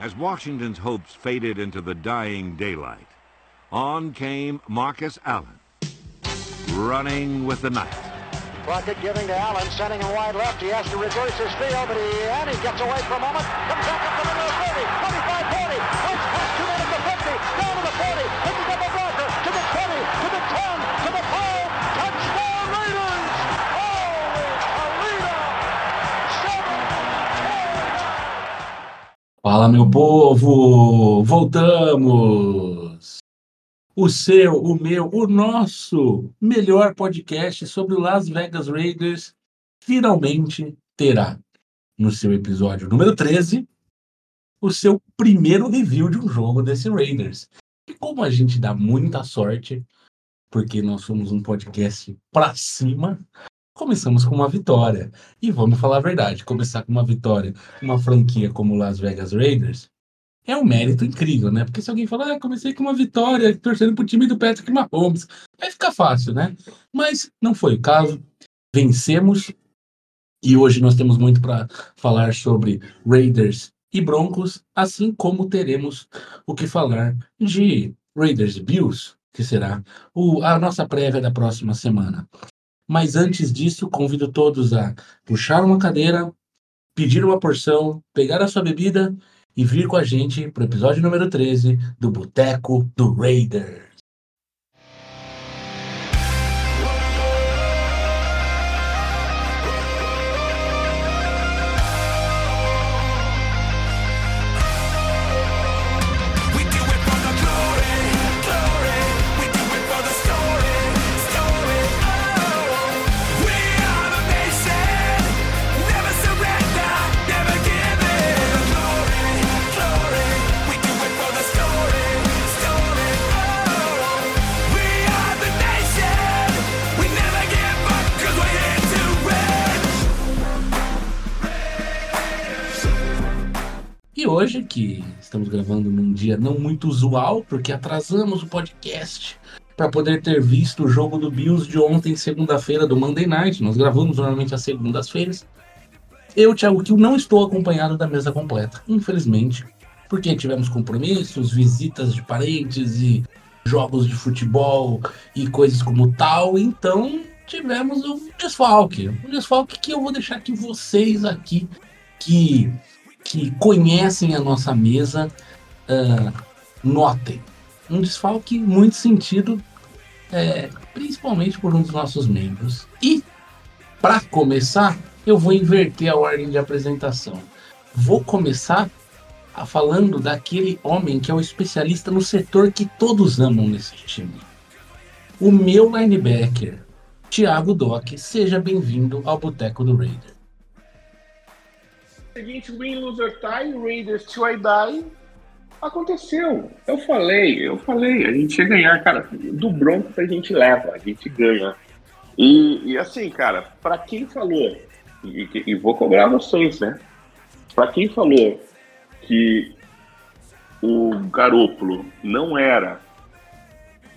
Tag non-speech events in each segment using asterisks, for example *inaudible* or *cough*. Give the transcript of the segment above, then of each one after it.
As Washington's hopes faded into the dying daylight, on came Marcus Allen, running with the night. Crockett giving to Allen, sending him wide left. He has to reverse his field, but he, and he gets away for a moment. Comes up Fala, meu povo! Voltamos! O seu, o meu, o nosso melhor podcast sobre o Las Vegas Raiders finalmente terá no seu episódio número 13 o seu primeiro review de um jogo desse Raiders. E como a gente dá muita sorte, porque nós somos um podcast pra cima, começamos com uma vitória. E vamos falar a verdade, começar com uma vitória, uma franquia como Las Vegas Raiders, é um mérito incrível, né? Porque se alguém falar, ah, comecei com uma vitória, torcendo pro time do Patrick Mahomes, vai ficar fácil, né? Mas não foi o caso. Vencemos e hoje nós temos muito para falar sobre Raiders e Broncos, assim como teremos o que falar de Raiders e Bills, que será o, a nossa prévia da próxima semana. Mas antes disso, convido todos a puxar uma cadeira, pedir uma porção, pegar a sua bebida e vir com a gente para o episódio número 13 do Boteco do Raiders. Que estamos gravando num dia não muito usual, porque atrasamos o podcast para poder ter visto o jogo do Bills de ontem, segunda-feira, do Monday Night. Nós gravamos normalmente às segundas-feiras. Eu, Thiago Kiel, não estou acompanhado da mesa completa, infelizmente, porque tivemos compromissos, visitas de parentes e jogos de futebol e coisas como tal, então tivemos um desfalque. Um desfalque que eu vou deixar que vocês aqui, que que conhecem a nossa mesa ah, notem. Um desfalque muito sentido, é, principalmente por um dos nossos membros. E, para começar, eu vou inverter a ordem de apresentação. Vou começar a- falando daquele homem que é o especialista no setor que todos amam nesse time. O meu linebacker, Thiago Doc. Seja bem-vindo ao Boteco do Raider. Seguinte, win, loser, tie, Raiders, till I die, aconteceu. Eu falei, eu falei, a gente ia ganhar, cara, do Broncos a gente leva, a gente ganha. E, e assim, cara, pra quem falou, e, e vou cobrar vocês, né? Pra quem falou que o Garópolo não era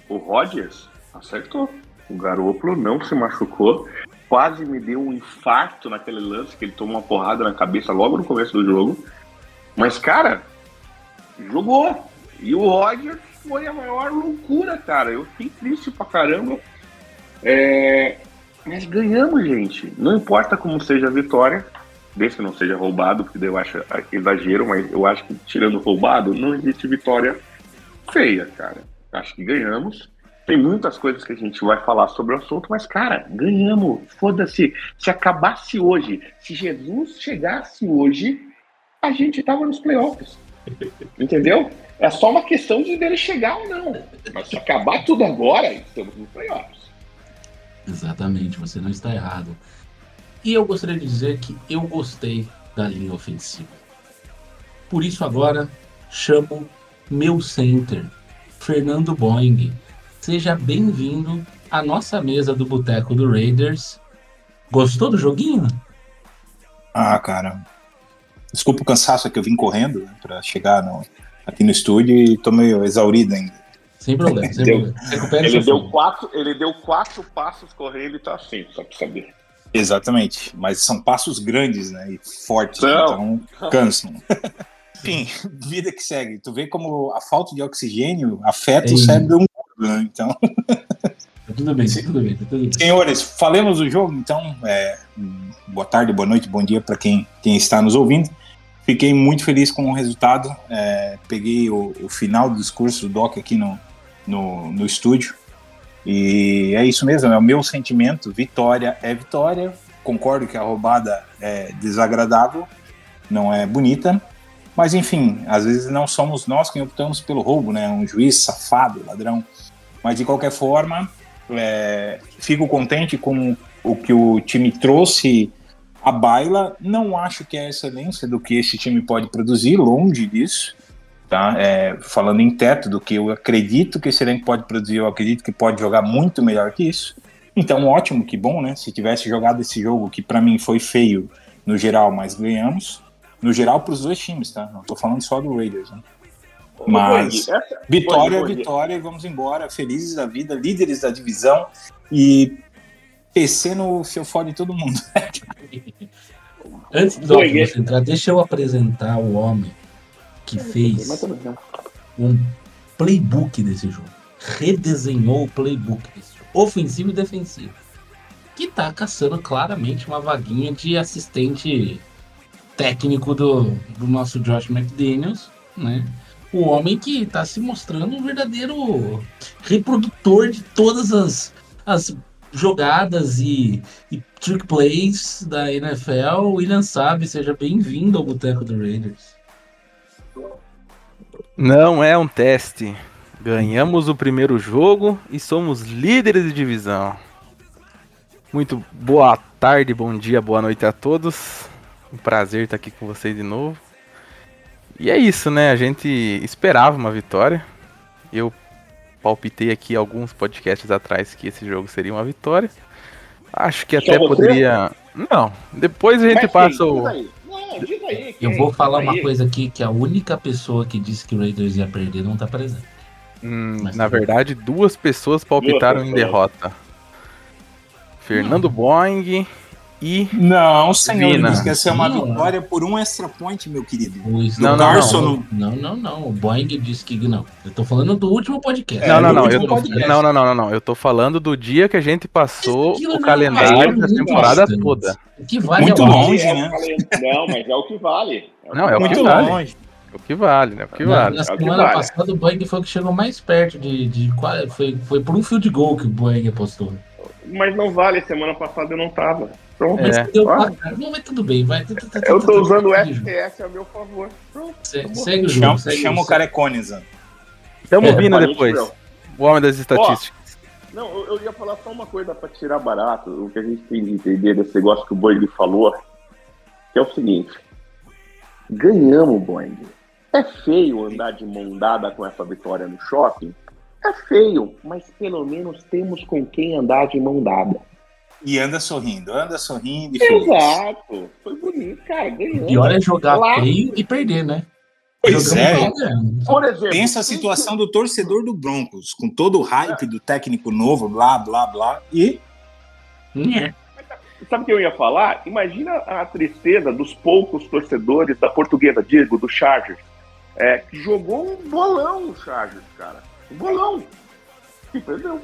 o Rodgers, acertou. O Garópolo não se machucou quase me deu um infarto naquele lance que ele tomou uma porrada na cabeça logo no começo do jogo. Mas, cara, jogou. E o Roger foi a maior loucura, cara. Eu fiquei triste pra caramba. É, Mas ganhamos, gente. Não importa como seja a vitória, desde que não seja roubado, porque eu acho exagero, mas eu acho que tirando roubado, não existe vitória feia, cara. Acho que ganhamos. Tem muitas coisas que a gente vai falar sobre o assunto, mas, cara, ganhamos. Foda-se. Se acabasse hoje, se Jesus chegasse hoje, a gente tava nos playoffs. *laughs* Entendeu? É só uma questão de dele chegar ou não. Mas se acabar tudo agora, estamos nos playoffs. Exatamente, você não está errado. E eu gostaria de dizer que eu gostei da linha ofensiva. Por isso agora chamo meu center, Fernando Boeing. Seja bem-vindo à nossa mesa do Boteco do Raiders. Gostou do joguinho? Ah, cara. Desculpa o cansaço que eu vim correndo né, pra chegar no- aqui no estúdio e tô meio exaurido ainda. Sem problema, sem *laughs* Deu- problema. Ele deu, quatro, ele deu quatro passos correndo e tá assim, só pra saber. Exatamente. Mas são passos grandes, né? E fortes. São. Então cansam. *laughs* Enfim, vida que segue. Tu vê como a falta de oxigênio afeta É. o cérebro um né? Então, Tá tudo bem, tá tudo bem, tá tudo bem. senhores, falemos do jogo, então. é, boa tarde, boa noite, bom dia para quem, quem está nos ouvindo. Fiquei muito feliz com o resultado. é, peguei o, o final do discurso do Doc aqui no, no, no estúdio. E é isso mesmo, é o meu sentimento. Vitória é vitória. Concordo que a roubada é desagradável, não é bonita. Mas enfim, às vezes não somos nós quem optamos pelo roubo, né? Um juiz safado, ladrão. Mas de qualquer forma, é, fico contente com o que o time trouxe à baila. Não acho que é a excelência do que esse time pode produzir, longe disso. Tá? É, falando em teto do que eu acredito que esse elenco pode produzir, eu acredito que pode jogar muito melhor que isso. Então, ótimo, que bom, né? Se tivesse jogado esse jogo, que para mim foi feio no geral, mas ganhamos. No geral, para os dois times, tá? Não tô falando só do Raiders, né? Mas- Boing, essa- Vitória, vitória, e vamos embora, felizes da vida, líderes da divisão e PC no fiofó de todo mundo. *laughs* Antes do você entrar, deixa eu apresentar o homem que fez bem. um playbook desse jogo. Redesenhou o playbook desse jogo. Ofensivo e defensivo. Que tá caçando claramente uma vaguinha de assistente técnico do, do nosso Josh McDaniels, né? O homem que tá se mostrando um verdadeiro reprodutor de todas as, as jogadas e, e trick plays da NFL. William Sabe, seja bem-vindo ao Boteco do Raiders. Não é um teste. Ganhamos o primeiro jogo e somos líderes de divisão. Muito boa tarde, bom dia, boa noite a todos. Um prazer estar aqui com vocês de novo. E é isso, né? A gente esperava uma vitória. Eu palpitei aqui alguns podcasts atrás que esse jogo seria uma vitória. Acho que Só até você? poderia. Não, depois a gente Mas passa o. Não, aí. Eu vou falar Diz uma aí. coisa aqui que a única pessoa que disse que o Raiders ia perder não tá presente. Hum, Mas na verdade, duas pessoas palpitaram em pessoas. derrota. Fernando Boeing e. Não, senhor, Vina. quer ser uma Não. vitória por um extra point, meu querido. O Não, não, não, não, não, não. O Boeing disse que não. Eu tô falando do último podcast. Não, É, não, não, eu tô... não, não, não, não, não. Eu tô falando do dia que a gente passou o não calendário é da temporada bastante. toda. O que vale Muito é longe, É né? Não, mas é o que vale. o Não, é o que vale. longe. É o que vale, né? É o que Na, vale. na É o que semana vale. passada o Boeing foi o que chegou mais perto de. de qual- foi, foi por um field goal que o Boeing apostou. Mas não vale, semana passada eu não tava. Pronto. É. Mas deu Ah. Não, mas tudo bem. Vai, tá- tá- tá- Eu tá- tô tá- usando o tá- FPS a meu favor. Pronto. Se- Segue o jogo. Chama, segue chama o jogo. Careconizan. Tamo É, ouvindo parente depois. meu. O homem das estatísticas. Não, eu, eu ia falar só uma coisa pra tirar barato, o que a gente tem de entender desse negócio que o Boeing falou, que é o seguinte. Ganhamos, Boeing. É feio andar de mão dada com essa vitória no shopping? É feio, mas pelo menos temos com quem andar de mão dada. E anda sorrindo, anda sorrindo e feliz. Exato. Foi bonito, cara. Ganhamos. O pior é jogar Lá. feio e perder, né? Pois Jogamos é. né? Por exemplo, Pensa a situação do torcedor do Broncos, com todo o hype do técnico novo, blá, blá, blá, e Nhé. Sabe o que eu ia falar? Imagina a tristeza dos poucos torcedores da portuguesa, digo, do Chargers, é, que jogou um bolão o Chargers, cara. Um bolão. E perdeu.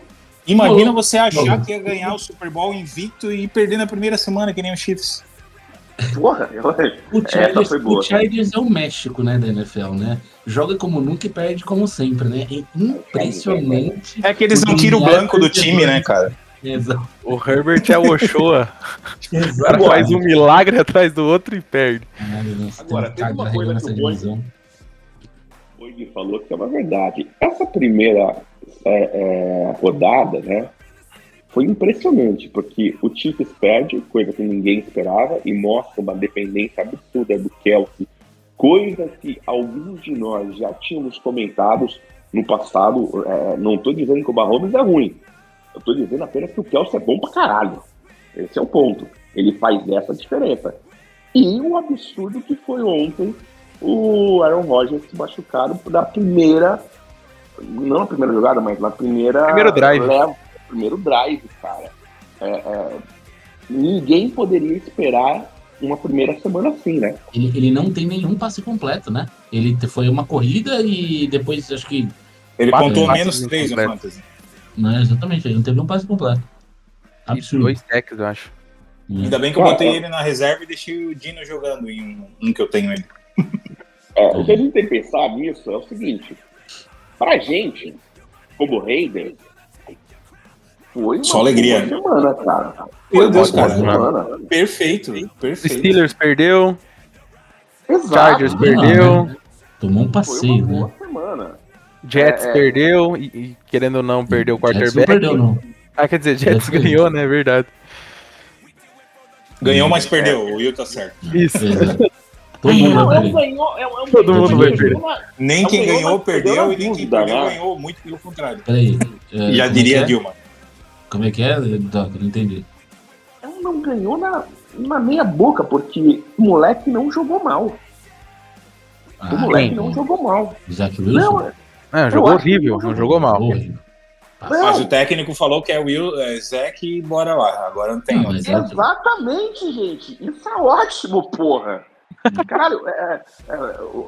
imagina você achar bom. que ia ganhar o Super Bowl invicto e perder na primeira semana, que nem o Chiefs. Porra, eu- O Chargers, o Chargers é o México, né, da NFL, né? Joga como nunca e perde como sempre, né? É impressionante. É que eles não tiram o branco do time, né, cara? Exato. O Herbert é o Ochoa. *laughs* O cara faz um milagre atrás do outro e perde. Agora, tem uma coisa que o Iggy falou que é uma verdade. Essa primeira é, é, rodada, né, foi impressionante, porque o Chiefs perde, coisa que ninguém esperava, e mostra uma dependência absurda do Kelsey, coisa que alguns de nós já tínhamos comentado no passado. É, não estou dizendo que o Mahomes é ruim, eu estou dizendo apenas que o Kelsey é bom pra caralho. Esse é o ponto. Ele faz essa diferença. E o absurdo que foi ontem o Aaron Rodgers se machucaram da primeira. Não na primeira jogada, mas na primeira. Primeiro drive. leva- primeiro drive, cara. É, é, ninguém poderia esperar uma primeira semana assim, né? Ele, ele não tem nenhum passe completo, né? Ele foi uma corrida e depois acho que. Ele Quatro passes menos três no. Fantasy. Não, exatamente, ele não teve um passe completo. E Absurdo. dois sacks, eu acho. Hum. Ainda bem que eu botei é. ele na reserva e deixei o Dino jogando em um, um que eu tenho ele. É, o que a gente tem que pensar nisso é o seguinte: pra gente, como Raiders, foi uma Só alegria. semana, cara. Foi Deus, cara. semana. Perfeito, perfeito. Steelers perdeu, Exato. Chargers Ah, perdeu, né? Tomou um Foi uma passeio, boa né? semana. Jets É, é. perdeu, e, e, querendo ou não, perdeu o Jets não quarterback. perdeu, não. Ah, quer dizer, Jets Jets ganhou, né? É verdade. Ganhou, mas perdeu. O Will tá certo. Isso. Todo mundo Não, vai é um é um, é um Todo vai na- Nem quem ganhou, perdeu perdeu e nem quem perdeu né? ganhou muito pelo contrário. Peraí. é, Já como diria é é? Dilma. Como é que é? Doc, não entendi. Ela não ganhou na, na meia boca, porque o moleque não jogou mal. Ah, O moleque não. jogou mal. Zach Wilson? Não, é- jogou horrível, não jogou mal. Horrível. Não. Mas o técnico falou que é Will, é Zach e bora lá. Agora não tem Não, mas- Exatamente, gente. Isso é ótimo, porra. *laughs* Caralho, é, é, o,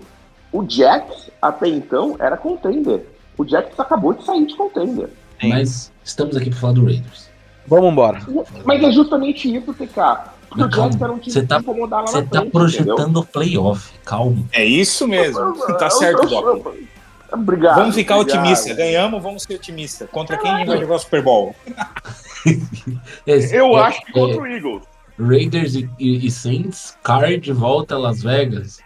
o Jets, até então, era contender. O Jets acabou de sair de contender. Sim. Mas estamos aqui para falar do Raiders. Vamos embora. Mas é justamente isso, TK. Porque o Calma, Jets era um time você tá- lá Você tá frente, projetando o playoff. Calma. É isso mesmo. Tá certo, Doc. Obrigado. Vamos ficar obrigado. otimistas. Ganhamos, vamos ser otimistas. Contra quem a gente vai jogar o Super Bowl? *laughs* Esse- Eu é- acho que contra é, o Eagles. Raiders e, e- e Saints, Card volta a Las Vegas.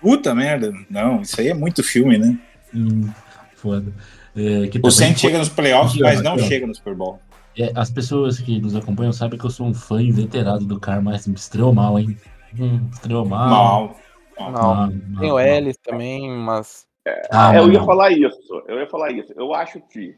Puta merda. Não, isso aí é muito filme, né? Hum, foda. É, que O Saints foi- chega nos playoffs, mas não chega no Super Bowl. é, as pessoas que nos acompanham sabem que eu sou um fã inveterado do Car, mas me estreou mal, hein? Hum, estreou mal. Mal. Não. Mal, mal, Tem o. Ellis também, mas. Ah, eu ia falar isso. Eu ia falar isso. Eu acho que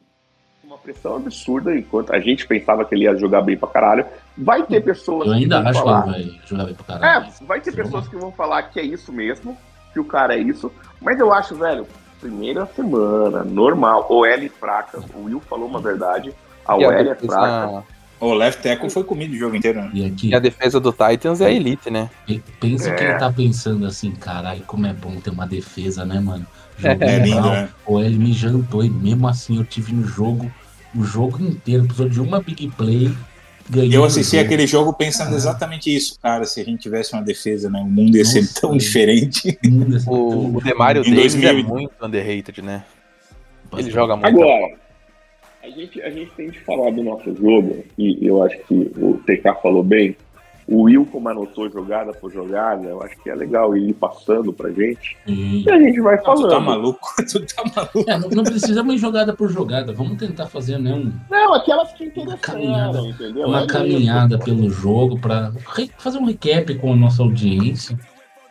uma pressão absurda, enquanto a gente pensava que ele ia jogar bem pra caralho, vai ter pessoas Eu ainda que vão acho falar. que ele vai jogar bem pro caralho. É, vai ter pessoas que vão falar que é isso mesmo, que o cara é isso, mas eu acho, velho, primeira semana, normal, OL fraca, o Will falou uma verdade, a OL é fraca. O left tackle foi comido o jogo inteiro, né? E aqui, e a defesa do Titans é a elite, né? pe- pensa que É. ele tá pensando assim, caralho, como é bom ter uma defesa, né, mano? É lindo, mal, né? O L me jantou e mesmo assim eu tive no jogo, o jogo inteiro, precisou de uma big play. Ganhei Eu assisti jogo. aquele jogo pensando exatamente isso, cara. Se a gente tivesse uma defesa, né? O mundo ia ser tão diferente. O, o Demario Em Davis 2000 é muito underrated, né? Ele joga muito. Agora, a gente, a gente tem de falar do nosso jogo, e eu acho que o TK falou bem, o Will, como anotou jogada por jogada, eu acho que é legal ele ir passando pra gente, Sim. e a gente vai Não, tu falando. tá maluco? *laughs* Tu tá maluco? É, não, não precisamos ir jogada por jogada. Vamos tentar fazer né, um- Não, aquelas que caminhada. interessaram, entendeu? uma É caminhada isso. pelo jogo para fazer um recap com a nossa audiência,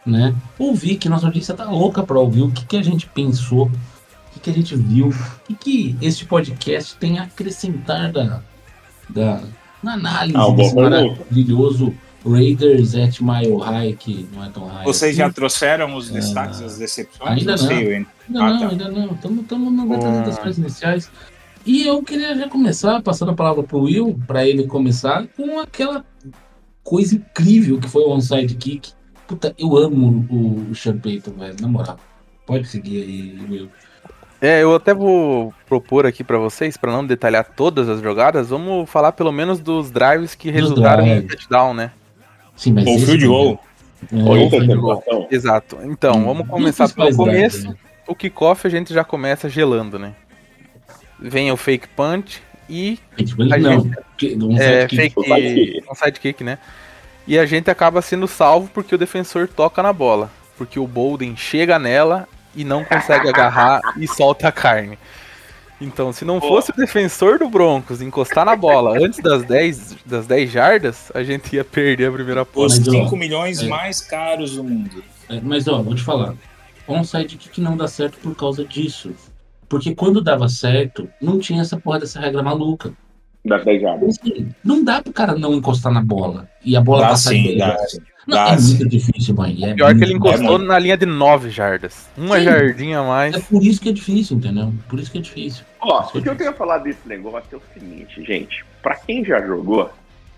né? Ouvir que nossa audiência tá louca para ouvir o que, que a gente pensou, o que, que a gente viu, o que, que este podcast tem a acrescentar da, da na análise Ah, desse bom, maravilhoso Raiders at Mile High, que não é tão high. Vocês assim. já trouxeram os destaques das decepções? Ainda não. Ainda Ah, não, tá. ainda não. Estamos na Hum. apresentações iniciais. E eu queria já começar, passando a palavra pro Will, para ele começar com aquela coisa incrível que foi o onside kick. Puta, eu amo o, o Sean Payton, velho, na moral. Pode seguir aí, Will. É, eu até vou propor aqui pra vocês, pra não detalhar todas as jogadas, vamos falar pelo menos dos drives que Dos resultaram em drives. touchdown, né? Sim, mas Ou field goal. É, Ou ou field goal. interceptação. Exato. Então, vamos Os começar pelo começo. né? O kickoff a gente já começa gelando, né? Vem o fake punch e Tipo, A não, gente- um é, fake O sidekick. um sidekick, né? E a gente acaba sendo salvo porque o defensor toca na bola, porque o Bolden chega nela e não consegue agarrar e solta a carne. Então, se não fosse o defensor do Broncos encostar na bola *laughs* antes das 10, das 10 jardas, a gente ia perder a primeira Os posse. Mas, ó, 5 milhões é. mais caros do mundo. É, Mas ó, vou te falar. Onside kick não dá certo por causa disso. Porque quando dava certo, não tinha essa porra dessa regra maluca. Das 10 jardas. Assim, não dá pro cara não encostar na bola. E a bola Dá passar sim, dele. dá sim. Não, é muito difícil, mãe. É Pior que ele encostou na linha de 9 jardas. Uma Sim. jardinha a mais. É por isso que é difícil, entendeu? Por isso que é difícil. Ó, o que eu tenho a falar desse negócio é o seguinte, gente. Pra quem já jogou,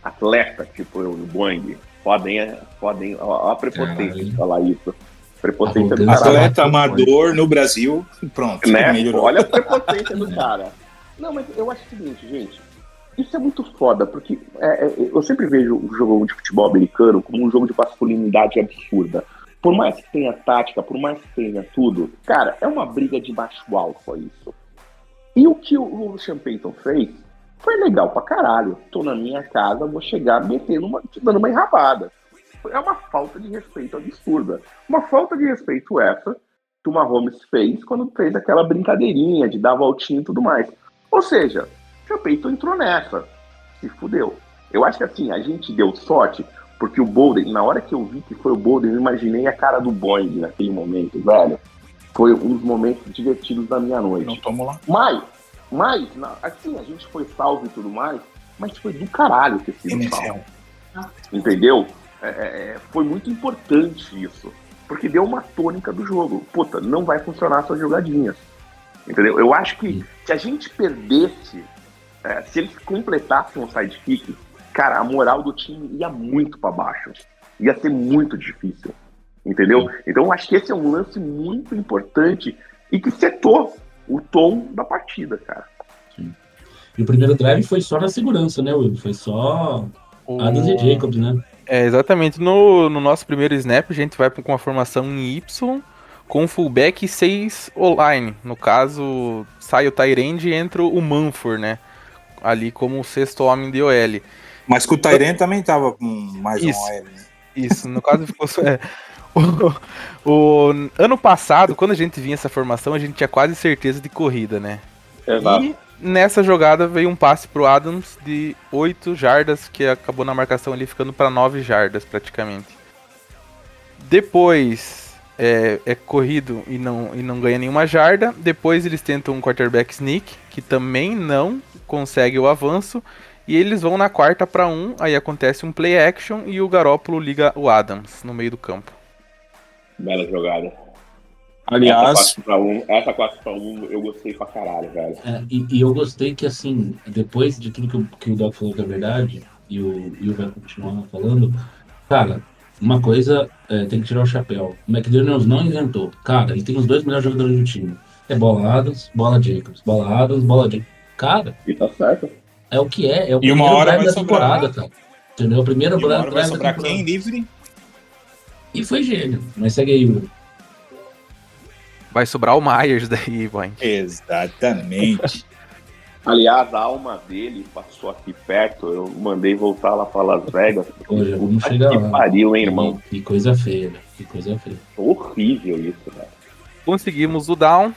atleta, tipo eu no Boeing, Podem, é, podem. Ó, ó a prepotência Caralho. de falar isso. Prepotência do cara. Atleta amador no Brasil, pronto. Né? melhorou. Olha a prepotência do cara. *laughs* Não, mas eu acho o seguinte, gente. Isso é muito foda, porque é, é, eu sempre vejo o jogo de futebol americano como um jogo de masculinidade absurda. Por mais que tenha tática, por mais que tenha tudo, cara, é uma briga de macho alfa isso. E o que o, Sean Payton fez foi legal pra caralho. Tô na minha casa, vou chegar metendo uma, dando uma enrabada. É uma falta de respeito absurda. Uma falta de respeito essa que o Mahomes fez quando fez aquela brincadeirinha de dar voltinha e tudo mais. Ou seja, Payton entrou nessa. Se fudeu. Eu acho que assim, a gente deu sorte, porque o Bolden, na hora que eu vi que foi o Bolden, eu imaginei a cara do Boeing naquele momento, velho. Foi um dos momentos divertidos da minha noite. Não tomo lá. Mas, mas, assim, a gente foi salvo e tudo mais, mas foi do caralho ter sido salvo. NFL. Entendeu? É, é, foi muito importante isso. Porque deu uma tônica do jogo. Puta, não vai funcionar suas jogadinhas. Entendeu? Eu acho que se a gente perdesse, é, se eles completassem um sidekick, cara, a moral do time ia muito pra baixo. Ia ser muito difícil. Entendeu? Então eu acho que esse é um lance muito importante e que setou o tom da partida, cara. E o primeiro drive foi só na segurança, né, Will? Foi só O- Adams e Jacobs, né? É, exatamente. No, no nosso primeiro snap, a gente vai com uma formação em Y, com fullback e 6 online. No caso, sai o Tyrande e entra o Manford, né? Ali como o sexto homem de OL. Mas que o Tairen também tava com mais Isso. um OL. né? Isso, no caso ficou. só- é. *laughs* O, o ano passado, quando a gente vinha essa formação, a gente tinha quase certeza de corrida, né? E nessa jogada veio um passe pro Adams de 8 jardas, que acabou na marcação ali ficando para 9 jardas praticamente. Depois é, é corrido e não, e não ganha nenhuma jarda. Depois eles tentam um quarterback sneak, que também não consegue o avanço. E eles vão na quarta para um, aí acontece um play action e o Garópolo liga o Adams no meio do campo. Bela jogada. Aliás, Essa 4x1, essa 4x1 eu gostei pra caralho, velho. É, e, e eu gostei que, assim, depois de tudo que, o- que o Doc falou que é verdade, e o Will vai continuar falando, cara, uma coisa é, tem que tirar o chapéu. O McDaniels não inventou. Cara, ele tem os dois melhores jogadores do time. É bola Adams, bola Jacobs. Bola Adams, bola Jacobs. Cara, E tá certo. é o que é. É o E uma primeiro hora drive vai da sobrar. temporada, cara. Entendeu? O primeiro e uma hora drive vai da sobrar temporada. quem livre? E foi gênio. Mas segue aí, Will. Vai sobrar o Myers daí, boy. Exatamente. *laughs* Aliás, a alma dele passou aqui perto. Eu mandei voltar lá pra Las Vegas. Pô, já vamos chegar que lá. pariu, hein, irmão? Que coisa feia, velho. Que coisa feia. Horrível isso, velho. Conseguimos o down.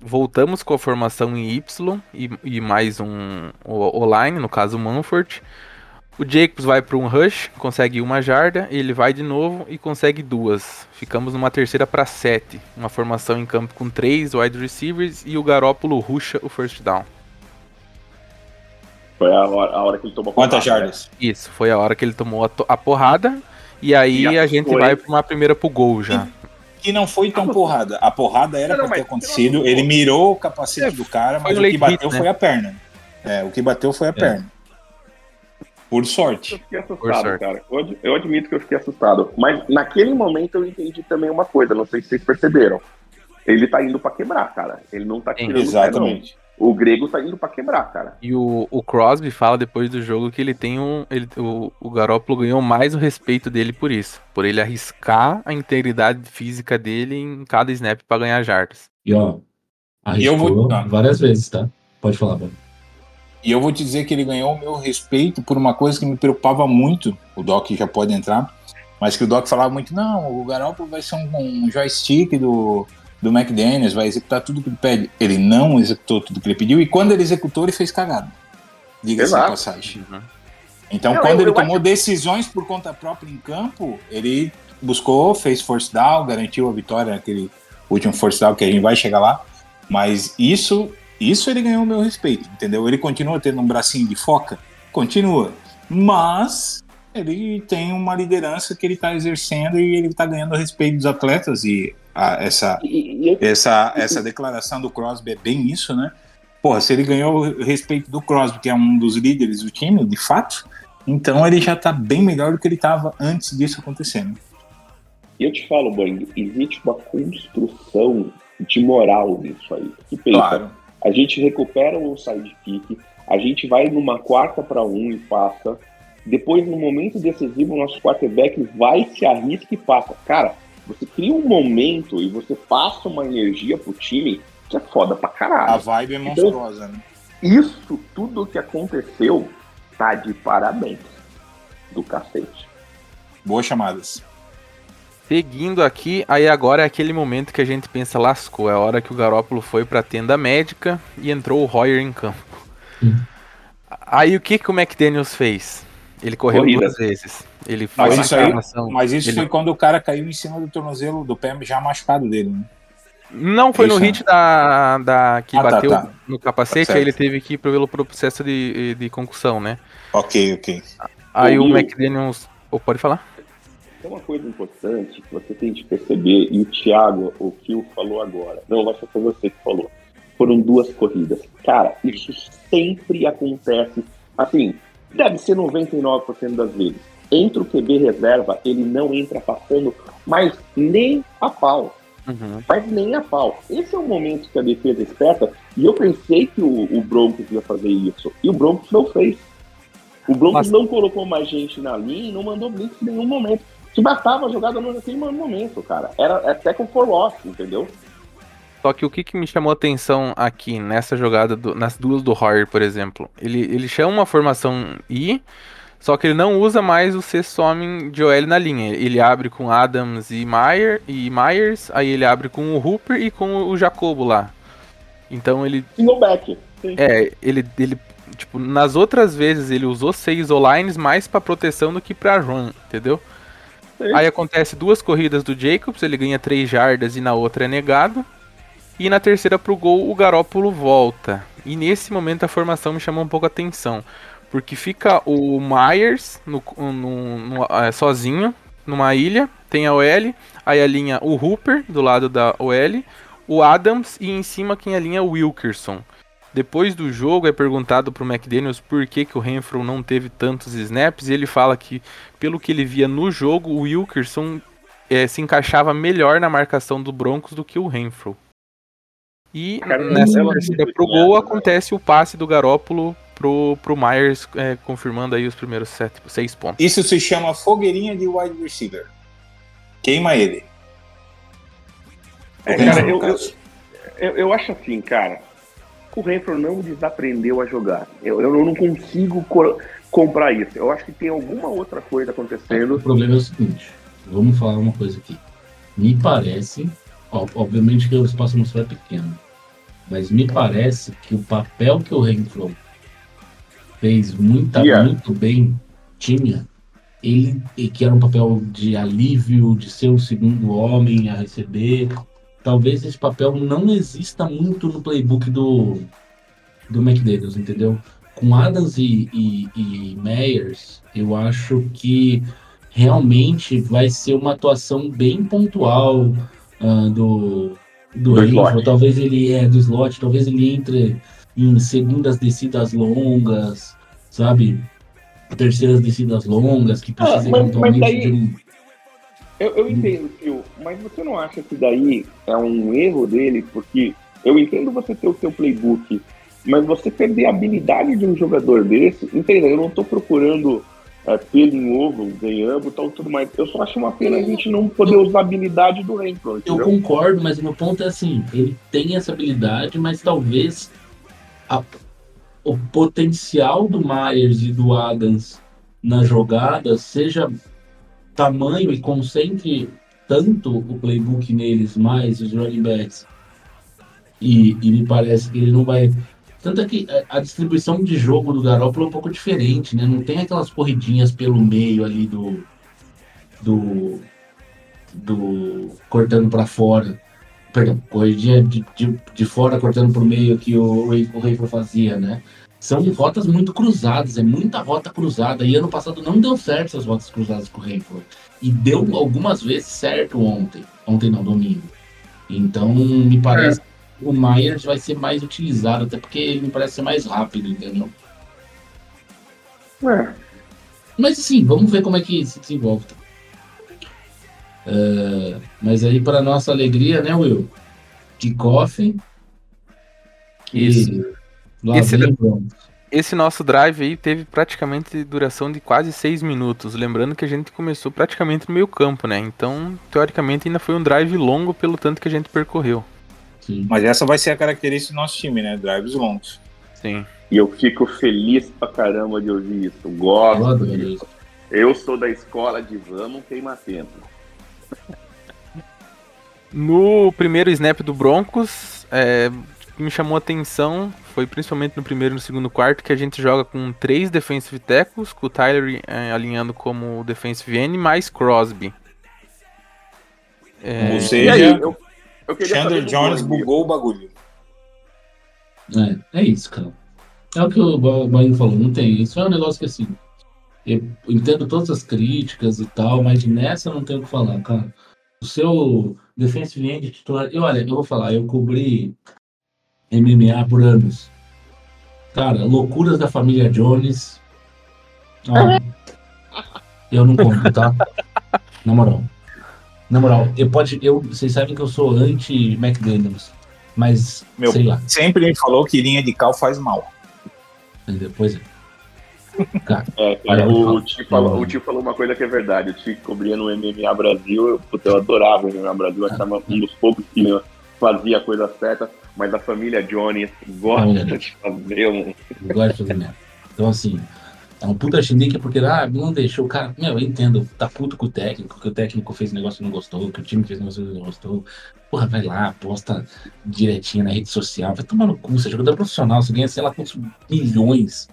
Voltamos com a formação em Y e, e mais um online, no caso o Manford. O Jacobs vai para um rush, consegue uma jarda, ele vai de novo e consegue duas. Ficamos numa terceira para sete. Uma formação em campo com três wide receivers e o Garópolo rusha o first down. Foi a hora, a hora que ele tomou Quantas porrada, jardas? Isso, foi a hora que ele tomou a, a porrada. E aí E a gente foi. vai para uma primeira pro gol já. *laughs* Que não foi tão porrada. A porrada era pra ter acontecido. Ele mirou o capacete do cara, mas o que bateu hit, né? foi a perna. É, o que bateu foi a perna. Por Eu sorte. fiquei Por assustado, sorte. cara. Eu, ad- eu admito que eu fiquei assustado. Mas naquele momento eu entendi também uma coisa, não sei se vocês perceberam. Ele tá indo pra quebrar, cara. Ele não tá tirando o pé, Exatamente. não. O grego tá indo pra quebrar, cara. E o, o Crosby fala depois do jogo que ele tem um. Ele, o, o Garópolo ganhou mais o respeito dele por isso. Por ele arriscar a integridade física dele em cada snap pra ganhar jardas. E ó, E eu arriscou vou- ah. várias vezes, tá? Pode falar, Bruno. E eu vou te dizer que ele ganhou o meu respeito por uma coisa que me preocupava muito. O Doc já pode entrar. Mas que o Doc falava muito: não, o Garoppolo vai ser um, um joystick do, do McDaniels, vai executar tudo que ele pede. Ele não executou tudo que ele pediu. E quando ele executou, ele fez cagada. Diga-se Exato. passagem. Uhum. Então, Não, quando eu- ele eu tomou decisões por conta própria em campo, ele buscou, fez force down, garantiu a vitória naquele último force down que a gente vai chegar lá. Mas isso, isso ele ganhou o meu respeito, entendeu? Ele continua tendo um bracinho de foca, continua, mas ele tem uma liderança que ele está exercendo e ele está ganhando o respeito dos atletas e a- essa E, e- essa, essa declaração do Crosby é bem isso, né? Porra, se ele ganhou o respeito do Crosby, que é um dos líderes do time, de fato, Então ele já tá bem melhor do que ele tava antes disso acontecendo. E eu te falo, Bang, existe uma construção de moral nisso aí. Que pensa, Claro. a gente recupera o sidekick, a gente vai numa quarta para um e passa. Depois, no momento decisivo, o nosso quarterback vai, se arrisca e passa. Cara, você cria um momento e você passa uma energia pro time que é foda pra A caralho. vibe é monstruosa, né? Isso tudo que aconteceu tá de parabéns do cacete. Boas chamadas. Seguindo aqui, aí agora é aquele momento que a gente pensa, lascou. É a hora que o Garópolo foi pra tenda médica e entrou o Royer em campo. Hum. Aí o que, que o McDaniels fez? Ele correu Corrida. duas vezes. Ele Mas foi isso aí-. Mas isso Ele- foi quando o cara caiu em cima do tornozelo do pé já machucado dele, né? Não, foi no Isso, hit da, da que Ah, tá, bateu tá. no capacete, Tá aí ele teve que ir pelo processo de, de concussão, né? Ok, ok. Aí o Will. McDaniels. Oh, pode falar? Tem uma coisa importante que você tem de perceber, e o Thiago, o que o falou agora, não, vai ser foi você que falou. Foram duas corridas. Cara, isso sempre acontece. Assim, deve ser 99% das vezes. Entra o QB reserva, ele não entra passando, mas nem a pau. Uhum. Mas nem a pau. Esse é o momento que a defesa esperta, e eu pensei que o, o Broncos ia fazer isso. E o Broncos não fez. O Broncos Mas- não colocou mais gente na linha e não mandou blitz em nenhum momento. Se bastava a jogada naquele momento, cara. Era é tackle for loss, entendeu? Só que o que, que me chamou a atenção aqui nessa jogada, do- nas duas do Horror, por exemplo, ele, ele chama uma formação I, só que ele não usa mais o sexto homem de OL na linha. Ele abre com Adams e, Meyer, e Myers, aí ele abre com o Hooper e com o Jacobo lá. Então ele Single back. Sim. É, ele, ele, tipo, nas outras vezes ele usou seis O-lines mais pra proteção do que pra run, entendeu? Sim. Aí acontece duas corridas do Jacobs, ele ganha três jardas e na outra é negado. E na terceira pro gol o Garópolo volta. E nesse momento a formação me chamou um pouco a atenção. Porque fica o Myers no, no- no- é, sozinho numa ilha, tem a OL, aí a linha o Hooper do lado da OL, o Adams e em cima quem alinha o Wilkerson. Depois do jogo é perguntado pro McDaniels por que, que o Renfro não teve tantos snaps e ele fala que, pelo que ele via no jogo, o Wilkerson eh, se encaixava melhor na marcação do Broncos do que o Renfro. E Cara, nessa ela- torcida pro gol acontece o passe do Garópolo pro, pro Myers, eh, confirmando aí os primeiros sete, seis pontos. Isso se chama fogueirinha de wide receiver. Queima ele. É, O cara, eu, eu, eu, eu acho assim, cara. O Renfro não desaprendeu a jogar. Eu, eu não consigo co- comprar isso. Eu acho que tem alguma outra coisa O acontecendo. problema é o seguinte, vamos falar uma coisa aqui. Me parece, ó, obviamente que o espaço amostral é pequeno, mas me parece que o papel que o Renfro fez muita, Yeah. muito bem tinha, ele e que era um papel de alívio, de ser o segundo homem a receber. Talvez esse papel não exista muito no playbook do, do McDaniels, entendeu? Com Adams e, e, e Meyers, eu acho que realmente vai ser uma atuação bem pontual ah, do, do, Do Renfro. slot. Talvez ele é do slot, talvez ele entre em segundas descidas longas, sabe? Terceiras descidas longas, que precisa Ah, mas- eventualmente mas daí- de um. Eu, eu entendo, Phil, mas você não acha que daí é um erro dele? Porque eu entendo você ter o seu playbook, mas você perder a habilidade de um jogador desse, entenda, eu não tô procurando é, pelo em ovo, ganhamos tal, tudo mais. Eu só acho uma pena a gente não poder usar a habilidade do Renfro, Eu concordo, mas o meu ponto é assim, ele tem essa habilidade, mas talvez a- o potencial do Myers e do Adams na jogada seja tamanho e concentre tanto o playbook neles, mais os running backs. E, e me parece que ele não vai. Tanto é que a- a distribuição de jogo do Garoppolo é um pouco diferente, né? Não tem aquelas corridinhas pelo meio ali do. do. do. cortando para fora. Perdão, corridinha de, de, de fora cortando pro meio que o, o Rafer fazia, né? São rotas muito cruzadas, é muita rota cruzada. E ano passado não deu certo essas rotas cruzadas com o Rafer. E deu algumas vezes certo ontem. Ontem não, domingo. Então, me parece que o Myers vai ser mais utilizado, até porque ele me parece ser mais rápido, entendeu? É. Mas sim, vamos ver como é que se desenvolve. É, mas aí, para nossa alegria, né, Will? Kickoff. Isso. E lá Esse. Esse nosso drive aí teve praticamente duração de quase 6 minutos. Lembrando que a gente começou praticamente no meio campo, né? Então, teoricamente, ainda foi um drive longo pelo tanto que a gente percorreu. Sim. Mas essa vai ser a característica do nosso time, né? Drives longos. Sim. E eu fico feliz pra caramba de ouvir isso. Eu Gosto adoro disso. isso. Eu sou da escola de vamos queimar tempo. No primeiro snap do Broncos, é, o que me chamou a atenção foi principalmente no primeiro e no segundo quarto que a gente joga com três defensive tackles, com o Tyler é, alinhando como defensive end, mais Crosby. É, Ou E seja, aí, eu, eu queria saber Chandler Jones bugou o bagulho. É, é isso, cara. É o que o Ba- Bahia falou, não tem. Isso é um negócio que assim. Eu entendo todas as críticas e tal, mas nessa eu não tenho o que falar, cara. O seu defensive end titular. E olha, eu vou falar, eu cobri MMA por anos. Cara, loucuras da família Jones. Ó, eu não conto, tá? Na moral. Na moral, eu pode, eu, vocês sabem que eu sou anti-McDaniels, mas Meu, sei lá. sempre me falou que linha de cal faz mal. Depois é. *laughs* Cara, É, cara, o, tio falou, falo- o tio falou uma coisa que é verdade. O tio que cobria no MMA Brasil, eu, puta, eu adorava o MMA Brasil, eu achava um dos poucos que fazia a coisa certa, mas a família Jones gosta Família de fazer um. eu gosto de fazer merda. Então, assim, é um puta chilique porque, ah, não deixou o cara. Meu, eu entendo, tá puto com o técnico, que o técnico fez negócio e não gostou, que o time fez negócio e não gostou. Porra, vai lá, posta direitinho na rede social, vai tomar no cu, você é jogador profissional, você ganha, sei lá, quantos milhões.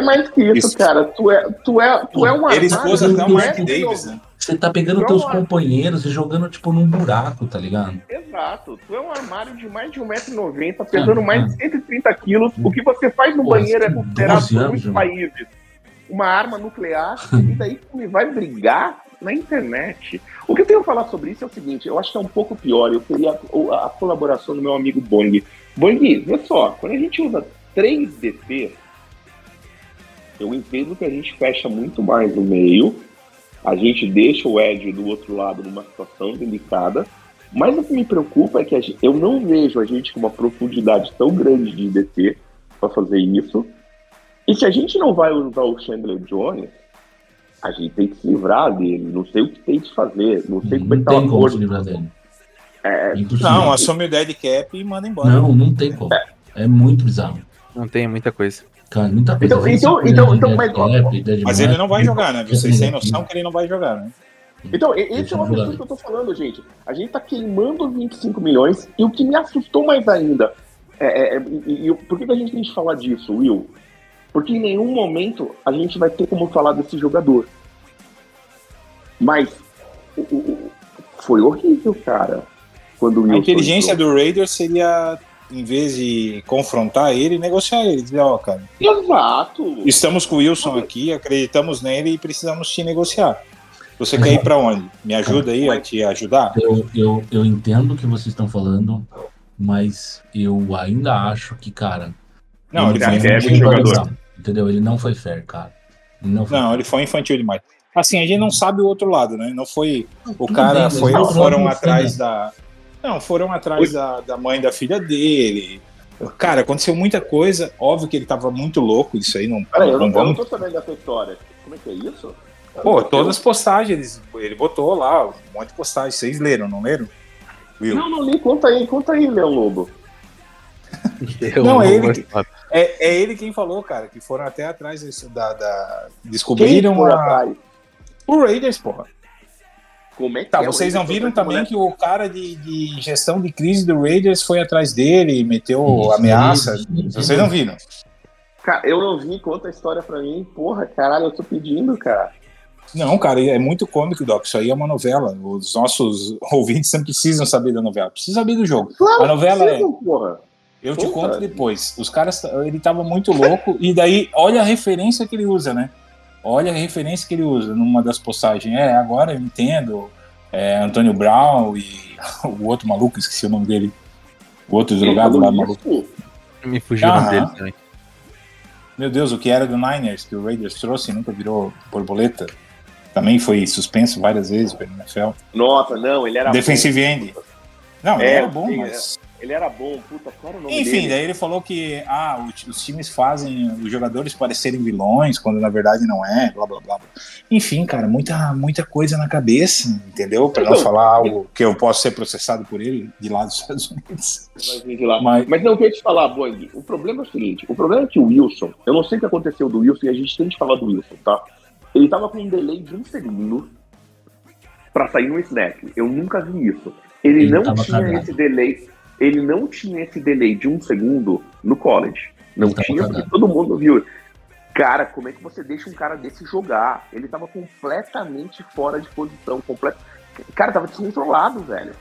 Mais que isso, Isso. cara, tu é, tu é, tu é um Ele expôs até o Mark Deus. Davis, né? Você tá pegando teus companheiros e jogando, tipo, num buraco, tá ligado? Exato, tu é um armário de mais de 1,90m, pesando Ah, mais ah. de 130 quilos. O que você faz no Porra, banheiro é considerado 12 por muitos países uma arma nuclear, *laughs* e daí tu me vai brigar na internet. O que eu tenho a falar sobre isso é o seguinte, eu acho que é um pouco pior, eu queria a, a colaboração do meu amigo Bong. Bong, vê só, quando a gente usa 3 DP, eu entendo que a gente fecha muito mais no meio, a gente deixa o Ed do outro lado numa situação delicada, mas o que me preocupa é que gente- eu não vejo a gente com uma profundidade tão grande de DT para fazer isso. E se a gente não vai usar o Chandler Jones, a gente tem que se livrar dele. Não sei o que tem que fazer. Não sei como é Não que tá o tem como se acordo. livrar dele. É, Impossível. Não, assume o dead cap e manda embora. Não, não tem como. É muito bizarro. Não tem muita coisa. Cara, muita coisa. Então- então- então- então, mas, cap, Mas ele não vai jogar, né? Vocês têm noção que ele não vai jogar, né? Então, e- esse Deixa é o eu falar. absurdo que eu tô falando, gente. A gente tá queimando 25 milhões e o que me assustou mais ainda. É, é, é, e, e- por que, que a gente tem que falar disso, Will? Porque em nenhum momento a gente vai ter como falar desse jogador. Mas o- o- foi horrível, cara. Quando o A inteligência entrou. do Raiders seria, em vez de confrontar ele, negociar ele. Dizer, ó, cara, Exato. estamos com o Wilson aqui, acreditamos nele e precisamos te negociar. Você quer ir pra onde? Me ajuda aí a te ajudar? Eu, eu, eu entendo o que vocês estão falando, mas eu ainda acho que, cara. Não, ele foi é muito jogador. Entendeu? Ele não foi fair, cara. Ele não foi Não, ele foi infantil demais. Assim, a gente não sabe o outro lado, né? Não foi. O Tudo cara bem, foi, foram atrás né? da. Não, foram atrás da, da mãe da filha dele. Cara, aconteceu muita coisa. Óbvio que ele tava muito louco, isso aí não. Eu não, não eu não vamos. tô sabendo dessa história. Como é que é isso? Pô, todas as postagens, ele, botou lá um monte de postagens. Vocês leram, não leram? Will? Não, não li. Conta aí, conta aí, Leão Lobo. *laughs* Eu Não, vou ele que-. É, é ele quem falou, cara, que foram até atrás desse- da. da- Quem descobriram foi a- atrás? o Raiders, porra. Como é que Tá, é? vocês não viram também falando- que o cara de, de gestão de crise do Raiders foi atrás dele e meteu Isso, ameaça? isso, isso. Vocês não viram? Cara, eu não vi, conta a história pra mim. Porra, caralho, eu tô pedindo, cara. Não, cara, é muito cômico, Doc. Isso aí é uma novela. Os nossos *laughs* ouvintes não precisam saber da novela, precisam saber do jogo. Claro, A novela é- precisam, porra. Eu te Puta. conto depois. Os caras, ele tava muito louco, e daí, olha a referência que ele usa, né? Olha a referência que ele usa numa das postagens. É, agora eu entendo. É, Antônio Brown e *laughs* o outro maluco, esqueci o nome dele. O outro Ele drogado lá, maluco. Me fugiu o nome Aham. dele também. Meu Deus, o que era do Niners, que o Raiders trouxe e nunca virou borboleta, também foi suspenso várias vezes pelo NFL. Nossa, não, ele era Defensive end. Não, ele É, era bom, sim, mas. bom. Ele era bom, puta, qual era o nome Enfim, dele? daí ele falou que ah, o- os times fazem os jogadores parecerem vilões, quando na verdade não é, blá blá blá. Enfim, cara, muita, muita coisa na cabeça, entendeu? Pra não Então, falar algo que eu posso ser processado por ele de lá dos *laughs* Estados Unidos. Mas- Mas, não, eu queria te falar, Boing. O problema é o seguinte: o problema é que o Wilson, eu não sei o que aconteceu do Wilson e a gente tem que falar do Wilson, tá? Ele tava com um delay de um segundo pra sair no snap. Eu nunca vi isso. Ele, Ele não tinha cagado. esse delay. Ele não tinha esse delay de um segundo no college. Não tava tinha, porque todo mundo viu. Cara, como é que você deixa um cara desse jogar? Ele tava completamente fora de posição. Complet... Cara, tava descontrolado, velho.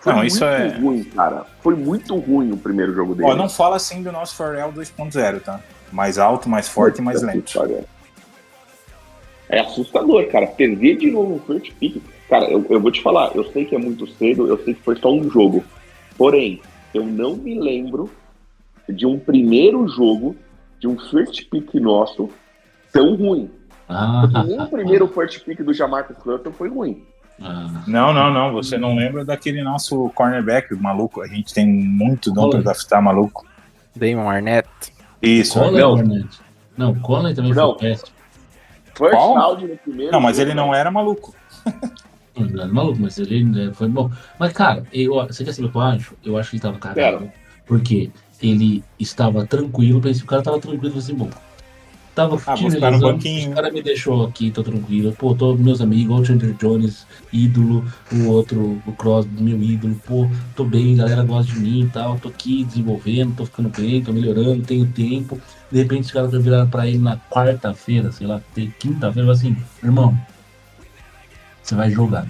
Foi Não, muito isso é- ruim, cara. Foi muito ruim o primeiro jogo dele. Ó, não fala assim do nosso Pharrell 2.0, tá? Mais alto, mais forte e mais lento. É assustador, cara. Perder de novo um first pick. Cara, eu, eu vou te falar, eu sei que é muito cedo, eu sei que foi só um jogo. Porém, eu não me lembro de um primeiro jogo de um first pick nosso tão ruim. Ah, Porque nem o primeiro first pick do Jamarcus Russell foi ruim. ah. Não, não, não. Você não lembra daquele nosso cornerback maluco. A gente tem muito dom pra draftar maluco. Damon Arnett. Isso. Conley, não. Hornet. Não, Conley também Não. foi péssimo. First round no primeiro Não, mas jogo, ele não era maluco. *laughs* Não, é maluco, mas ele né, foi bom. Mas, cara, eu, você quer saber o que eu acho? Eu acho que ele tava cagado. Porque ele estava tranquilo, pensei o cara tava tranquilo, assim, bom. Tava Ah, banquinho. O cara me deixou aqui, tô tranquilo. Pô, tô meus amigos, o Chandler Jones, ídolo, o outro, o Crosby, meu ídolo. Pô, tô bem, a galera gosta de mim e tal. Tô aqui desenvolvendo, tô ficando bem, tô melhorando, tenho tempo. De repente os caras viraram pra ele na quarta-feira, sei lá, quinta-feira, assim, irmão, você vai jogar.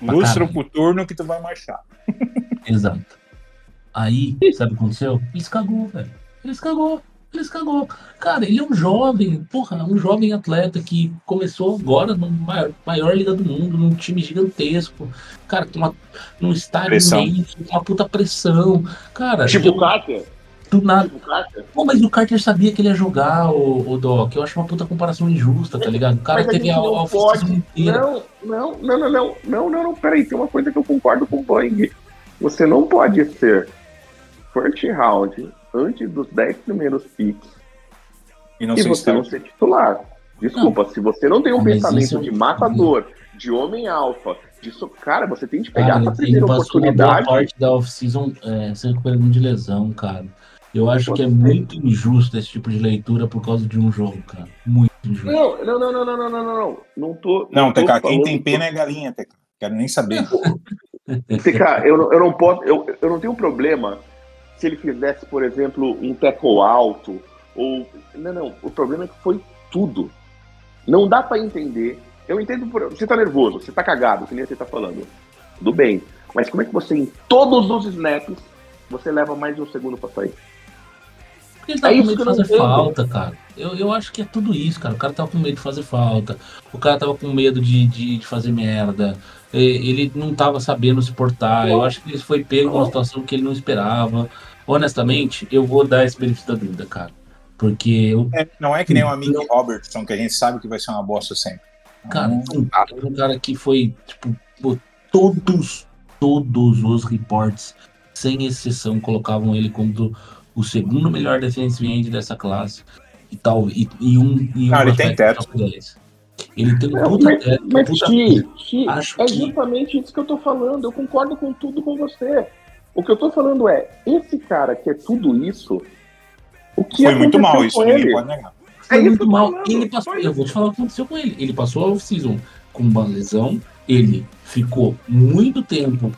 Lustra pro turno que tu vai marchar. Exato. Aí, sabe o que aconteceu? Ele se cagou, velho. Ele se cagou. Ele se cagou. Cara, ele é um jovem, porra, um jovem atleta que começou agora no maior, maior liga do mundo, num time gigantesco. Cara, com uma, num estádio imenso, com uma puta pressão. Cara, Tipo eu- o Carter. Do nada. Pô, mas o Carter sabia que ele ia jogar, o, o Doc. Eu acho uma puta comparação injusta, tá ligado? O cara Mas a teve a, a não off-season pode. inteira. Não, não, não, não, não, não, não, não, peraí, tem uma coisa que eu concordo com o Boeing. Você não pode ser first round antes dos 10 primeiros picks E não e você não se ser titular. Desculpa, se você não tem um mas pensamento isso- de matador, de homem alfa, disso, cara, você tem que pegar Cara, essa ele primeira passou uma boa oportunidade. parte da off-season é, se recuperando de lesão, cara. Eu acho que é muito injusto esse tipo de leitura por causa de um jogo, cara. Muito injusto. Não, não, não, não, não, não, não, não. Não tô. Não, TK, quem tem pena é galinha, TK. Quero nem saber. TK, eu, eu não posso. Eu, eu não tenho problema se ele fizesse, por exemplo, um teco alto. Ou. Não, não. O problema é que foi tudo. Não dá para entender. Eu entendo. Por... Você tá nervoso, você tá cagado, que nem você tá falando. Tudo bem. Mas como é que você, em todos os snaps, você leva mais de um segundo pra sair? Ele tava É com medo de fazer falta, cara. Eu, eu acho que é tudo isso, cara. O cara tava com medo de fazer falta. O cara tava com medo de, de, de fazer merda. E- Ele não tava sabendo se portar. Eu acho que ele foi pego numa situação que ele não esperava. Honestamente, eu vou dar esse benefício da dúvida, cara. Porque eu, É, não é que nem o amigo Robertson, que a gente sabe que vai ser uma bosta sempre. Cara, Hum, um, um cara que foi, tipo, todos, todos os reports, sem exceção, colocavam ele como do- o segundo melhor defensive end dessa classe. E tal, e, e um. E um Ah, ele tem teto. top 10. Ele tem um Não, puta mas, teto, um mas puta Ti, Acho é que- justamente isso que eu tô falando. Eu concordo com tudo com você. O que eu tô falando é, esse cara que é tudo isso, o que Foi muito mal isso, ninguém ele? pode negar. Foi É muito que mal. falando, Ele passou, eu vou te falar o que aconteceu com ele. Ele passou a off-season com uma lesão. Ele ficou muito tempo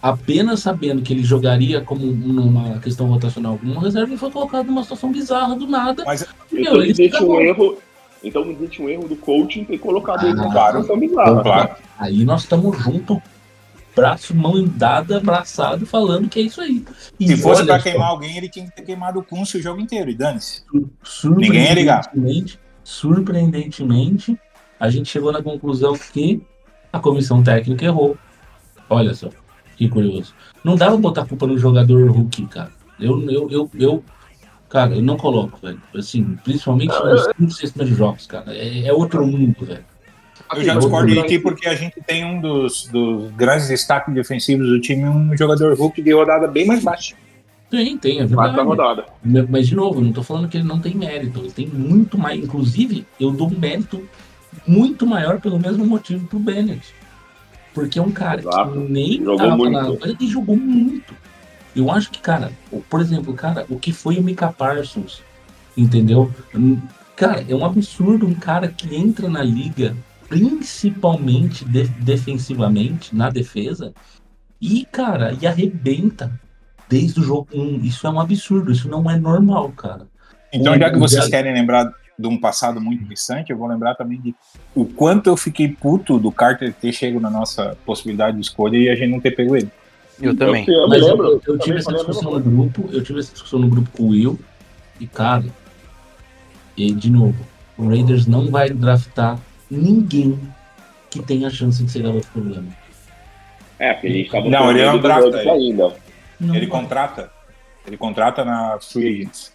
apenas sabendo que ele jogaria como numa questão rotacional como uma reserva e foi colocado numa situação bizarra do nada. Mas Meu, Então ele existe um erro. Então existe um erro do coaching ter colocado ele Ah, numa claro. situação bizarra. Claro. Aí nós estamos juntos, braço, mão dada, abraçado, falando que é isso aí. E se fosse só, queimar alguém, ele tinha que ter queimado o Kunce o jogo inteiro, e dane-se. Ninguém ia ligar. surpreendentemente, surpreendentemente, a gente chegou na conclusão que a comissão técnica errou. Olha só, que curioso. Não dava pra botar a culpa no jogador rookie, cara. Eu, eu, eu, eu Cara, eu não coloco, velho. Assim, principalmente nos 5, 6 primeiros jogos, cara. É, é outro mundo, velho. Eu já discordo de ti porque a gente tem um dos, dos grandes destaques defensivos do time, um jogador Hulk de rodada bem mais baixa. Tem, tem, é verdade. rodada. Mas, de novo, eu não tô falando que ele não tem mérito. Ele tem muito mais. Inclusive, eu dou um mérito muito maior pelo mesmo motivo pro Bennett. Porque é um cara Exato. que nem Jogou tava muito. na. Ele jogou muito. Eu acho que, cara, o- por exemplo, cara, o que foi o Mika Parsons, entendeu? Hum, Cara, é um absurdo um cara que entra na liga, principalmente de- defensivamente, na defesa, e, cara, e arrebenta desde o jogo 1. Isso é um absurdo, isso não é normal, cara. Então, O- já que vocês querem lembrar de um passado muito distante, eu vou lembrar também de o quanto eu fiquei puto do Carter ter chego na nossa possibilidade de escolha e a gente não ter pego ele. Eu também. Eu, eu Mas eu, lembro. eu- eu tive essa a discussão no grupo, eu tive essa discussão no grupo com o Will, e cara, e de novo, o Raiders não vai draftar ninguém que tenha chance de ser garoto problema. É, porque a gente tava Não, ele é um do drafta, ele. ainda. Não Ele vai. contrata, ele contrata na Free Agents.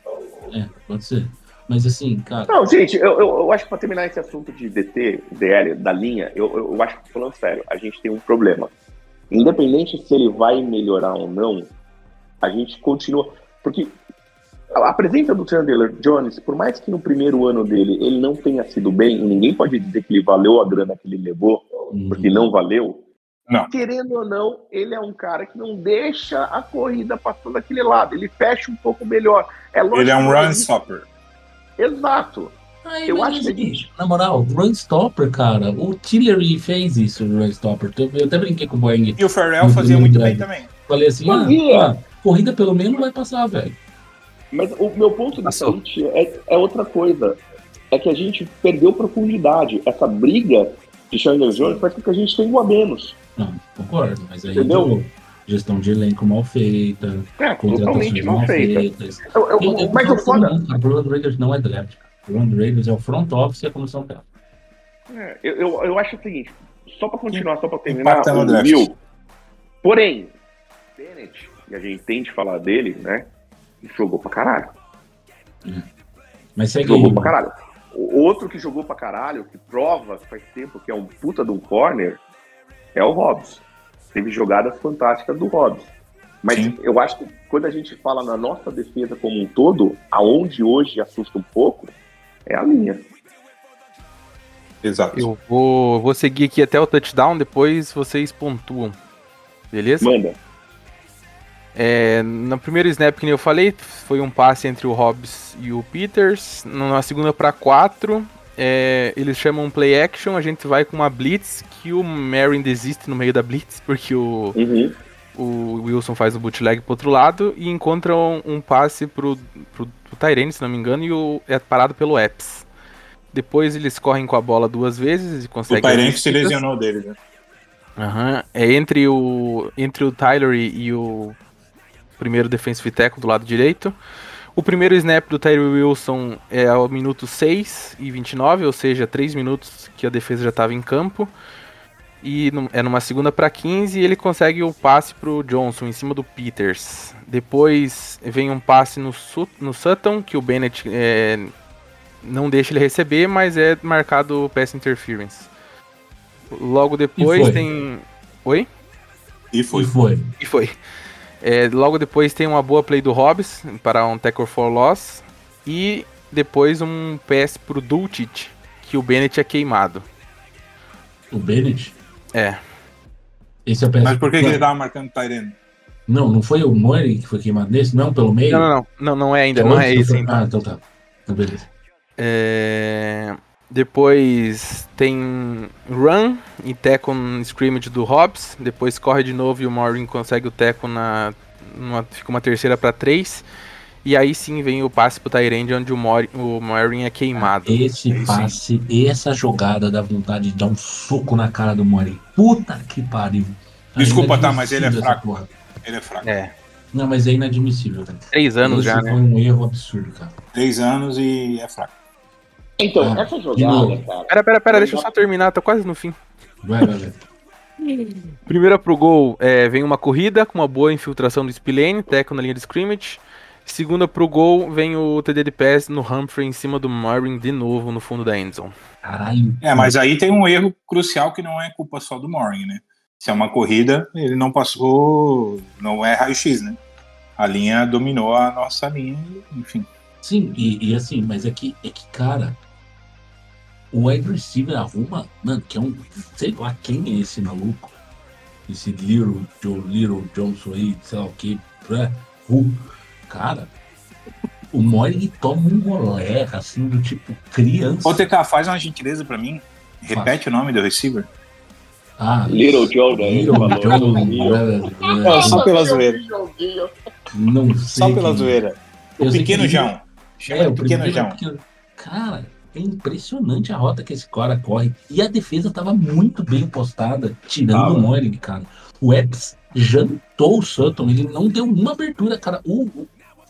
É, pode ser. Mas assim, cara, Não, gente, eu, eu, eu acho que pra terminar esse assunto de DT, DL, da linha, eu, eu, eu acho que, falando sério, a gente tem um problema. Independente se ele vai melhorar ou não, a gente continua. Porque a presença do Chandler Jones, por mais que no primeiro ano dele ele não tenha sido bem, e ninguém pode dizer que ele valeu a grana que ele levou, porque não valeu. Não. Querendo ou não, ele é um cara que não deixa a corrida passando daquele lado. Ele fecha um pouco melhor. É Ele é um run stopper. Exato. Ai, Eu acho que assim, existe. Na moral, Run Stopper, cara, o Tillery fez isso no Run Stopper. Eu eu até brinquei com o Boeing. E o No fazia muito bem também. Falei assim, ah, ah, corrida pelo menos vai passar, velho. Mas o meu ponto de Passou. frente é, é outra coisa. É que a gente perdeu profundidade. Essa briga de Chandler Jones faz com que a gente tenha um a menos. Não, concordo, mas aí Entendeu? Gestão de elenco mal feita, É, contratações totalmente mal mal feita. feitas. Eu- eu- Eu- eu mas o foda. não, cara, O problema do Raiders não é draft. O problema do Raiders é o front office e a comissão técnica. É, eu, eu, eu acho o seguinte, só pra continuar, só pra terminar, o draft. Will. Porém, Bennett, e a gente tem de falar dele, né? Jogou pra caralho. Mas segue aí. Jogou pra caralho. O outro que jogou pra caralho, que prova que faz tempo que é um puta de um corner, é o Hobbs. Teve jogadas fantásticas do Hobbs. Mas Sim. eu acho que quando a gente fala na nossa defesa como um todo, aonde hoje assusta um pouco, é a linha. Exato. Eu vou, vou seguir aqui até o touchdown, depois vocês pontuam. Beleza? Manda. É, no primeiro snap que nem eu falei, foi um passe entre o Hobbs e o Peters. Na segunda para quatro, é, eles chamam um play action, a gente vai com uma blitz que o Marin desiste no meio da blitz, porque o, Uhum. o Wilson faz o bootleg pro outro lado e encontra um, um passe pro, pro, pro Tyrene, se não me engano, e o, é parado pelo Epps. Depois eles correm com a bola duas vezes e O conseguem. Tyrant as se lesionou dele, né? Aham. É entre o, entre o Tyler e, e o primeiro defensive tackle do lado direito. O primeiro snap do Tyree Wilson é ao minuto 6 e 29, ou seja, 3 minutos que a defesa já estava em campo. E é numa segunda para 15 e ele consegue o passe pro Johnson em cima do Peters. Depois vem um passe no, no Sutton, que o Bennett é, não deixa ele receber, mas é marcado pass interference. Logo depois foi? tem. Oi? E foi. E foi. E foi. É, logo depois tem uma boa play do Hobbs para um tackle for loss. E depois um pass pro Dulcich, que o Bennett é queimado. O Bennett? É. Esse é o Mas por que, que ele tava marcando Tyrant? Não, não foi o Mori que foi queimado nesse? Não, pelo meio? Não, não, não. Não, não é ainda, É não é esse foi- ainda. Ah, então tá. Então, beleza. É, Depois tem run e tackle no scrimmage do Hobbs. Depois corre de novo e o Morin consegue o tackle na. numa- fica uma terceira para três. E aí sim vem o passe pro Tyrande, onde o, Mor o Morin é queimado. Esse Sim, sim. passe, essa jogada dá vontade de dar um soco na cara do Mori. Puta que pariu. Desculpa, É tá, mas ele é fraco. Ele é fraco. É, Não, mas é inadmissível, velho. três anos Esse já, né? foi um erro absurdo, cara. Três anos e é fraco. Então, Ah, essa jogada, cara. Pera, pera, pera, deixa eu só terminar, tô quase no fim. Vai, vai, vai. *laughs* Primeira pro gol, é, vem uma corrida com uma boa infiltração do Spillane, teco na linha de scrimmage. Segunda pro gol, vem o TD de pass no Humphrey em cima do Marvin de novo no fundo da endzone. Caralho. É, mas aí tem um erro crucial que não é culpa só do Morin, né? Se é uma corrida, ele não passou, não é raio-x, né? A linha dominou a nossa linha, enfim. Sim, e, e assim, mas é que, é que, cara, o wide receiver arruma, mano, que é um, sei lá quem é esse maluco, esse Little, Joe, Little Johnson aí, sei lá o que, né? Cara, o Morig toma um golé, assim, do tipo criança. Ô, TK, faz uma gentileza pra mim. Repete o nome do receiver. Ah, Little Joe, né? Little. Joe, né, Não, só pela zoeira. Joguinho. não sei Só pela quem- zoeira. O Eu pequeno que- João. Chama É, o pequeno João. pequeno- Cara, é impressionante a rota que esse cara corre. E a defesa tava muito bem postada, tirando Tava. o Moring, cara. O Epps jantou o Sutton, ele não deu uma abertura, cara. O,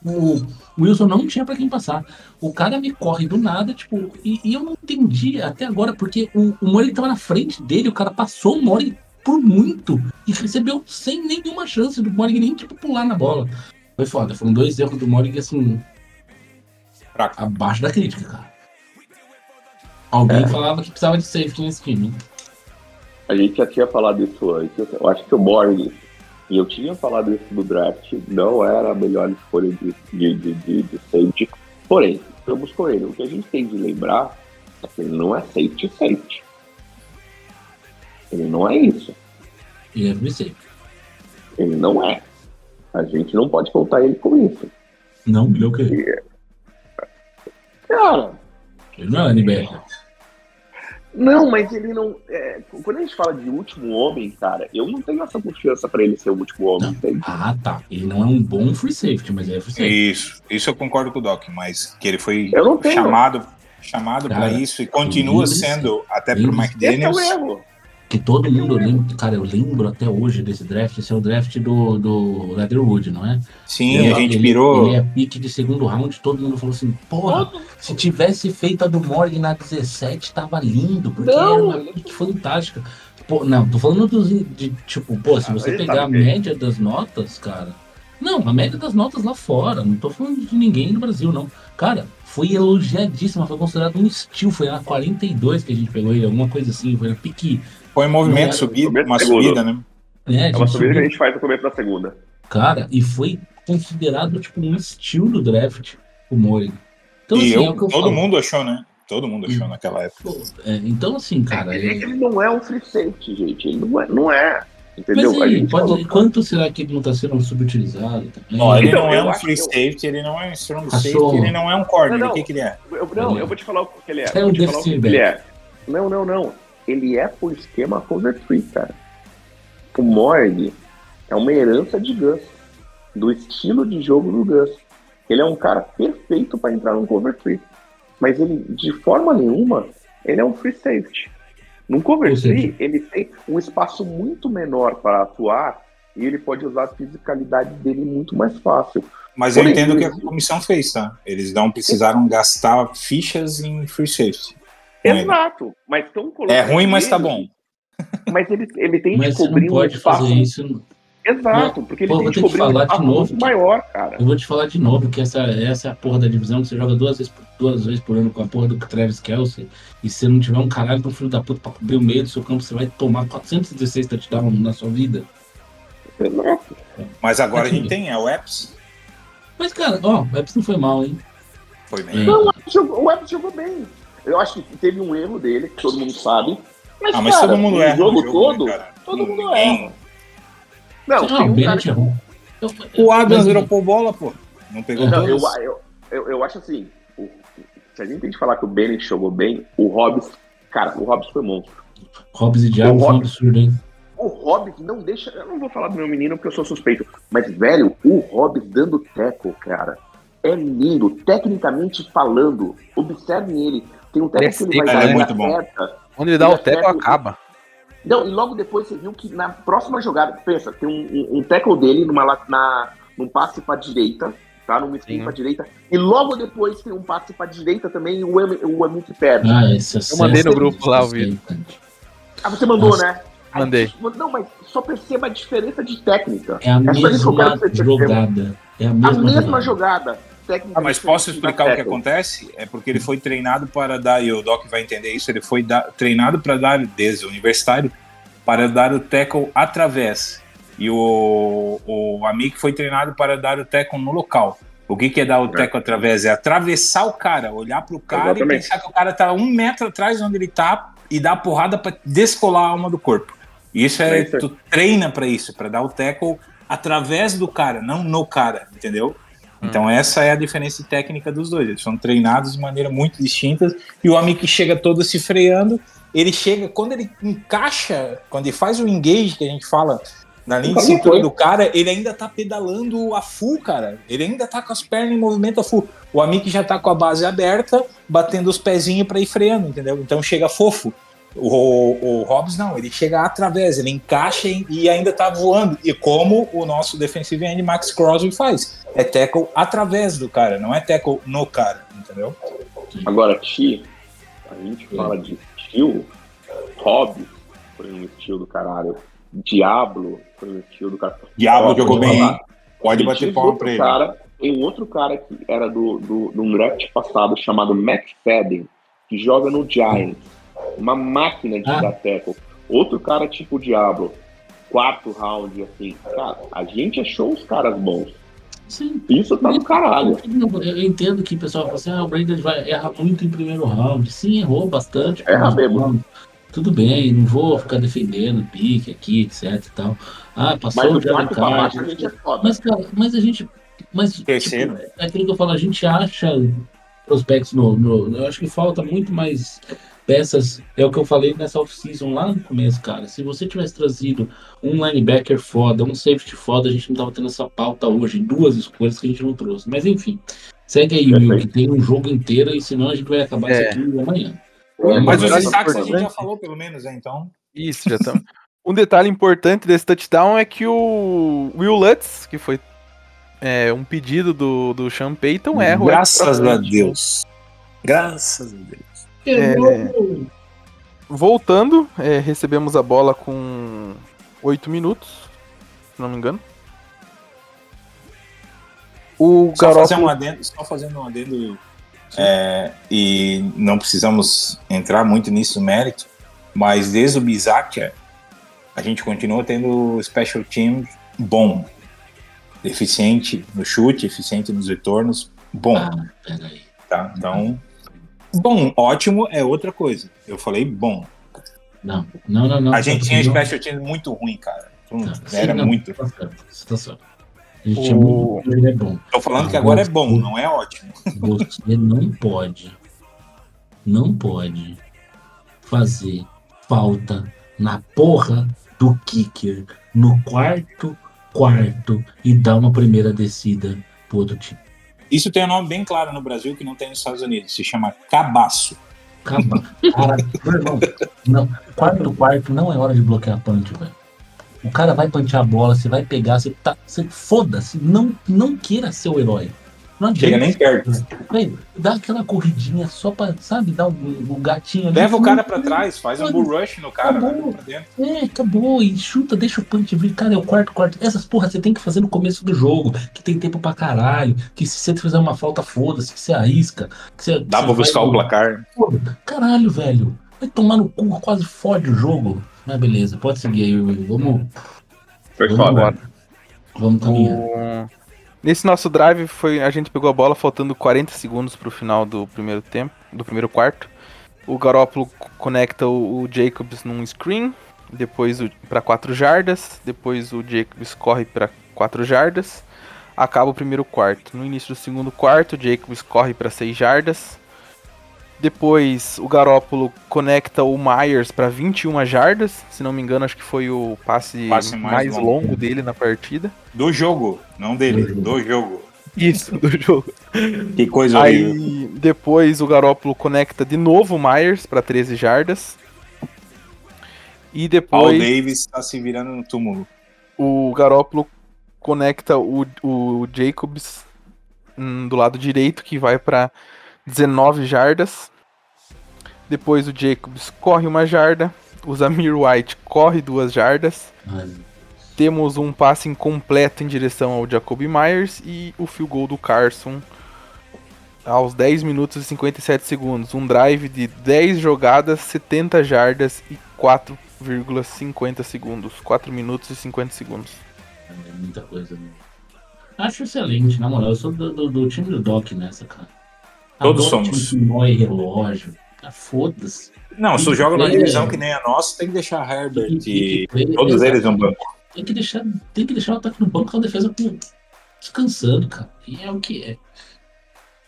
o, o Wilson não tinha pra quem passar. O cara me corre do nada, tipo, e, e eu não entendi até agora, porque o, o Moring tava na frente dele, o cara passou o Moring por muito e recebeu sem nenhuma chance do Moring nem, tipo, pular na bola. Foi foda, foram dois erros do Moring, assim, Fraco. abaixo da crítica, cara. Alguém falava que precisava de safety nesse time. A gente já tinha falado isso antes. Eu acho que o Morgan, e eu tinha falado isso no draft, não era a melhor escolha de, de, de, de, de safety. Porém, estamos com ele. O que a gente tem de lembrar é que ele não é safety safety. Ele não é isso. E é safety. Ele não é. A gente não pode contar ele com isso. Não, ele é o quê? Cara, Ele não é linebacker. Não, mas ele não. é, quando a gente fala de último homem, cara, eu não tenho essa confiança pra ele ser o último homem. entende? Ah, tá. Ele não é um bom free safety, mas ele é free safety. Isso, isso eu concordo com o Doc, mas que ele foi Eu não tenho. chamado, chamado Cara, para isso e continua sendo, até pro lembre-se- Esse é o erro. Que todo mundo lembra. Cara, eu lembro até hoje desse draft. Esse é o draft do, do Leatherwood, não é? Sim, Ele- a gente ele- pirou. Ele é pique de segundo round. Todo mundo falou assim: porra, se tivesse feito a do Morgan na 17, tava lindo. Porque Não, era uma pique fantástica. Pô, não, tô falando dos, de tipo, pô, se Ah, você ele pegar a sabe bem. média das notas, cara. Não, a média das notas lá fora. Não tô falando de ninguém do Brasil, não. Cara, foi elogiadíssima. Foi considerado um steal. Foi na 42 que a gente pegou ele, alguma coisa assim. Foi na pique. Foi em movimento, era- subida, Começo uma segundo. subida, né? Né, É uma subida que a gente faz no começo da segunda. Cara, e foi considerado tipo um estilo do draft, o Morgan. Então, e assim, eu, é o que eu todo falo. mundo achou, né? Todo mundo achou Hum. naquela época. É, então, assim, cara. ele, é- ele não é um free safety, gente. Ele não é. Não é entendeu? Mas aí, pode- falou- quanto será que ele não está sendo subutilizado também? Não, ele Então, não é eu um free eu- safety, ele não é um strong Cachorro. safety, ele não é um corner. Não, não. O que, que ele é? Eu, não, eu vou te falar o que ele é. É Eu vou um te falar o que defensive ele é. Não, não, não. Ele é por esquema cover tree, cara. O Morg é uma herança de Gus. Do estilo de jogo do Gus. Ele é um cara perfeito para entrar no cover tree. Mas ele, de forma nenhuma, ele é um free safety. Num cover Ou seja- tree, ele tem um espaço muito menor para atuar e ele pode usar a fisicalidade dele muito mais fácil. Mas eu Porém, entendo o que a comissão fez, tá? Eles não precisaram gastar fichas em free safety. Exato. Mas estão colocando É ruim, mas tá bom. Mas ele, ele tem Mas de cobrir não um espaço. fazer isso. Exato, porque ele Pô, tem de que cobrir um falar de espaço novo maior, cara. Eu vou te falar de novo que essa, essa é a porra da divisão que você joga duas vezes, por- duas vezes por ano com a porra do Travis Kelsey. E se não tiver um caralho do filho da puta pra cobrir o meio do seu campo, você vai tomar 416 touchdowns na sua vida. Exato. Mas agora a Aqui. gente tem, é o Epps. Mas, cara, ó, o Epps não foi mal, hein? Foi bem. É. Não, o Webb jogou- o jogou bem. Eu acho que teve um erro dele, que todo mundo sabe. Mas, Ah, mas cara, todo mundo erra. jogo no jogo, todo, né, cara? todo mundo Ninguém- erra. Não, Não, o um cara. Eu- O Adams mas- virou por bola, pô. Não pegou Não, eu, eu, eu, eu acho assim, o- se a gente tem que falar que o Bennett jogou bem, o Hobbs, cara, o Hobbs foi monstro. Hobbs e Diabo O foi um Hobbs- absurdo, hein? O Hobbs não deixa. Eu não vou falar do meu menino porque eu sou suspeito. Mas, velho, o Hobbs dando tackle, cara, é lindo. Tecnicamente falando, observem ele. Tem um é que ele vai dar é muito bom. Onde ele dá o teco, acerta- acaba. Não, e logo depois você viu que na próxima jogada, pensa, tem um, um, um tackle dele numa, na, num passe pra direita, tá? Num spin pra direita. E logo depois tem um passe pra direita também e o, o Amit perde. Ah, esse acesso. mandei no é grupo lá o. Ah, você mandou, né? a Mandei. Não, mas só perceba a diferença de técnica. É a que eu quero mesma que jogada. É a A mesma, mesma jogada. jogada. Ah, mas posso explicar o que acontece? É porque ele foi treinado para dar, e o Doc vai entender isso, ele foi da- treinado para dar, desde o universitário, para dar o tackle através. E o, o Amick foi treinado para dar o tackle no local. O que, que é dar o tackle através? É atravessar o cara, olhar para o cara Exatamente. e pensar que o cara tá um metro atrás de onde ele tá e dar a porrada para descolar a alma do corpo. E isso é, É isso tu treina para isso, para dar o tackle através do cara, não no cara, entendeu? Então essa é a diferença técnica dos dois. Eles são treinados de maneira muito distinta e o homem que chega todo se freando, ele chega quando ele encaixa, quando ele faz o engage que a gente fala na linha de cintura do cara, ele ainda tá pedalando a full, cara. Ele ainda tá com as pernas em movimento a full. O Amik já tá com a base aberta, batendo os pezinhos para ir freando, entendeu? Então chega fofo. O, o Hobbs não, ele chega através, ele encaixa em- e ainda tá voando. E como o nosso defensive end Max Crosby faz. É tackle através do cara, não é tackle no cara, entendeu? Agora, Ti, a gente fala de estilo, Hobby foi um estilo do caralho. Diablo foi um estilo do caralho. Diablo Ó, jogou bem, falar. Pode bater palma pra ele. Cara, tem um outro cara que era do, do, do draft passado chamado McFadden, que joga no Giants. Uma máquina de Ah. dar tackle. Outro cara tipo Diablo. Quarto round, assim. Cara, a gente achou os caras bons. Sim. Isso tá do caralho. Eu entendo que o pessoal fala assim: ah, o Brandon vai errar muito em primeiro round. Sim, errou bastante. Erra mesmo. Tudo bem, não vou ficar defendendo pique aqui, etc e tal. Ah, passou Mas o Jalen a Carter. gente é foda. Mas, cara, mas a gente. Mas, Terceiro. tipo, é aquilo que eu falo, a gente acha prospectos no, no- Eu acho que falta muito mais peças. É o que eu falei nessa off-season lá no começo, cara. Se você tivesse trazido um linebacker foda, um safety foda, a gente não tava tendo essa pauta hoje. Duas escolhas que a gente não trouxe. Mas enfim. Segue aí, Will, que tem um jogo inteiro, e senão a gente vai acabar É. isso aqui amanhã. Mas os destaques a gente já falou, pelo menos, né? Então. Isso, já estamos. *laughs* Um detalhe importante desse touchdown é que o Will Lutz, que foi é, um pedido do, do Sean Payton, erra Graças a. Deus. Graças a Deus. É, Voltando, é, recebemos a bola com 8 minutos, se não me engano. O Só fazer um adendo, só fazendo um adendo é, e não precisamos entrar muito nisso mérito, mas desde o Bizakia a gente continua tendo special team bom, eficiente no chute, eficiente nos retornos, bom, Ah, peraí. tá? Então, bom, ótimo é outra coisa. Eu falei bom. Não, não, não, não. A gente tinha não. special team muito ruim, cara. Tá, sim, Era não, muito. Tá certo, tá certo. A gente O- tinha muito, ele é bom. Tô falando que agora é bom, não é ótimo. Você não pode, não pode fazer falta na porra do kicker no quarto quarto e dar uma primeira descida pro outro time. Isso tem um nome bem claro no Brasil que não tem nos Estados Unidos. Se chama cabaço. Meu irmão, não, quarto quarto não é hora de bloquear punch, velho. O cara vai punchar a bola, você vai pegar, você tá. Você foda-se, não, não queira ser o herói. Não Chega adianta. nem perto. Velho, dá aquela corridinha só pra, sabe, dar um, um gatinho ali. Leva o cara pra Não, trás, faz um bull rush no cara, Tá pra dentro. É, acabou. E chuta, deixa o punch vir. Cara, é o quarto, quarto. Essas porra você tem que fazer no começo do jogo, que tem tempo pra caralho. Que se você fizer uma falta, foda-se, que você arrisca. Que você, Dá que pra buscar o placar. Caralho, velho. Vai tomar no cu, quase fode o jogo. Mas beleza, pode seguir aí. Will. Vamos, Foi vamos foda. embora. Vamos caminhar. O- Nesse nosso drive, foi, a gente pegou a bola faltando 40 segundos pro final do primeiro tempo, do primeiro quarto. O Garópolo co- conecta o, o Jacobs num screen, depois para 4 jardas, depois o Jacobs corre para 4 jardas. Acaba o primeiro quarto. No início do segundo quarto, o Jacobs corre para 6 jardas. Depois o Garópolo conecta o Myers para 21 jardas. Se não me engano, acho que foi o passe, Passe mais mais, longo. longo dele na partida. Do jogo, não dele, Do jogo. Isso, do jogo. Que coisa horrível. Aí depois o Garópolo conecta de novo o Myers para 13 jardas. E Paul depois Davis tá se virando no túmulo. o Garópolo conecta o, o Jacobs hum, do lado direito, que vai para 19 jardas. Depois o Jacobs corre uma jarda. o Zamir White corre duas jardas. Ai, Temos um passe incompleto em direção ao Jacoby Myers e o field goal do Carson aos 10 minutos e 57 segundos. Um drive de 10 jogadas, 70 jardas e 4,50 segundos. 4 minutos e 50 segundos. É muita coisa. Né? Acho excelente, na moral. Eu sou do, do- do time do Doc nessa, cara. Todos Adoro somos. time que relógio. Ah, Foda-se. Não, se joga numa É. divisão que nem a nossa, tem que deixar Herbert Tem e que- todos eles no banco. Tem que deixar, tem que deixar o ataque no banco com a defesa descansando, cara. E é o que é.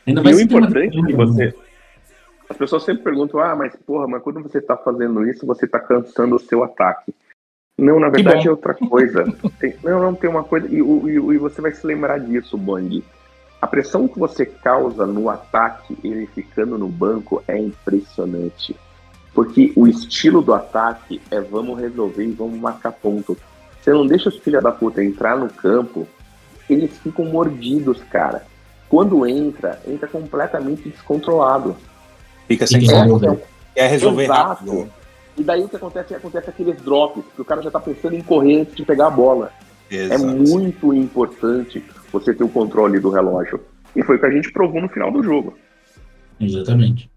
Ainda E mais o tem uma importante é que você. As pessoas sempre perguntam, ah, mas porra, mas quando você tá fazendo isso, você tá cansando o seu ataque. Não, na verdade é outra coisa. Tem- não, não, tem uma coisa. E, o- e o- e você vai se lembrar disso, Bong. A pressão que você causa no ataque, ele ficando no banco, é impressionante. Porque o estilo do ataque é vamos resolver e vamos marcar ponto. Você não deixa os filha da puta entrar no campo, eles ficam mordidos, cara. Quando entra, entra completamente descontrolado. Fica sem foco. resolver. Quer resolver Exato. rápido. E daí o que acontece? Acontece aqueles drops, que o cara já tá pensando em correr antes de pegar a bola. É Exato. muito importante você ter o controle do relógio. E foi o que a gente provou no final do jogo. Exatamente.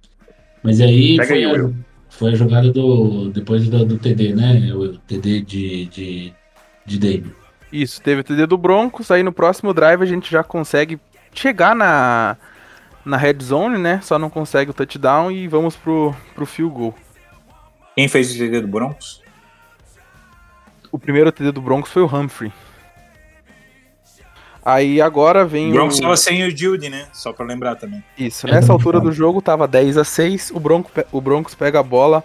Mas aí Pega foi, aí, a, foi a jogada do. Depois do, do TD, né? O TD de, de, de David. Isso, teve o TD do Broncos, aí no próximo drive a gente já consegue chegar na, na red zone, né? Só não consegue o touchdown e vamos pro, pro field goal. Quem fez o TD do Broncos? O primeiro TD do Broncos foi o Humphrey. Aí agora vem O Broncos o... tava sem o Judy, né? Só pra lembrar também. Isso, É, nessa tá altura do jogo tava 10 a 6 o, Bronco, o Broncos pega a bola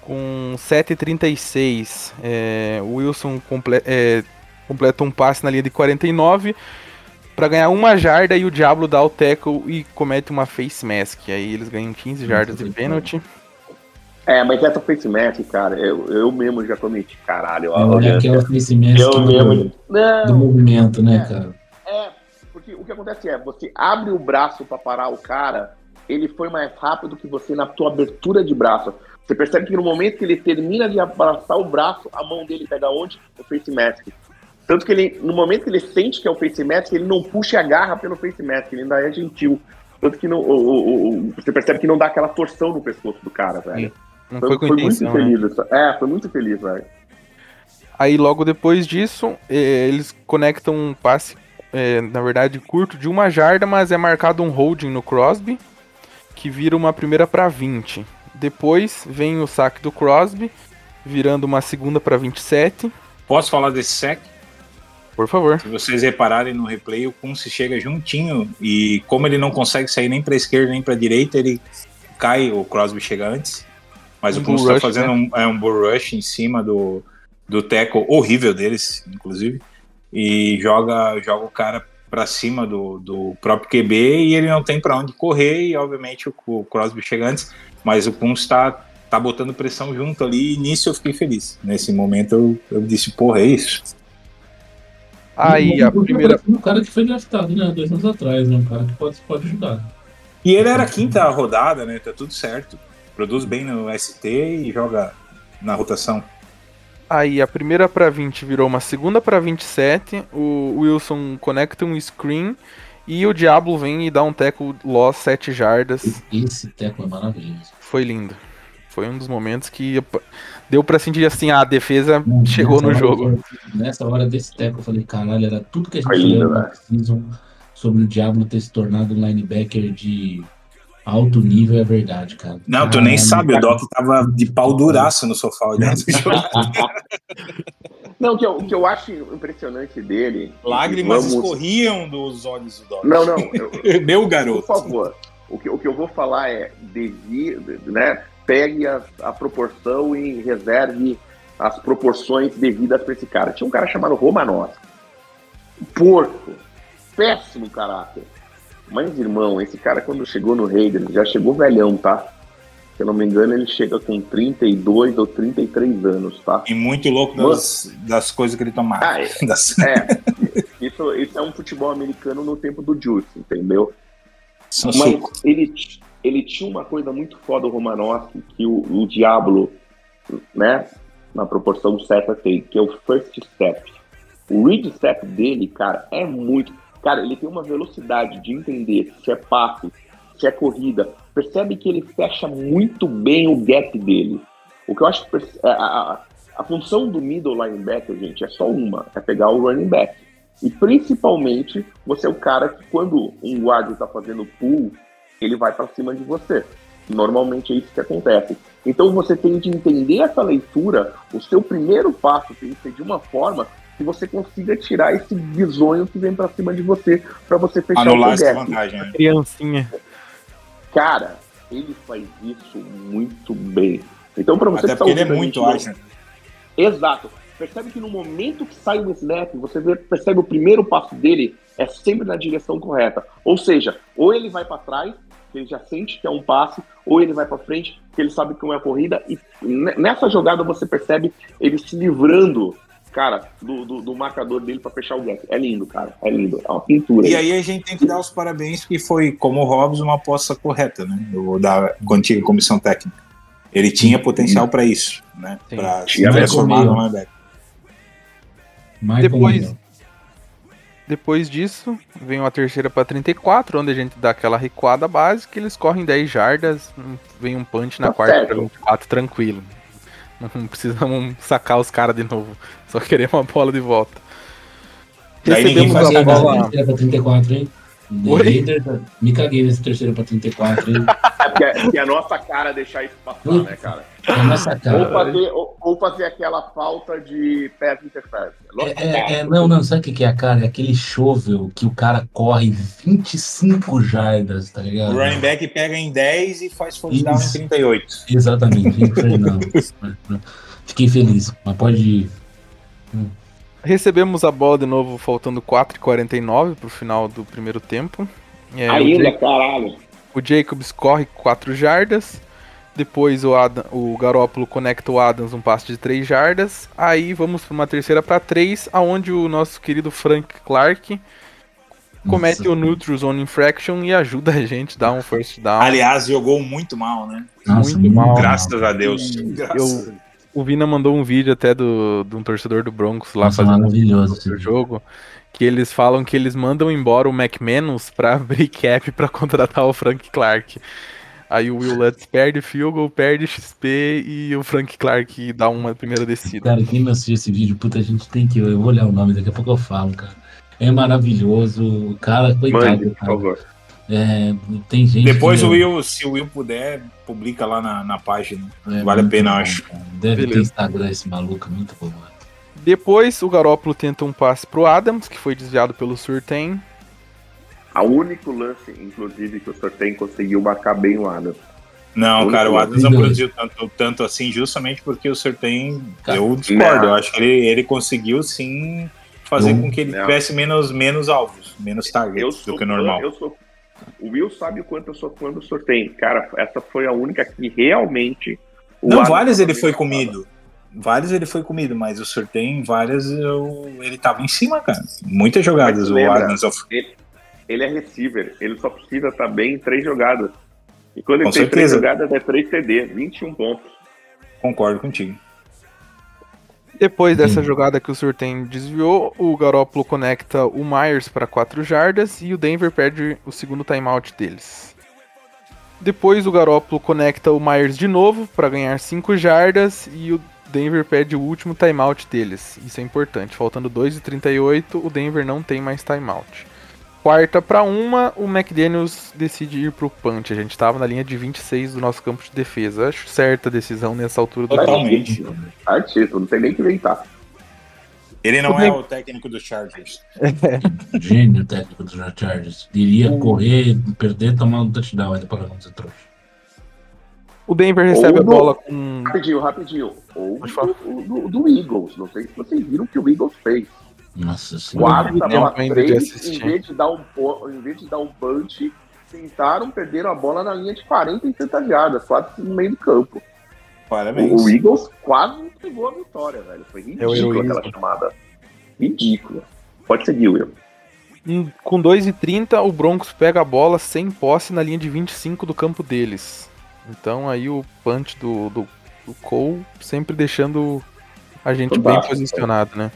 com 7,36. É, o Wilson comple, é, completa um passe na linha de 49 para ganhar uma jarda e o Diablo dá o tackle e comete uma face mask. Aí eles ganham 15 jardas de pênalti. É, mas essa face mask, cara, eu, eu mesmo já cometi caralho. ó, É olhando. aquela face mask Eu do, mesmo. Do movimento, né, cara? É, porque o que acontece é, você abre o braço pra parar o cara, ele foi mais rápido que você na tua abertura de braço. Você percebe que no momento que ele termina de abraçar o braço, a mão dele pega onde? O face mask. Tanto que ele, no momento que ele sente que é o face mask, ele não puxa e agarra pelo face mask, ele ainda é gentil. Tanto que não, o- o- o- você percebe que não dá aquela torção no pescoço do cara, velho. Não foi, com intenção, muito né? feliz. É, foi muito feliz, velho. Aí logo depois disso, eles conectam um passe, eh, na verdade, curto de uma jarda, mas é marcado um holding no Crosby, que vira uma primeira para 20. Depois vem o saque do Crosby, virando uma segunda para 27. Posso falar desse sec? Por favor. Se vocês repararem no replay, o Kunze chega juntinho e como ele não consegue sair nem pra esquerda nem pra direita, ele cai, o Crosby chega antes. Mas Um o Kunze bull tá rush, fazendo né? um, é, um bull rush em cima do, do tackle horrível deles, inclusive, e joga, joga o cara pra cima do, do próprio QB e ele não tem pra onde correr e obviamente o, o Crosby chega antes, mas o Kunze tá, tá botando pressão junto ali e nisso eu fiquei feliz. Nesse momento eu, eu disse, porra, é isso? Aí a primeira. Um cara que foi draftado, né? Dois anos atrás, né? Um cara que pode, pode ajudar. E ele era a quinta rodada, né? Tá tudo certo. Produz bem no ST e joga na rotação. Aí a primeira para 20 virou uma segunda para 27. O Wilson conecta um screen e o Diablo vem e dá um tackle loss 7 jardas. Esse teco é maravilhoso. Foi lindo. Foi um dos momentos que deu pra sentir assim, ah, a defesa Não, chegou no jogo. Nessa hora desse teco, eu falei, caralho, era tudo que a gente lembra sobre o Diablo ter se tornado um linebacker de alto nível, é verdade, cara. Não, tu nem sabe, o. Doc tava de pau duraço no sofá olhando o jogo. *laughs* Não, o que eu, o que eu acho impressionante dele. Lágrimas vamos- escorriam dos olhos do Doc. Não, não, *laughs* eu- Meu por garoto. favor. O que, o que eu vou falar é, devi, né, pegue a, a proporção e reserve as proporções devidas para esse cara. Tinha um cara chamado Romanowski. Porco. Péssimo caráter. Mas, irmão, esse cara quando chegou no Raiders, já chegou velhão, tá? Se eu não me engano, ele chega com 32 ou 33 anos, tá? E muito louco das, das coisas que ele tomava. Ah, é. *laughs* Das- É, isso, isso é um futebol americano no tempo do Juice, entendeu? São Mas suco. ele, ele tinha uma coisa muito foda, o Romanowski, que o, o Diablo né, na proporção certa tem, que é o first step. O read step dele, cara, é muito. Cara, ele tem uma velocidade de entender se é passe, se é corrida. Percebe que ele fecha muito bem o gap dele. O que eu acho perce- a, a, a função do middle linebacker, gente, é só uma: é pegar o running back. E principalmente, você é o cara que, quando um guarda está fazendo pull, ele vai para cima de você. Normalmente é isso que acontece. Então você tem de entender essa leitura, o seu primeiro passo tem que ser de uma forma que você consiga tirar esse bisonho que vem para cima de você, para você fechar Anular o seu essa vantagem. né? Criancinha. Cara, ele faz isso muito bem. Então, para você Até que tá porque ele é muito ágil. Exato. Percebe que no momento que sai o snap, você vê- percebe o primeiro passo dele é sempre na direção correta. Ou seja, ou ele vai para trás, que ele já sente que é um passe, ou ele vai para frente, que ele sabe que não é corrida. E ne- nessa jogada você percebe ele se livrando, cara, do, do, do marcador dele para fechar o gap. É lindo, cara. É lindo. É uma pintura. E aí a gente tem que dar os parabéns, porque foi, como o Hobbs, uma aposta correta, né? Do- Da antiga comissão técnica. Ele tinha potencial para isso, né? Para se transformar no linebacker. Depois-. Depois disso, vem uma terceira para 34, onde a gente dá aquela recuada básica, eles correm 10 jardas, vem um punch na Tá quarta para 24, tranquilo. Não *laughs* precisamos sacar os caras de novo, só queremos uma bola de volta. Daí Recebemos a bola. Terceira pra 34, hein? Oi? Raiders, me caguei nesse terceiro pra 34, hein? É porque é, que é a nossa cara deixar isso passar, né, cara? É Ou fazer aquela falta de pass interference. É, é, é, não, não, sabe o que é a cara? É aquele shovel que o cara corre 25 jardas, tá O ligado? running back pega em 10 e faz first down em Isso. 38. Exatamente. *laughs* Fiquei feliz, mas pode ir. Recebemos a bola de novo, faltando 4,49 pro final do primeiro tempo. É, o, Ainda, Ja- caralho. o Jacobs corre 4 jardas. Depois o, Adam, o Garópolo conecta o Adams um passe de 3 jardas. Aí vamos para uma terceira para 3, aonde o nosso querido Frank Clark comete Nossa. o neutral zone infraction e ajuda a gente a dar um first down. Aliás, jogou muito mal, né? Nossa, muito mal. Graças a Deus. Eu- Graças. O Vina mandou um vídeo até do, de um torcedor do Broncos lá Nossa, fazendo maravilhoso vídeo. jogo. Que eles falam que eles mandam embora o McManus pra *laughs* abrir cap pra contratar o Frank Clark. Aí o Will Lutz perde field goal, perde XP e o Frank Clark dá uma primeira descida. Cara, quem não assistiu esse vídeo, puta, a gente tem que. Eu vou olhar o nome, daqui a pouco eu falo, cara. É maravilhoso. O cara, coitado, Mande, por cara. favor. É, tem gente. Depois que, o Will, se o Will puder, publica lá na, na página. é, vale a pena, bom, acho. cara. Deve ter Beleza. Instagram esse maluco, muito bom. mano. Depois o Garópolo tenta um passe pro Adams, que foi desviado pelo Surtain. A único lance, inclusive, que o sorteio conseguiu marcar bem o Adams. Não, Único cara, o. Adams não produziu tanto, tanto assim, justamente porque o. Cara, Eu discordo. não. Eu acho que ele, ele conseguiu sim fazer Eu- com que ele Não. tivesse menos, menos alvos, menos targets sou do que o fã, normal. Eu sou, o Will sabe o quanto eu sou fã do sorteio. Cara, essa foi a única que realmente. o Não, Adams várias ele foi comido. Várias ele foi comido, mas o Sertem, várias eu, ele tava em cima, cara. Muitas jogadas o? Adams of- Ele é receiver, ele só precisa estar bem em três jogadas. E quando ele Com tem três certeza. jogadas, é 3 TD, 21 pontos. Concordo contigo. Depois dessa jogada que o Surtain desviou, o Garópolo conecta o Myers para 4 jardas e o Denver perde o segundo timeout deles. Depois o Garópolo conecta o Myers de novo para ganhar 5 jardas e o Denver perde o último timeout deles. Isso é importante. Faltando 2 e 38, o Denver não tem mais timeout. Quarta para uma, o McDaniels decide ir pro punch. A gente estava na linha de 26 do nosso campo de defesa. Acho certa a decisão nessa altura do Totalmente. Artista, não tem nem que inventar. Ele não O é o técnico dos Chargers. Gênio técnico dos Chargers. Iria correr, perder, tomar um touchdown. Aí depois não ser trouxa. O Denver recebe Ou a do- bola com Rapidinho, rapidinho. Ou do, do, do Eagles. Não sei se vocês viram o que o Eagles fez. Nossa senhora. Quarta de 3, em assistir. vez de dar um em vez de dar um punch, tentaram perder a bola na linha de 40 e 60 jardas, quase no meio do campo. Parabéns. O Eagles quase entregou a vitória, velho. Foi É ridículo aquela chamada. Ridícula. Pode seguir, Will. Com 2,30, o Broncos pega a bola sem posse na linha de 25 do campo deles. Então aí o punch do, do O Cole sempre deixando a gente Fantástico, bem posicionado, né?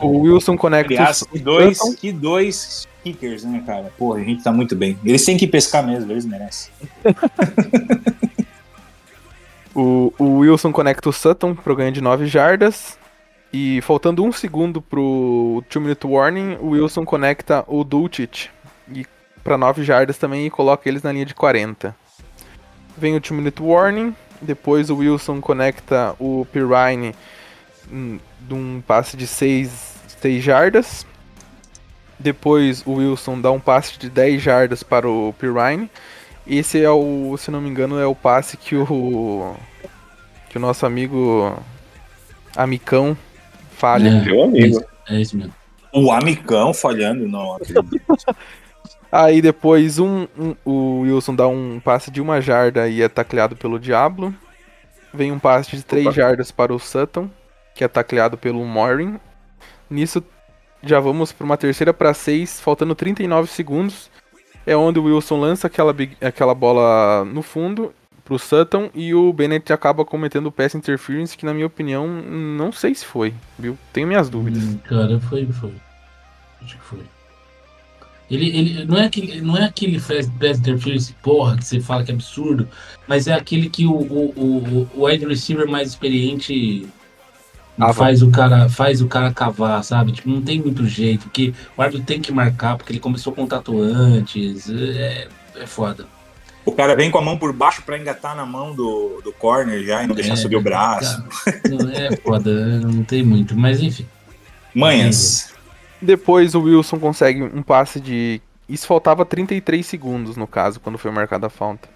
O Wilson conecta Aliás, que dois, que dois kickers, né, cara? Porra, a gente tá muito bem. Eles têm que pescar mesmo, eles merecem. *laughs* O, o Wilson conecta o Sutton pro ganho de 9 jardas. E faltando um segundo pro 2 minute warning, o Wilson conecta o Dulcich e para 9 jardas também e coloca eles na linha de 40. Vem o 2 minute warning, depois o Wilson conecta o Pirine hum, de um passe de 6, 6 jardas. Depois o Wilson dá um passe de 10 jardas para o Pirine. Esse é o, se não me engano, é o passe que o que o nosso amigo Amicão falha. É, Meu amigo. É isso mesmo. O Amicão falhando, não acredito. *laughs* Aí depois um, um- o Wilson dá um passe de uma jarda e é tacleado pelo Diablo. Vem um passe de 3 Opa. jardas para o Sutton, que é tacleado pelo Morin. Nisso já vamos para uma terceira para 6, faltando 39 segundos. É onde o Wilson lança aquela, aquela bola no fundo pro Sutton e o Bennett acaba cometendo o pass interference, que na minha opinião não sei se foi, viu? Tenho minhas dúvidas. Hum, Cara, foi, foi. Acho que foi. Ele, ele não é aquele, não é aquele pass interference, porra, que você fala que é absurdo, mas é aquele que o, o, o, o wide receiver mais experiente Cava. faz o cara faz o cara cavar, sabe? Tipo, não tem muito jeito, porque o árbitro tem que marcar, porque ele começou o contato antes, é, é foda. O cara vem com a mão por baixo pra engatar na mão do, do corner já e não deixar É, subir o braço. cara, não é foda, não tem muito, mas enfim. Manhas. Depois o Wilson consegue um passe de. Isso faltava 33 segundos no caso, quando foi marcada a falta.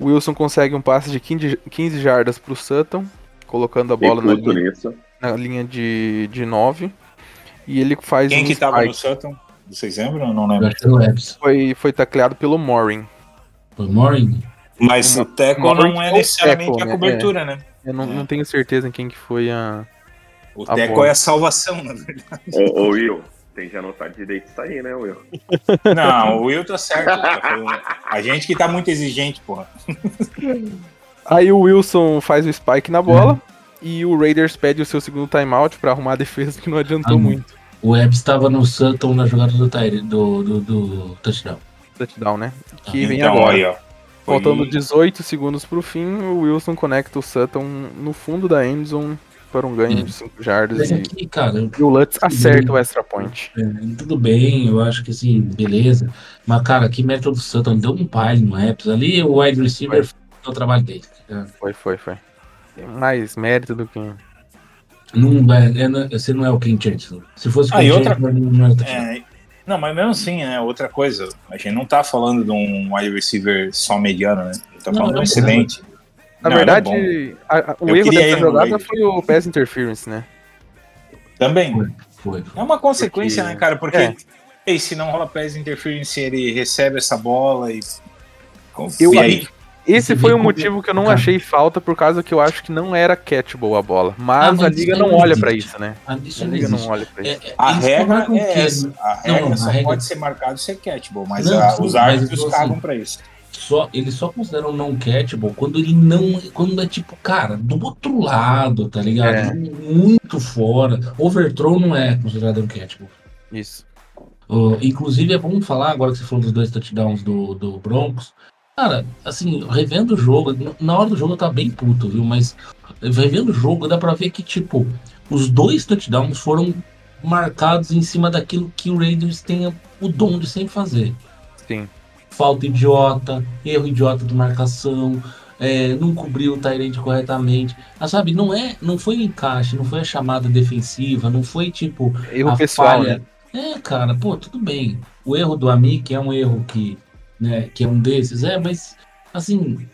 O Wilson consegue um passe de 15, 15 jardas pro Sutton, colocando a bola na linha, na linha de, de 9. E ele faz Quem um que tava no. Sutton? Vocês lembram? Eu não lembro. Epps. Foi, foi tacleado pelo Morin. Foi Morin? Mas o Uma- não é ou necessariamente tackle, a né? cobertura, né? Eu não, É. não tenho certeza em quem que foi a. O A tackle bola. é a salvação, na verdade. Ô, ô, Will, tem que anotar direito isso aí, né, Will? Não, o Will tá certo. tá. A gente que tá muito exigente, porra. *laughs* Aí o Wilson faz o spike na bola. E o Raiders pede o seu segundo timeout pra arrumar a defesa, que não adiantou Ah, muito. O Epps estava no Sutton na jogada do, do, do, do touchdown. Touchdown, né? Que vem então, agora. aí, ó. Foi- Faltando 18 segundos pro fim, o Wilson conecta o Sutton no fundo da endzone para um ganho de 5 jardas Mas e, cara, e o Lutz acerta o extra point. é, tudo bem, eu acho que assim, beleza. Mas, cara, que mérito do Sutton deu um baile no Epps. Ali o wide receiver fez o trabalho dele. Cara. Foi, foi, foi. Tem mais mérito do que. Não, é, não- você não é o Ken Chancellor. Se fosse o Ah, Ken outra- Chancellor, não era touchdown. É, não, mas mesmo assim, né? Outra coisa, a gente não tá falando de um wide receiver só mediano, né? A gente tá Não, falando de um é excelente. Na Não, é verdade, a- a- o Eu erro dessa jogada foi o pass interference, né? Também. Foi. É uma consequência, Porque- né, cara? Porque É. ei, se não rola pass interference, ele recebe essa bola e. Eu- e aí? Esse foi um como- motivo que eu não achei falta, por causa que eu acho que não era catchable a bola. Mas, Ah, mas a liga não não olha pra existe. isso, né? Ah, A Isso não liga não existe. olha pra É, isso. é, A eles regra é que- essa. A Não, regra a só regra- pode ser marcado se é catchable, mas Não, a- sim, os árbitros assim, cagam pra isso. só, eles só consideram não catchable quando ele não. Quando é tipo, cara, do outro lado, tá ligado? É. Muito fora. Overthrow não é considerado um catchable. Isso. Uh, inclusive, é bom falar, agora que você falou dos dois touchdowns do, do Broncos. Cara, assim, revendo o jogo, na hora do jogo eu tava bem puto, viu? Mas revendo o jogo, dá pra ver que, tipo, os dois touchdowns foram marcados em cima daquilo que o Raiders tem o dom de sempre fazer. Sim. Falta idiota, erro idiota de marcação, é, não cobriu o Tyrant corretamente. Ah, sabe, não é, não foi o encaixe, não foi a chamada defensiva, não foi tipo Erro a pessoal, falha. né? É, cara, pô, tudo bem. O erro do Amic é um erro que, né, que é um desses, é, mas assim.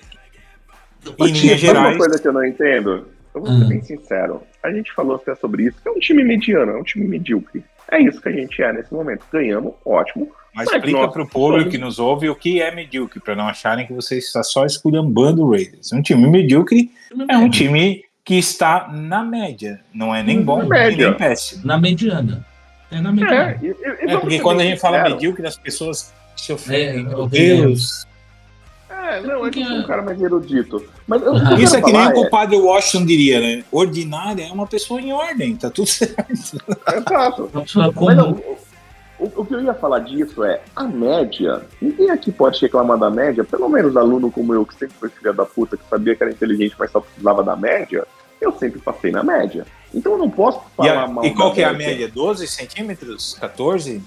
Em linhas sabe uma gerais- coisa que eu não entendo? Eu vou ser bem sincero. A gente falou até sobre isso, que é um time mediano, é um time medíocre. É isso que a gente é nesse momento. Ganhamos, ótimo. Mas Mas explica nós pro público somos- que nos ouve o que é medíocre, pra não acharem que você está só esculhambando o Raiders. Um time medíocre é um time que está na média. Não é nem bom e média. nem péssimo. Na mediana. É na É, mediana. e, e- e É vamos porque quando a gente fala medíocre, as pessoas se ofendem. É, Meu. Deus. É, É, não, é que eu sou um cara mais erudito. Mas Isso é que nem falar o compadre Washington diria, né? Ordinária é uma pessoa em ordem, tá tudo *laughs* certo. é, exato. Mas não, o, o- que eu ia falar disso é a média. Ninguém aqui pode reclamar da média, pelo menos aluno como eu, que sempre foi filha da puta, que sabia que era inteligente, mas só precisava da média, eu sempre passei na média. Então eu não posso E, falar a- mal. e qual que é a média? 12 centímetros? 14?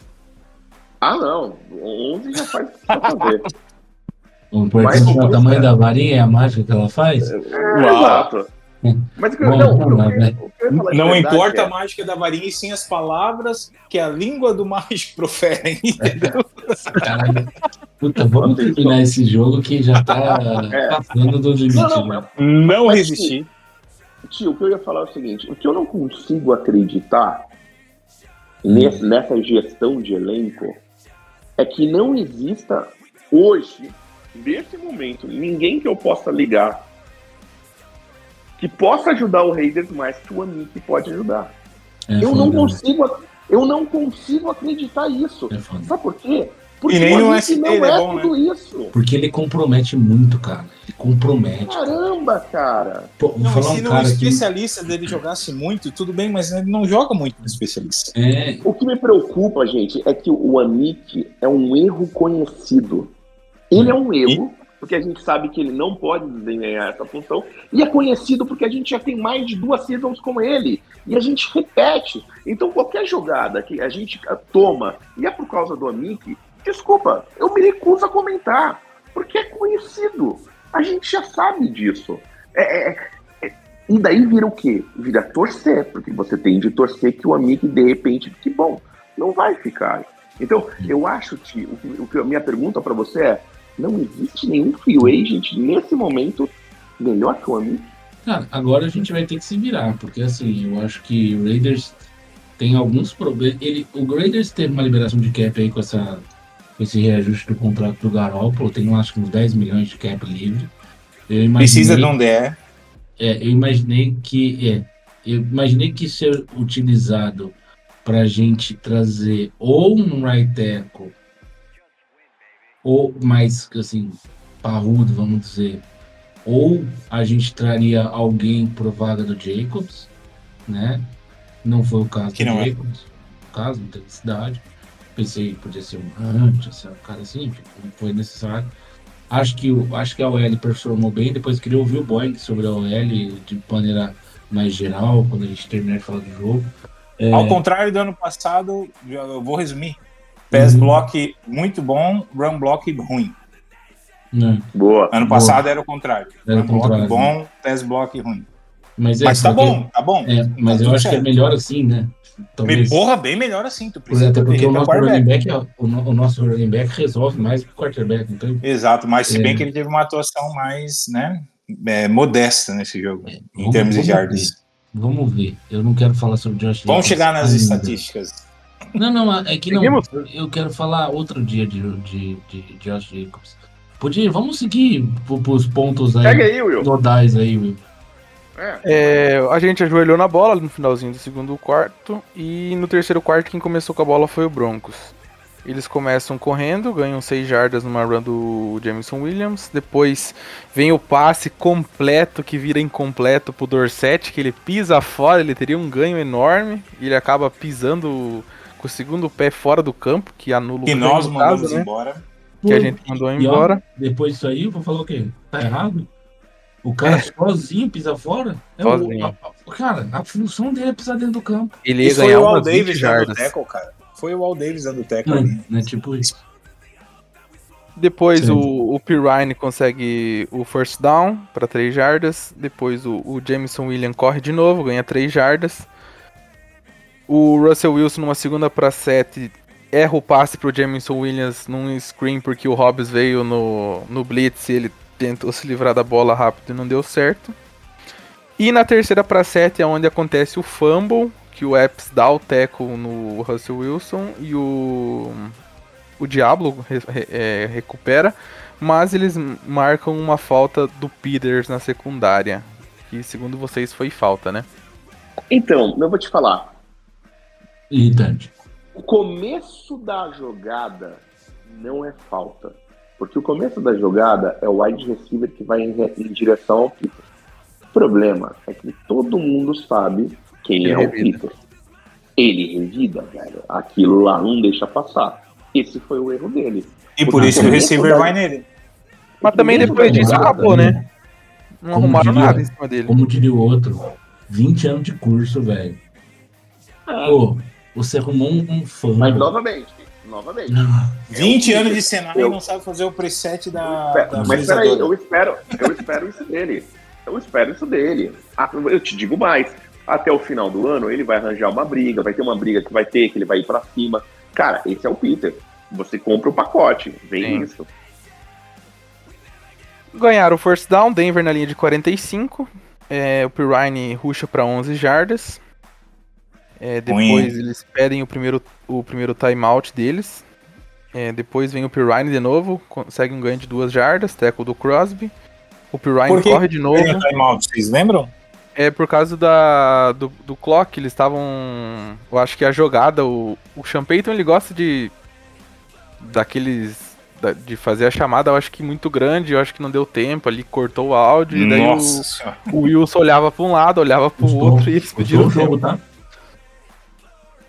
Ah, não. 11 já faz precisa fazer. O importante Mas- é o tamanho da varinha e a mágica que ela faz. É, exato. Mas o que eu- Bom, não, né? o que eu ia falar de Não importa é- a mágica da varinha, e sim as palavras que a língua do mágico *laughs* profere. entendeu? Caralho. Puta, vamos terminar esse jogo que já tá *laughs* É. passando do limite. Não, não, né? Não Mas, resistir. Tio, o que eu ia falar é o seguinte: o que eu não consigo acreditar nessa gestão de elenco é que não exista hoje, nesse momento, ninguém que eu possa ligar que possa ajudar o Raiders mais que o Anick pode ajudar. É eu foda, não né? consigo, eu não consigo acreditar isso. É. Sabe por quê? Porque E nem o no ST não ele é é bom, tudo isso. Porque ele compromete muito, cara. Ele compromete. Caramba, cara. Pô, Não, falar se um não o cara que. especialista dele jogasse muito, tudo bem, mas ele não joga muito no especialista. É, O que me preocupa, gente, é que o Anik é um erro conhecido. Ele é um erro, porque a gente sabe que ele não pode desempenhar essa função, e é conhecido porque a gente já tem mais de duas seasons com ele, e a gente repete. Então, qualquer jogada que a gente toma e é por causa do Anik, desculpa, eu me recuso a comentar, porque é conhecido. A gente já sabe disso. É- é- é- e daí vira o quê? Vira torcer, porque você tem de torcer que o amigo de repente, que bom, não vai ficar. Então, eu acho que o que, a minha pergunta para você é: não existe nenhum free agent nesse momento melhor que o amigo? Cara, agora a gente vai ter que se virar, porque assim, eu acho que o Raiders tem alguns problemas. Ele, o Raiders teve uma liberação de cap aí com, essa, esse reajuste do contrato do Garoppolo, tem acho que uns 10 milhões de cap livre. Imaginei, Precisa de um DE. é, eu imaginei que é, eu imaginei que ser utilizado para a gente trazer ou um right tackle ou mais assim parrudo, vamos dizer, ou a gente traria alguém pro vaga do Jacobs, né? Não foi o caso Que do não é. Jacobs, o caso teve necessidade. Pensei que podia ser um Hunt, ser um cara assim, não foi necessário. Acho que, o, acho que a OL performou bem, depois queria ouvir o Boeing sobre a OL de maneira mais geral, quando a gente terminar de falar do jogo. É, Ao contrário do ano passado, eu vou resumir. Pass Uhum. block muito bom, run block ruim. né? Boa. Ano Boa. passado era o contrário. Era o run block contrário, bom, pass block ruim. Mas, é, Mas tá porque- bom, tá bom. É, mas Tá eu acho que é certo. melhor assim, né? Me Talvez. porra, bem melhor assim. Tu precisa até porque o nosso running back, é- o, o nosso running back resolve mais que o quarterback. Então, Exato, mas se É. bem que ele teve uma atuação mais, né, é, modesta nesse jogo, em vamos- termos de vamos jardas. vamos ver. Eu não quero falar sobre Josh Vamos chegar nas ainda. estatísticas. Não, não, é que não. Eu, quero falar outro dia de, de, de Josh Jacobs. Podia, vamos seguir pros pontos aí, Pega aí, Will. nodais aí, Will. É. É, a gente ajoelhou na bola no finalzinho do segundo quarto. E no terceiro quarto, quem começou com a bola foi o Broncos. Eles começam correndo, ganham 6 jardas numa run do Jameson Williams. Depois vem o passe completo que vira incompleto pro Dorset, que ele pisa fora, ele teria um ganho enorme. E ele acaba pisando com o segundo pé fora do campo, que anula o E ganho, nós mandamos caso, né? embora. Que a gente mandou E, ó, embora. depois disso aí, eu vou falar o quê? Tá errado? O cara sozinho pisa fora? É o- Sozinho. a- a- cara, a função dele é pisar dentro do campo. Ele ia ganhar o Al umas 20 Davis dando jardas. tackle, cara. Foi o Al Davis dando tackle Não, ali. não é tipo isso. Depois Sim. o, o Pirine consegue o first down para 3 jardas. Depois o, o Jameson William corre de novo, ganha 3 jardas. O Russell Wilson, numa segunda para 7, erra o passe pro Jameson Williams num screen porque o Hobbs veio no, no blitz e ele tentou se livrar da bola rápido e não deu certo. E na terceira para 7 é onde acontece o fumble, que o Epps dá o tackle no Russell Wilson e o o Diablo re- re- é, recupera, mas eles marcam uma falta do Peters na secundária, que segundo vocês foi falta, né? Então, eu vou te falar. Irritante. O começo da jogada não é falta. Porque o começo da jogada é o wide receiver que vai em, em direção ao Peters. O problema é que todo mundo sabe quem Ele é o. Peters. Ele revida, velho. Aquilo lá não deixa passar. Esse foi o erro dele. E por isso que o receiver vai nele. Mas também depois da disso jogada, acabou, né? Não Como arrumaram diria- nada em cima dele. Como diria o outro, 20 anos de curso, velho. Pô, você arrumou um, um fã. Mas novamente, novamente. Ah, 20 anos de cenário Eu- e não sabe fazer o preset da, Espera- da Mas peraí, eu espero, eu espero isso dele. Eu espero isso dele. Ah, Eu te digo mais. Até o final do ano, ele vai arranjar uma briga, vai ter uma briga que vai ter, que ele vai ir pra cima. Cara, esse é o Peter. Você compra o pacote, vem Sim. isso. Ganharam o first down, Denver na linha de 45. É, o Pirine ruxa para 11 jardas. É, depois Ruim. eles pedem o primeiro, o primeiro timeout deles. É, depois vem o Pirine de novo, consegue um ganho de 2 jardas, tackle do Crosby. O Pirine Por corre de novo. Ganha timeout, vocês lembram? É por causa da, do, do clock, eles estavam. Eu acho que a jogada, o, o Sean Payton, ele gosta de. daqueles. da- de fazer a chamada, eu acho que muito grande, eu acho que não deu tempo ali, cortou o áudio, e daí Nossa o, o Wilson olhava pra um lado, olhava pro custou, outro e eles pediram o tempo. jogo, tá?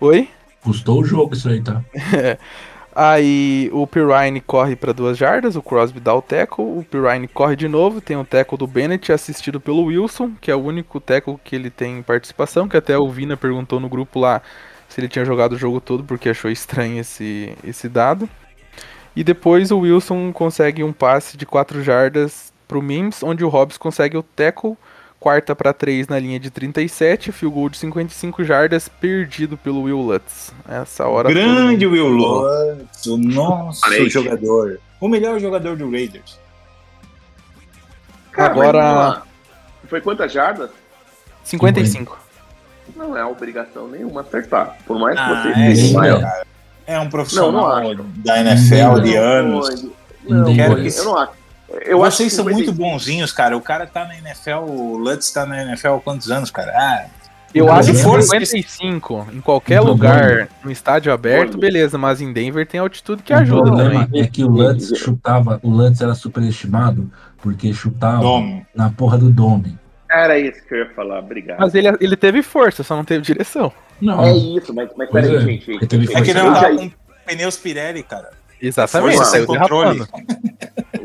Oi? Custou o jogo isso aí, tá? *laughs* Aí o Pirine corre para duas jardas, o Crosby dá o tackle, o Pirine corre de novo, tem o tackle do Bennett assistido pelo Wilson, que é o único tackle que ele tem participação, que até o Vina perguntou no grupo lá se ele tinha jogado o jogo todo porque achou estranho esse, esse dado. E depois o Wilson consegue um passe de 4 jardas pro Mims, onde o Hobbs consegue o tackle, quarta para 3 na linha de 37, field goal de 55 jardas, perdido pelo Will Lutz. Essa hora Grande mundo Will. Lutz, o nosso Parente. jogador. O melhor jogador do Raiders. Cara, Agora-. Foi quantas jardas? 55. Não é obrigação nenhuma acertar. Por mais que Ah, você é, tenha sim, o maior. cara. É um profissional Não, não da NFL de Não, anos. Não, Quero eu que- não acho. Eu acho Vocês que são 55 muito bonzinhos, cara. O cara tá na NFL, o Lutz tá na NFL há quantos anos, cara? Ah, Eu acho que se for- 55 em qualquer Não, lugar, no estádio aberto, beleza, mas em Denver tem altitude que o ajuda problema também. é que o Lutz chutava, o Lutz era superestimado porque chutava Dome. na porra do Dome. Era isso que eu ia falar, obrigado. Mas ele, ele teve força, só não teve direção. Não, É isso, mas, mas peraí, é. gente. Ele teve gente, É que ele já- tá com pneus Pirelli, cara. Exatamente, Força saiu sem controle. derrapando. *laughs*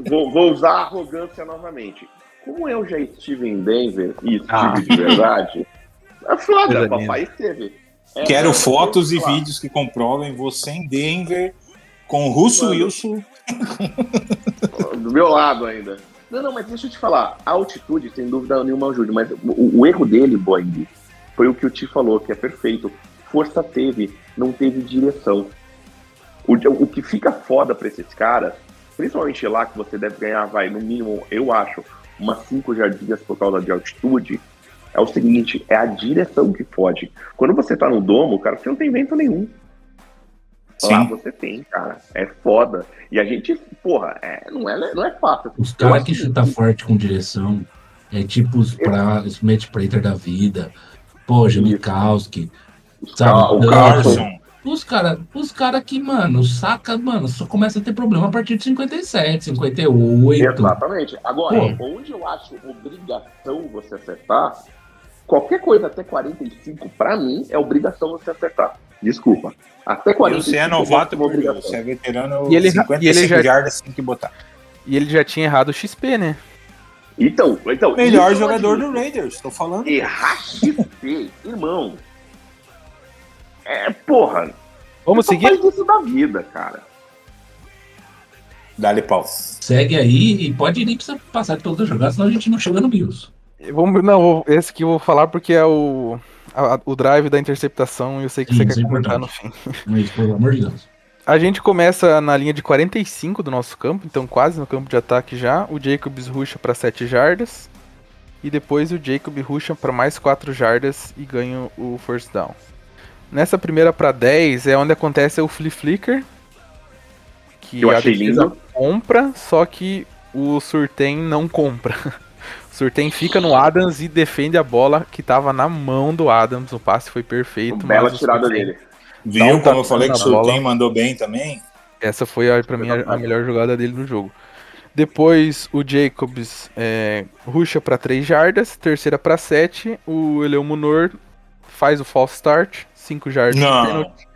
vou, vou usar a arrogância novamente. Como eu já estive em Denver e estive Ah. de verdade, é foda, papai esteve. É, Quero é, fotos e vídeos que comprovem você em Denver com o Russo Mano. Wilson. *laughs* Do meu lado ainda. Não, não, mas deixa eu te falar. A altitude, sem dúvida nenhuma, ajuda. Mas o, o erro dele, Boing, foi o que o Ti falou, que é perfeito. Força teve, não teve direção. O, o que fica foda pra esses caras, principalmente lá que você deve ganhar, vai, no mínimo, eu acho, umas 5 jardinhas por causa de altitude, é o seguinte, é a direção que fode. Quando você tá no domo, cara, você não tem vento nenhum. Lá Sim. você tem, cara. É foda. E a gente, porra, é, não, é, não é fácil. os caras que chutam forte com direção é tipo os, pra, os Matt Prater da vida, pô, Jamikowski, sabe? O Carson. Os caras os cara que, mano, saca, mano, só começa a ter problema a partir de 57, 58. Exatamente. Agora, onde eu acho obrigação você acertar, qualquer coisa até 45, pra mim, é obrigação você acertar. Desculpa. Até E 45. você é novato, é obrigação. você é veterano, E ele já- 55 e ele já- jardas tem que botar. E ele já tinha errado o XP, né? Então, então Melhor eu jogador do. Raiders, tô falando. Errar XP, irmão. É, porra. Vamos seguir? Faz isso da vida, cara. Dá-lhe pau. Segue aí e pode nem precisar passar de todas as jogadas, senão a gente não chega no Bills. Vamos, não, esse aqui eu vou falar porque é o, a- o drive da interceptação e eu sei que Sim, você quer é comentar no fim. *laughs* Mas, pelo amor de Deus. A gente começa na linha de 45 do nosso campo, então quase no campo de ataque já. O Jacobs ruxa para 7 jardas. E depois o Jacob ruxa para mais 4 jardas e ganha o first down. Nessa primeira para 10 é onde acontece o flea flicker. Que Eu a achei defesa lindo. compra, só que o Surtain não compra. *laughs* O Surtain fica no Adams e defende a bola que estava na mão do Adams. O passe foi perfeito. Bela tirada Surtain- dele. Viu um como eu falei que o. Surtain mandou bem também? Essa foi a, pra mim a, a melhor jogada dele no jogo. Depois o Jacobs é, rusha pra 3 jardas, terceira pra 7. O Eleomunor faz o false start, 5 jardas Não. pênalti.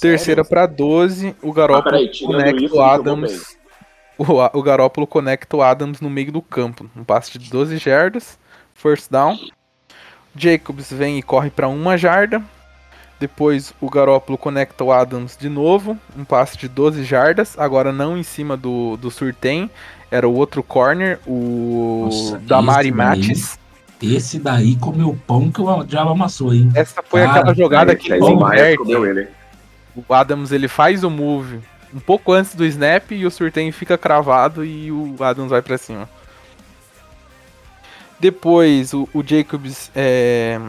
Terceira pra 12, o Garópolo Ah, peraí, tirando conecta isso, o Adams. O, o Garópolo conecta o Adams no meio do campo. Um passe de 12 jardas, first down. Jacobs vem e corre pra uma jarda. Depois o Garópolo conecta o Adams de novo, um passe de 12 jardas, agora não em cima do, do Surtain, era o outro corner, o Nossa, Damari Matis. Esse daí comeu pão que o diabo amassou, hein? Essa foi Cara, aquela jogada que comeu ele. O Adams ele faz o move um pouco antes do snap e o Surtain fica cravado e o Adams vai pra cima. Depois o, o Jacobs é,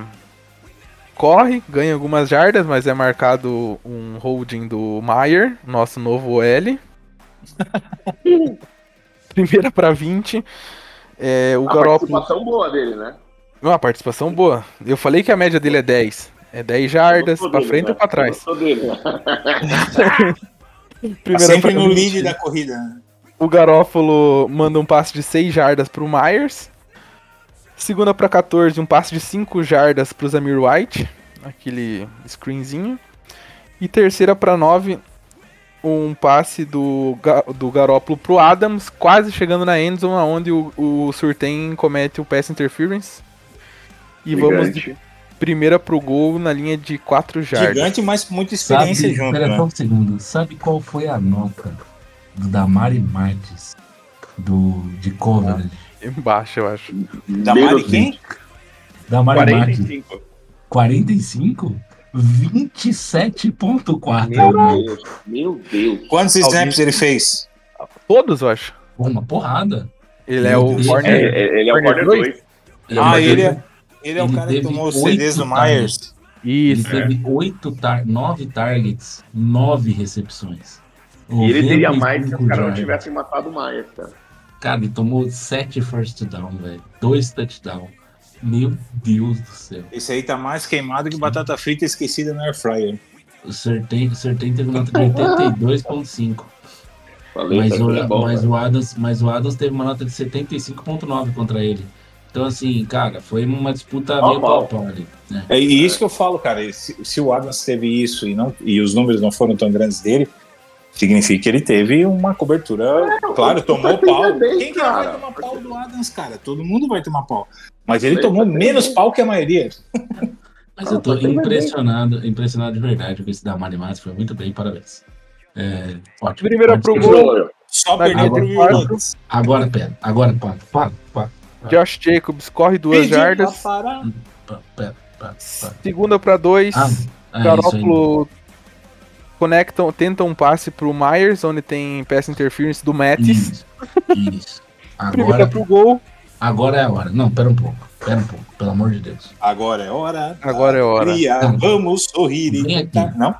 corre, ganha algumas jardas, mas é marcado um holding do Maier, nosso novo OL. *laughs* Primeira pra 20. É, o A Garoppolo. participação boa dele, né? Uma participação boa. Eu falei que a média dele é 10. É 10 jardas, pra dele, frente né? ou pra trás. Dele, né? *laughs* Tá sempre no 20. lead da corrida. né? O Garófalo manda um passe de 6 jardas pro Myers. Segunda pra 14, um passe de 5 jardas pro Zamir White. Aquele screenzinho. E terceira pra 9, um passe do, do Garópolo pro Adams, quase chegando na endzone, onde o, o Surtain comete o pass interference. E vamos de Gigante. primeira pro gol na linha de 4 jardas. Gigante, mas com muita Sabe, experiência junto, pera né? só um segundo. Sabe qual foi a nota do Damari Marques do, de coverage? Embaixo, eu acho. Da Mari Menos quem? Damari Marques, 45. 45? 27.4. Meu. Deus. Meu Deus. Quantos Alguém- snaps ele fez? Todos, eu acho. Pô, Uma porrada. Ele é o Deus. É, corner. é- ele é o Corner corner dois? 2. Ah, ele é, ele é o ele cara que tomou os oito CDs do. Myers. Ele Isso. teve 8 tar 9 targets, 9 recepções. E ele teria mais se 95 os caras não jardas. tivessem matado o Maia, cara. Cara, ele tomou 7 first down, velho. 2 touchdown. Meu Deus do céu. Esse aí tá mais queimado que batata frita esquecida no air fryer. O Sertém, o teve nota de 82.5. Falei, Mas, tá o, bom, mas, o Adams, mas o Adams teve uma nota de 75.9 contra ele. Então, assim, cara, foi uma disputa Pau, meio pau. pau pau ali. Né? É e isso que eu falo, cara. Se, se o Adams teve isso e, não, e os números não foram tão grandes dele, significa que ele teve uma cobertura. claro, tomou pau. bem, Quem que não vai tomar pau do Adams, cara? Todo mundo vai tomar pau. Mas ele tomou bem. menos pau que a maioria. *laughs* Mas eu tô impressionado, impressionado de verdade com esse da Mari Matos. Foi muito bem, parabéns. É, ótimo. Primeira Pode pro gol. Só perdeu pro agora- Williams. Agora, pera. Agora, para. Para, para. Josh Jacobs corre duas jardas. para, para, para, para. Segunda pra dois. Ah, aí. Garoppolo conectam, tenta um passe pro Myers, onde tem pass interference do Mattis. Isso. Isso. *laughs* Primeira Agora, pro gol. agora é a hora. Não, pera um pouco. Pera um pouco, pelo amor de Deus. Agora é hora. Agora é hora. Vamos sorrir e Vem aqui. cantar. Não?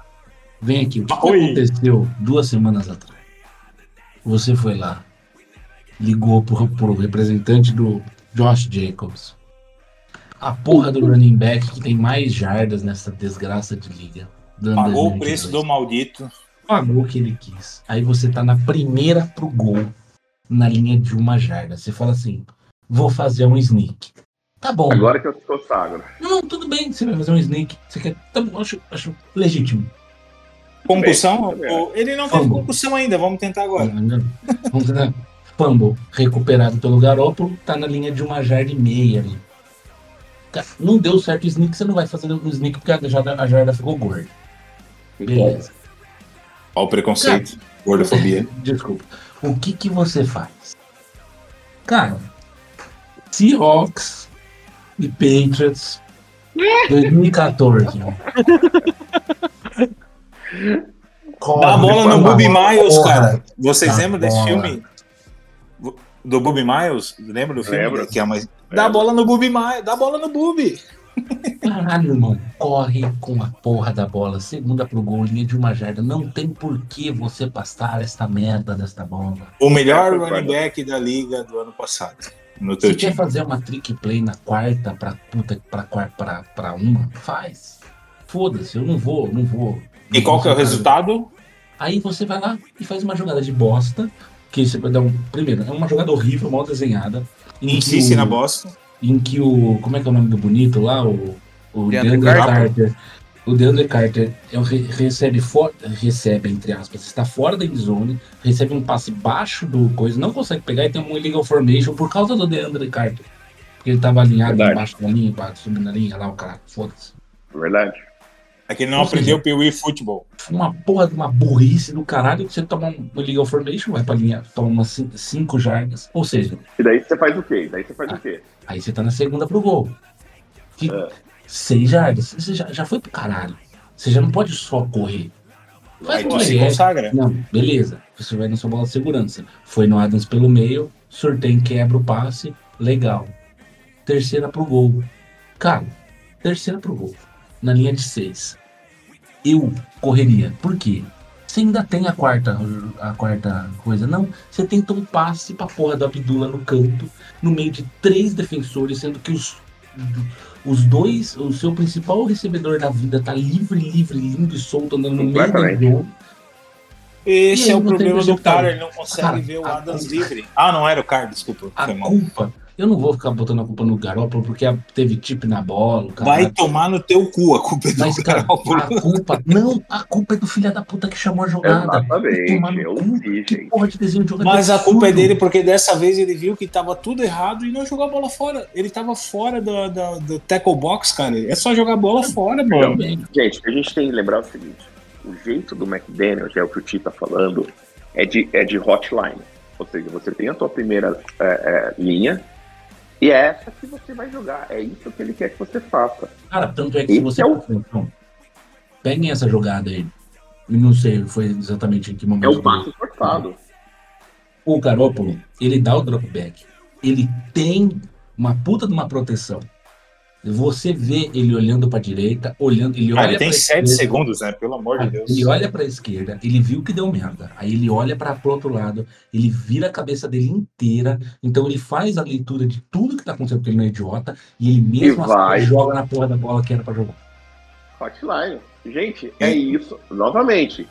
Vem aqui. O que, que Oi. aconteceu duas semanas atrás? Você foi lá, ligou pro, pro representante do Josh Jacobs. A porra do running back que tem mais jardas nessa desgraça de liga. Pagou o 2022. preço do maldito. Pagou o que ele quis. Aí você tá na primeira pro gol, na linha de uma jarda. Você fala assim: vou fazer um sneak. Tá bom. agora que eu sou sagro. Não, tudo bem, você vai fazer um sneak. Você quer. Tá bom, acho, acho legítimo. Concussão? Ele não teve Fumble. concussão ainda, vamos tentar agora. Vamos tentar. Fumble, recuperado pelo Garópolo, tá na linha de uma jarda e meia ali. Não deu certo o sneak, você não vai fazer o sneak porque a jarda, a jarda ficou gorda. Beleza. Olha o preconceito, gordofobia. *laughs* Desculpa. O que que você faz? Cara, Seahawks e Patriots *laughs* 2014. ó. Corre Dá a bola no Booby lá. Miles, cara. Vocês lembram desse bola. filme? Do Booby Miles? Lembra do filme? Lembro. Que é uma... Dá a bola no Booby Miles, dá a bola no Booby. Caralho, irmão. Corre com a porra da bola. Segunda pro gol, linha de uma jarda. Não tem por que você passar esta merda desta bola. O melhor É, running back da liga do ano passado. No teu Se quer time. fazer uma trick play na quarta pra puta pra, pra, pra uma, faz. Foda-se, eu não vou, não vou. E qual que é o resultado? Aí você vai lá e faz uma jogada de bosta, que você vai dar um. Primeiro, é uma jogada horrível, mal desenhada. Insiste o- na bosta. Em que o. Como é que é o nome do bonito lá? O, o Deandre Deandre Carter. Carter. O Deandre Carter é re- recebe, for, recebe, entre aspas, está fora da endzone, recebe um passe baixo do coisa, não consegue pegar e tem um illegal formation por causa do Deandre Carter. Porque ele tava alinhado Verdade. embaixo da linha, pra subir na linha lá, o cara, foda-se. Verdade. É que ele não Ou aprendeu o Pee Futebol. Uma porra de uma burrice do caralho que você toma um illegal formation, vai pra linha, toma umas cin- cinco jardas. Ou seja, E daí você faz o quê? Daí você faz o quê? Aí você tá na segunda pro gol. Que, É. Seis jardas. Você já, já foi pro caralho. Você já não pode só correr. Faz Aí tu se consagra. Não, beleza. Você vai na sua bola de segurança. Foi no Adams pelo meio, sorteio, quebra o passe, legal. Terceira pro gol. Cara, terceira pro gol. Na linha de seis. Eu correria. Por quê? Você ainda tem a quarta, a quarta coisa. Não, você tenta um passe pra porra do Abdullah no canto, no meio de três defensores, sendo que os, os dois, o seu principal recebedor da vida tá livre, livre, lindo e solto, andando no meio do jogo. E Esse é o problema do cara, ele não consegue Cara, ver o Adams livre. Ah, não era o cara, desculpa. A Foi mal. culpa, eu não vou ficar botando a culpa no Garoppolo porque teve chip na bola, o cara. Vai tomar no teu cu a culpa é do Mas, cara, Garoppolo. a culpa. Não, a culpa é do filho da puta que chamou a jogada. Exatamente. Eu cu. vi, gente. porra de desenho de jogador. Mas a culpa é dele porque dessa vez ele viu que tava tudo errado e não jogou a bola fora. Ele tava fora do, do, do tackle box, cara. É só jogar a bola fora, mano. Gente, a gente tem que lembrar é o seguinte: o jeito do McDaniels, é o que o Ti tá falando, é de, é de hotline. Ou seja, você tem a tua primeira é, é, linha e é essa que você vai jogar. É isso que ele quer que você faça. Cara, tanto é que se Esse você. é o- Não, peguem essa jogada aí. Eu não sei, foi exatamente em que momento. É o passe forçado. O Garópolo, ele dá o dropback. Ele tem uma puta de uma proteção. Você vê ele olhando pra direita, olhando. Ele Ah, olha ele tem pra 7 esquerda. segundos, né? Pelo amor de Deus. Ele olha pra esquerda, ele viu que deu merda. Aí ele olha para pro outro lado, ele vira a cabeça dele inteira. Então ele faz a leitura de tudo que tá acontecendo, porque ele não é idiota. E ele mesmo E assim vai. joga na porra da bola que era pra jogar. Hotline. Gente, é isso. Novamente.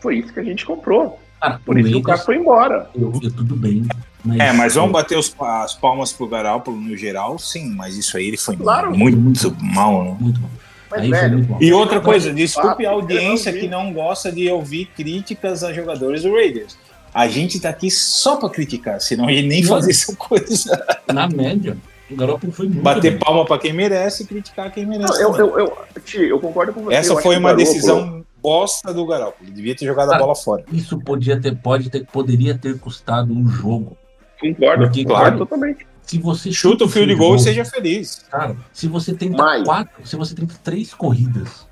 Foi isso que a gente comprou. Cara, Por o isso que o cara foi embora. eu, eu- tudo bem. Mas, É, mas vamos bater os- as palmas pro Garoppolo no geral, sim, mas isso aí ele foi Claro. muito Muito. mal, né? Muito bom. Mas, velho. E outra coisa, desculpe a audiência que não gosta de ouvir críticas a jogadores do Raiders. A gente tá aqui só pra criticar, senão a gente nem fazer essa coisa. Na média, o Garoppolo foi muito Bater bem. palma pra quem merece e criticar quem merece. Não, eu, eu, eu, Ti, eu concordo com você. Essa foi uma Garoppolo- decisão bosta do Garoppolo. Devia ter jogado a Ah. bola fora. Isso podia ter, pode ter, poderia ter custado um jogo. Concordo, Porque, concordo claro, totalmente. Se você Chuta o field goal e seja feliz. Cara, se você tem Mas- quatro, se você tem três corridas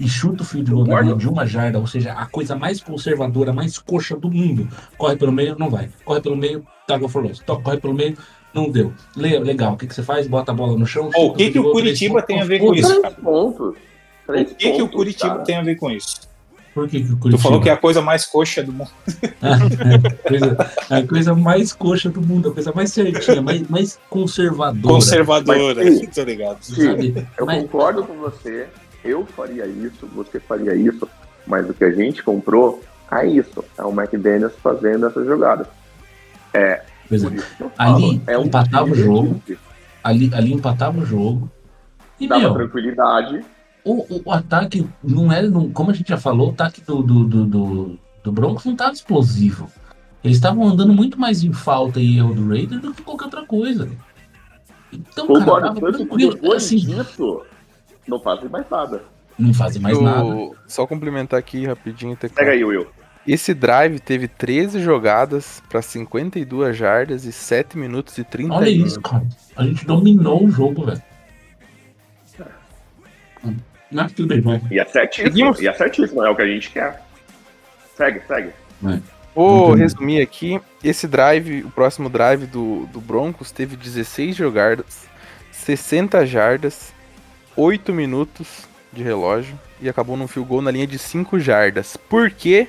e chuta o field goal na Concordo. linha de uma jarda, ou seja, a coisa mais conservadora, mais coxa do mundo, corre pelo meio, não vai. Corre pelo meio, tackle for loss. Corre pelo meio, não deu. Le- Legal, o que, que você faz? Bota a bola no chão. Pô, o que que o Curitiba tem a ver com isso? Três pontos. O que, que o Curitiba cara. tem a ver com isso? Por que, que o Tu Curitiba? falou que é a coisa mais coxa do mundo. *laughs* coisa, a coisa mais coxa do mundo, a coisa mais certinha, mais, mais conservadora. Conservadora, Mas- tô ligado. Eu Mas- concordo com você. Eu faria isso, você faria isso. Mas o que a gente comprou é isso. É o McDaniels fazendo essa jogada. Pois é. Eu falo, Ali, é um empatava o jogo. ali, ali empatava o jogo. E, Dava meu, tranquilidade. O, o, o ataque não era, não, como a gente já falou, o ataque do, do, do, do, do Broncos não estava explosivo. Eles estavam andando muito mais em falta e erro do Raiders do que qualquer outra coisa. Então, cara, Concordo. tava tranquilo. depois Assim, disso, não fazem mais nada. não fazem mais Eu- nada. Só complementar aqui rapidinho. Teclado. Pega aí, Will. Esse drive teve 13 jogadas para 52 jardas e 7 minutos e 30 Olha isso, cara. A gente dominou o jogo, velho. Mas tudo bem, vai. E é certíssimo. Seguimos? E é certíssimo. É o que a gente quer. Segue, segue. Vou Entendi. resumir aqui. Esse drive, o próximo drive do, do Broncos, teve 16 jogadas, 60 jardas, 8 minutos de relógio e acabou num field goal na linha de 5 jardas. Por quê?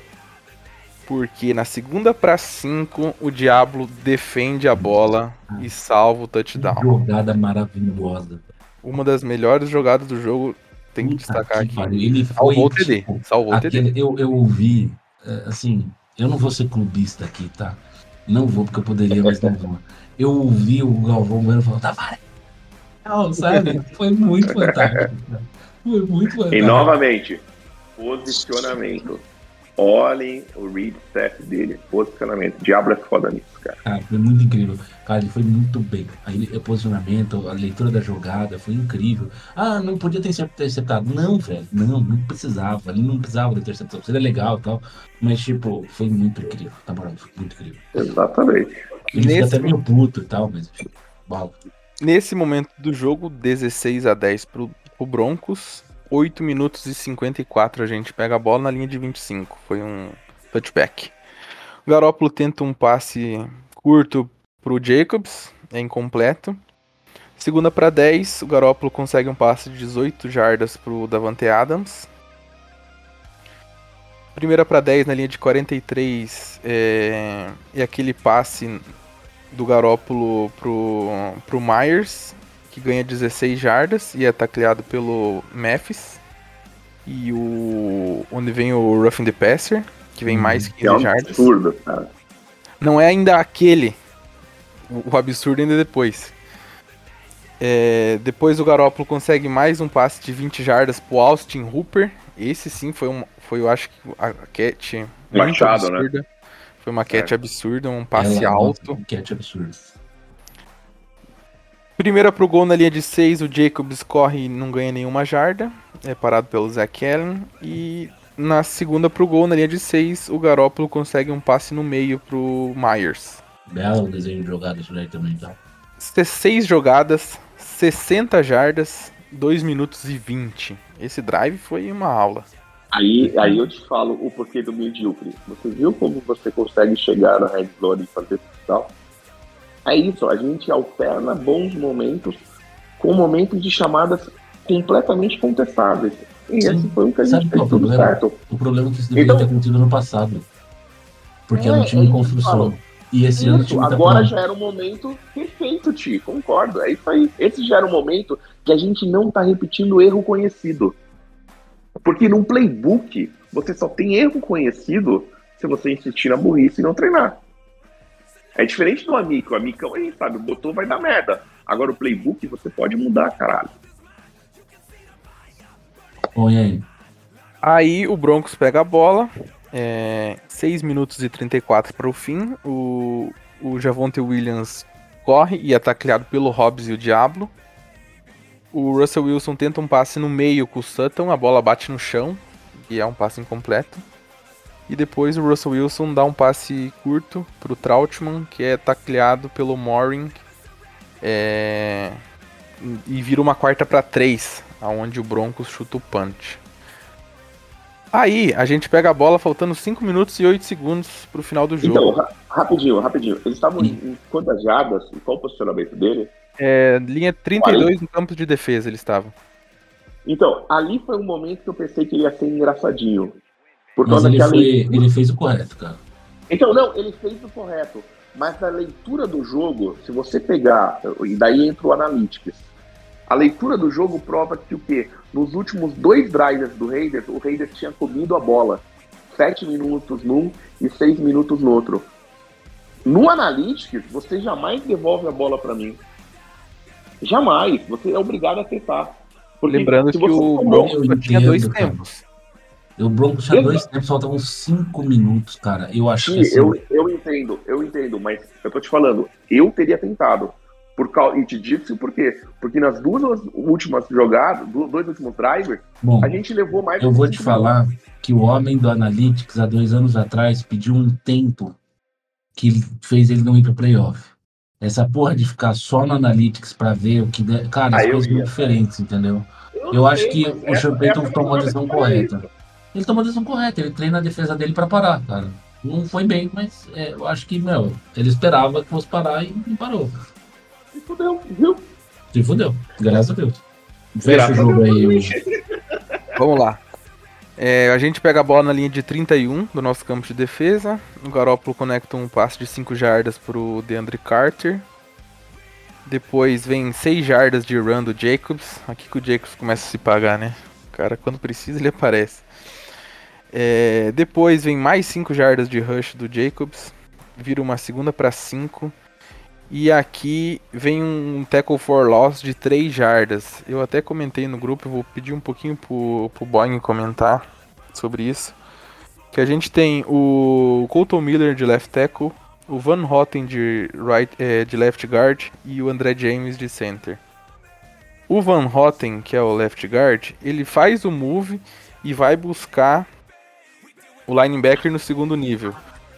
Porque na segunda para 5 o Diablo defende a bola e salva o touchdown. Jogada maravilhosa. Uma das melhores jogadas do jogo tem que destacar que aqui. pariu, Ele foi, Salvou o TD. tipo, Salvou o TD. aquele, eu, eu ouvi, é, assim, eu não vou ser clubista aqui, tá? Não vou, porque eu poderia, mas não vou. Eu ouvi o Galvão Bueno falando, tá amarelo, sabe? Foi muito fantástico. Foi muito fantástico. E novamente, posicionamento. Olhem o read set dele, posicionamento. Diablo é foda nisso, cara. Cara, foi muito incrível. Cara, ele foi muito bem. Aí, o posicionamento, a leitura da jogada foi incrível. Ah, não podia ter interceptado. Não, velho. Não, não precisava. Ele não precisava da interceptação. Seria legal e tal. Mas, tipo, foi muito incrível. Tá bom, foi muito incrível. Exatamente. Ele fica Nesse- até meio puto e tal, mas. tipo, Bala. Nesse momento do jogo, 16 a 10 pro, pro Broncos. 8 minutos e 54 a gente pega a bola na linha de 25. Foi um touchback. O Garópolo tenta um passe curto pro Jacobs, é incompleto. Segunda para 10, o Garópolo consegue um passe de 18 jardas pro Davante Adams. Primeira para 10 na linha de 43 é, é aquele passe do Garópolo pro, pro Myers, que ganha 16 jardas e é tacleado pelo Memphis. E o onde vem o Roughing the Passer, que vem mais Que é 15 um jardas. absurdo, cara. Não é ainda aquele. O, o absurdo ainda é depois. É, depois o Garópolo consegue mais um passe de 20 jardas pro Austin Hooper. Esse sim foi um. Foi, eu acho que a catch Machado, né? absurda. Foi uma catch É. absurda, um passe Ela- alto. Um catch absurdo. Primeira pro gol na linha de 6, o Jacobs corre e não ganha nenhuma jarda. É parado pelo Zach Allen. E na segunda pro gol, na linha de 6, o Garópolo consegue um passe no meio pro Myers. Belo desenho de jogada isso daí também, tá? 6 jogadas, 60 jardas, 2 minutos e 20. Esse drive foi uma aula. Aí, aí eu te falo o porquê do medíocre. Você viu como você consegue chegar na Red Zone e fazer tal? É isso, a gente alterna bons momentos com momentos de chamadas completamente contestáveis. E Sim. esse foi um que a Sabe gente qual é fez o tudo problema? certo. O problema é que isso deveria Então- ter acontecido no passado. Porque É, era um time é em isso construção. E esse ano o Isso, time tá agora pronto. já era o momento perfeito, Ti, concordo. É isso aí. Esse já era o momento que a gente não tá repetindo erro conhecido. Porque num playbook, você só tem erro conhecido se você insistir na burrice e não treinar. É diferente do Amico. O Amicão, a gente sabe, botou, vai dar merda. Agora o playbook você pode mudar, caralho. Bom, e aí? Aí o Broncos pega a bola. É, 6 minutos e 34 para o fim. O, o Javonte Williams corre e é tacleado pelo Hobbs e o Diablo. O Russell Wilson tenta um passe no meio com o Sutton, a bola bate no chão e é um passe incompleto. E depois o Russell Wilson dá um passe curto pro Trautmann, que é tacleado pelo Moring. É, e vira uma quarta para 3, aonde o Broncos chuta o punch. Aí, a gente pega a bola faltando 5 minutos e 8 segundos pro final do jogo. Então, ra- rapidinho, rapidinho. Eles estavam em, em quantas jardas? E qual o posicionamento dele? É, linha 32 no campo de defesa eles estavam. Então, ali foi um momento que eu pensei que ele ia ser engraçadinho. Por Mas causa ele, foi, lei- ele fez o correto, cara. Então, não, ele fez o correto. Mas na leitura do jogo, se você pegar, e daí entra o Analytics, a leitura do jogo prova que o quê? Nos últimos dois drives do Raiders, o Raiders tinha comido a bola. Sete minutos num e seis minutos no outro. No Analytics, você jamais devolve a bola para mim. Jamais. Você é obrigado a aceitar. Porque Lembrando que o Broncos só tinha dois cara. tempos. O Broncos tinha dois tempos, faltavam cinco minutos, cara. Eu acho que Sim, assim, eu, eu entendo, eu entendo, mas eu tô te falando, eu teria tentado. Por causa, e te disse por quê? Porque nas duas últimas jogadas, do- dois últimos drivers, bom, a gente levou mais eu vou te falar que o homem do Analytics, há dois anos atrás, pediu um tempo que fez ele não ir pro playoff. Essa porra de ficar só no Analytics pra ver o que... der- Cara, Ah, as eu coisas são diferentes, entendeu? minutos. Eu acho que o essa tomou a decisão correta. Ele tomou a decisão correta, ele treina a defesa dele pra parar, cara. Não foi bem, mas é, eu acho que, meu, ele esperava que fosse parar e não parou. Se fudeu, viu? Se fudeu, graças a Deus. Fecha o Graças a jogo Deus, aí, o- *laughs* Vamos lá. É, a gente pega a bola na linha de 31 do nosso campo de defesa. O Garópolo conecta um passe de 5 jardas pro DeAndre Carter. Depois vem 6 jardas de run do Jacobs. Aqui que o Jacobs começa a se pagar, né? cara, quando precisa, ele aparece. É, depois vem mais 5 jardas de rush do Jacobs. Vira uma segunda para 5. E aqui vem um tackle for loss de 3 jardas. Eu até comentei no grupo, vou pedir um pouquinho pro, pro Boeing comentar sobre isso. Que a gente tem o Colton Miller de left tackle, o Van Hotten de, right, é, de left guard e o André James de center. O Van Hotten, que é o left guard, ele faz o move e vai buscar o linebacker no segundo nível.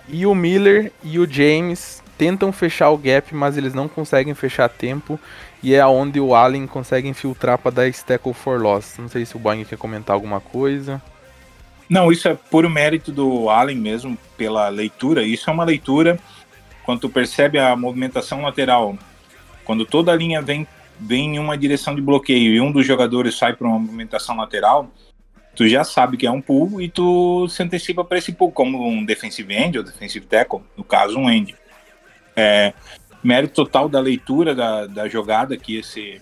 E o Miller e o James tentam fechar o gap, mas eles não conseguem fechar tempo. E é onde o Allen consegue infiltrar para dar esse tackle for loss. Não sei se o Boeing quer comentar alguma coisa. Não, isso é puro mérito do Allen mesmo, pela leitura. Isso é uma leitura, quando tu percebe a movimentação lateral, quando toda a linha vem, vem em uma direção de bloqueio e um dos jogadores sai para uma movimentação lateral, tu já sabe que é um pull e tu se antecipa para esse pull, como um defensive end ou defensive tackle, no caso um end. É, mérito total da leitura da, da jogada que ia ser,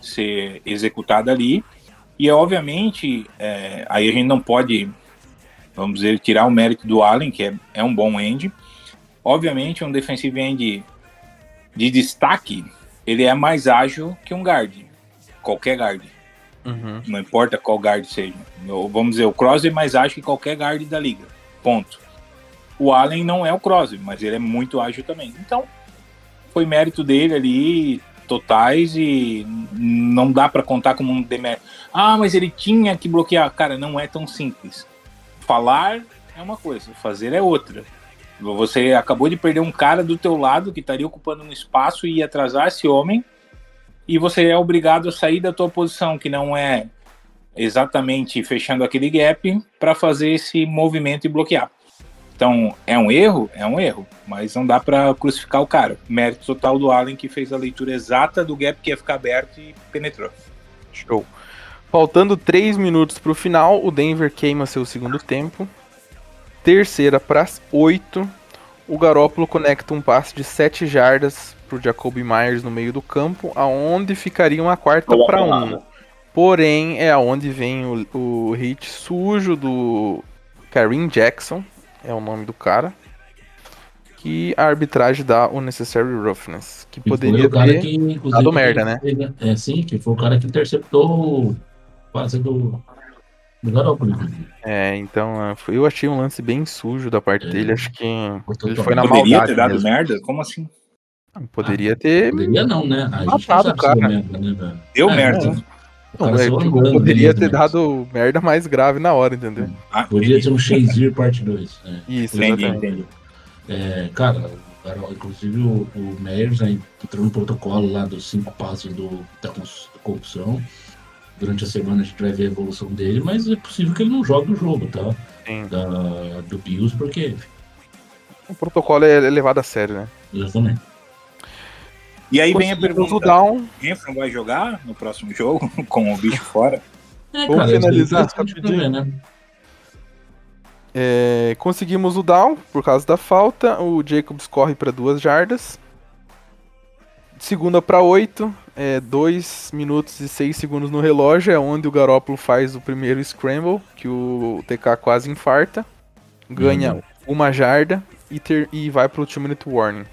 ser executada ali. E obviamente, é, aí a gente não pode, vamos dizer, tirar o mérito do Allen, que é, é um bom end. Obviamente, um defensive end de destaque, ele é mais ágil que um guard, qualquer guard. Uhum. Não importa qual guard seja. Ou, vamos dizer, o Crosby é mais ágil que qualquer guard da liga. Ponto. O Allen não é o Crosby, mas ele é muito ágil também. Então, foi mérito dele ali, totais, e não dá para contar como um demérito. Ah, mas ele tinha que bloquear. Cara, não é tão simples. Falar é uma coisa, fazer é outra. Você acabou de perder um cara do teu lado que estaria ocupando um espaço e ia atrasar esse homem, e você é obrigado a sair da tua posição, que não é exatamente fechando aquele gap, para fazer esse movimento e bloquear. Então, é um erro? É um erro, mas não dá para crucificar o cara. Mérito total do Allen que fez a leitura exata do gap que ia ficar aberto e penetrou. Show. Faltando 3 minutos para o final, o Denver queima seu segundo tempo. Terceira para 8. O Garópolo conecta um passe de 7 jardas para o Jacoby Myers no meio do campo, aonde ficaria uma quarta para 1. Porém, é aonde vem o, o hit sujo do Kareem Jackson, é o nome do cara, que a arbitragem dá o necessary roughness, que poderia ter que, dado merda, né? É, sim, que foi o cara que interceptou o passe do, do Garoppolo. É, então, é, eu achei um lance bem sujo da parte É. dele, acho que ele foi na Poderia maldade ter dado mesmo. merda? Como assim? Poderia ter Poderia não, né? A gente não Matado sabe o cara. merda, né, velho? Deu É, merda. é. Cara Não, é, tipo, poderia né, ter mas- dado merda mais grave na hora, entendeu? Ah, Podia ser um Shazier parte 2. É. Isso, Entendi, entendi. É, cara, inclusive o, o Meyers entrou no protocolo lá dos cinco passos do, da corrupção. Durante a semana a gente vai ver a evolução dele, mas é possível que ele não jogue o jogo, tá? Sim. Da, do Bills, porque. O protocolo é é levado a sério, né? Exatamente. E aí vem a Conseguimos o pergunta: down. Renfro vai jogar no próximo jogo *laughs* com o bicho fora? *laughs* É, Vamos finalizar é rapidinho. né? É, conseguimos o down por causa da falta. O Jacobs corre para duas jardas. Segunda para 8. 2 minutos e 6 segundos no relógio. É onde o Garópolo faz o primeiro scramble. Que o TK quase infarta. Ganha Uhum. uma jarda e, ter, e vai para o 2 minute warning.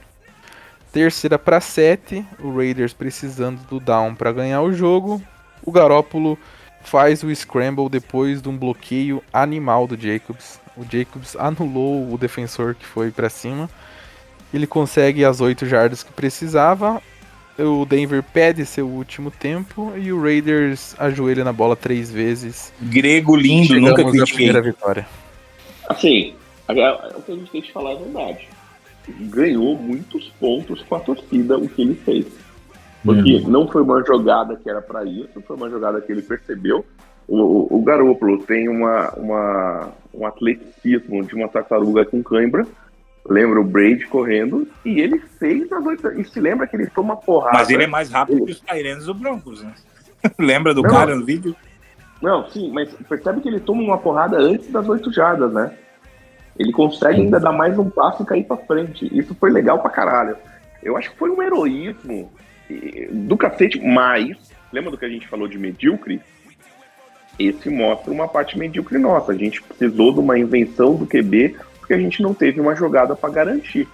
Terceira para 7. O Raiders precisando do down para ganhar o jogo. O Garópolo faz o scramble depois de um bloqueio animal do Jacobs. O Jacobs anulou o defensor que foi pra cima. Ele consegue as 8 jardas que precisava. O Denver pede seu último tempo e o Raiders ajoelha na bola três vezes. Grego lindo, Chegamos nunca critiquei. primeira vitória. Assim, o que a gente tem que falar é a verdade. Ganhou muitos pontos com a torcida o que ele fez. Porque Uhum. não foi uma jogada que era para isso, foi uma jogada que ele percebeu. O, o, o Garoppolo tem uma, uma, um atleticismo de uma tartaruga com cãibra. Lembra o Brady correndo e ele fez as oito. E se lembra que ele toma porrada. Mas ele é mais rápido que os Tyrants do Broncos, né? *laughs* Lembra do Não. cara no vídeo? Não, sim, mas percebe que ele toma uma porrada antes das oito jardas, né? Ele consegue ainda dar mais um passo e cair pra frente. Isso foi legal pra caralho. Eu acho que foi um heroísmo eh, do cacete, mas. Lembra do que a gente falou de medíocre? esse mostra uma parte medíocre nossa. A gente precisou de uma invenção do QB porque a gente não teve uma jogada para garantir.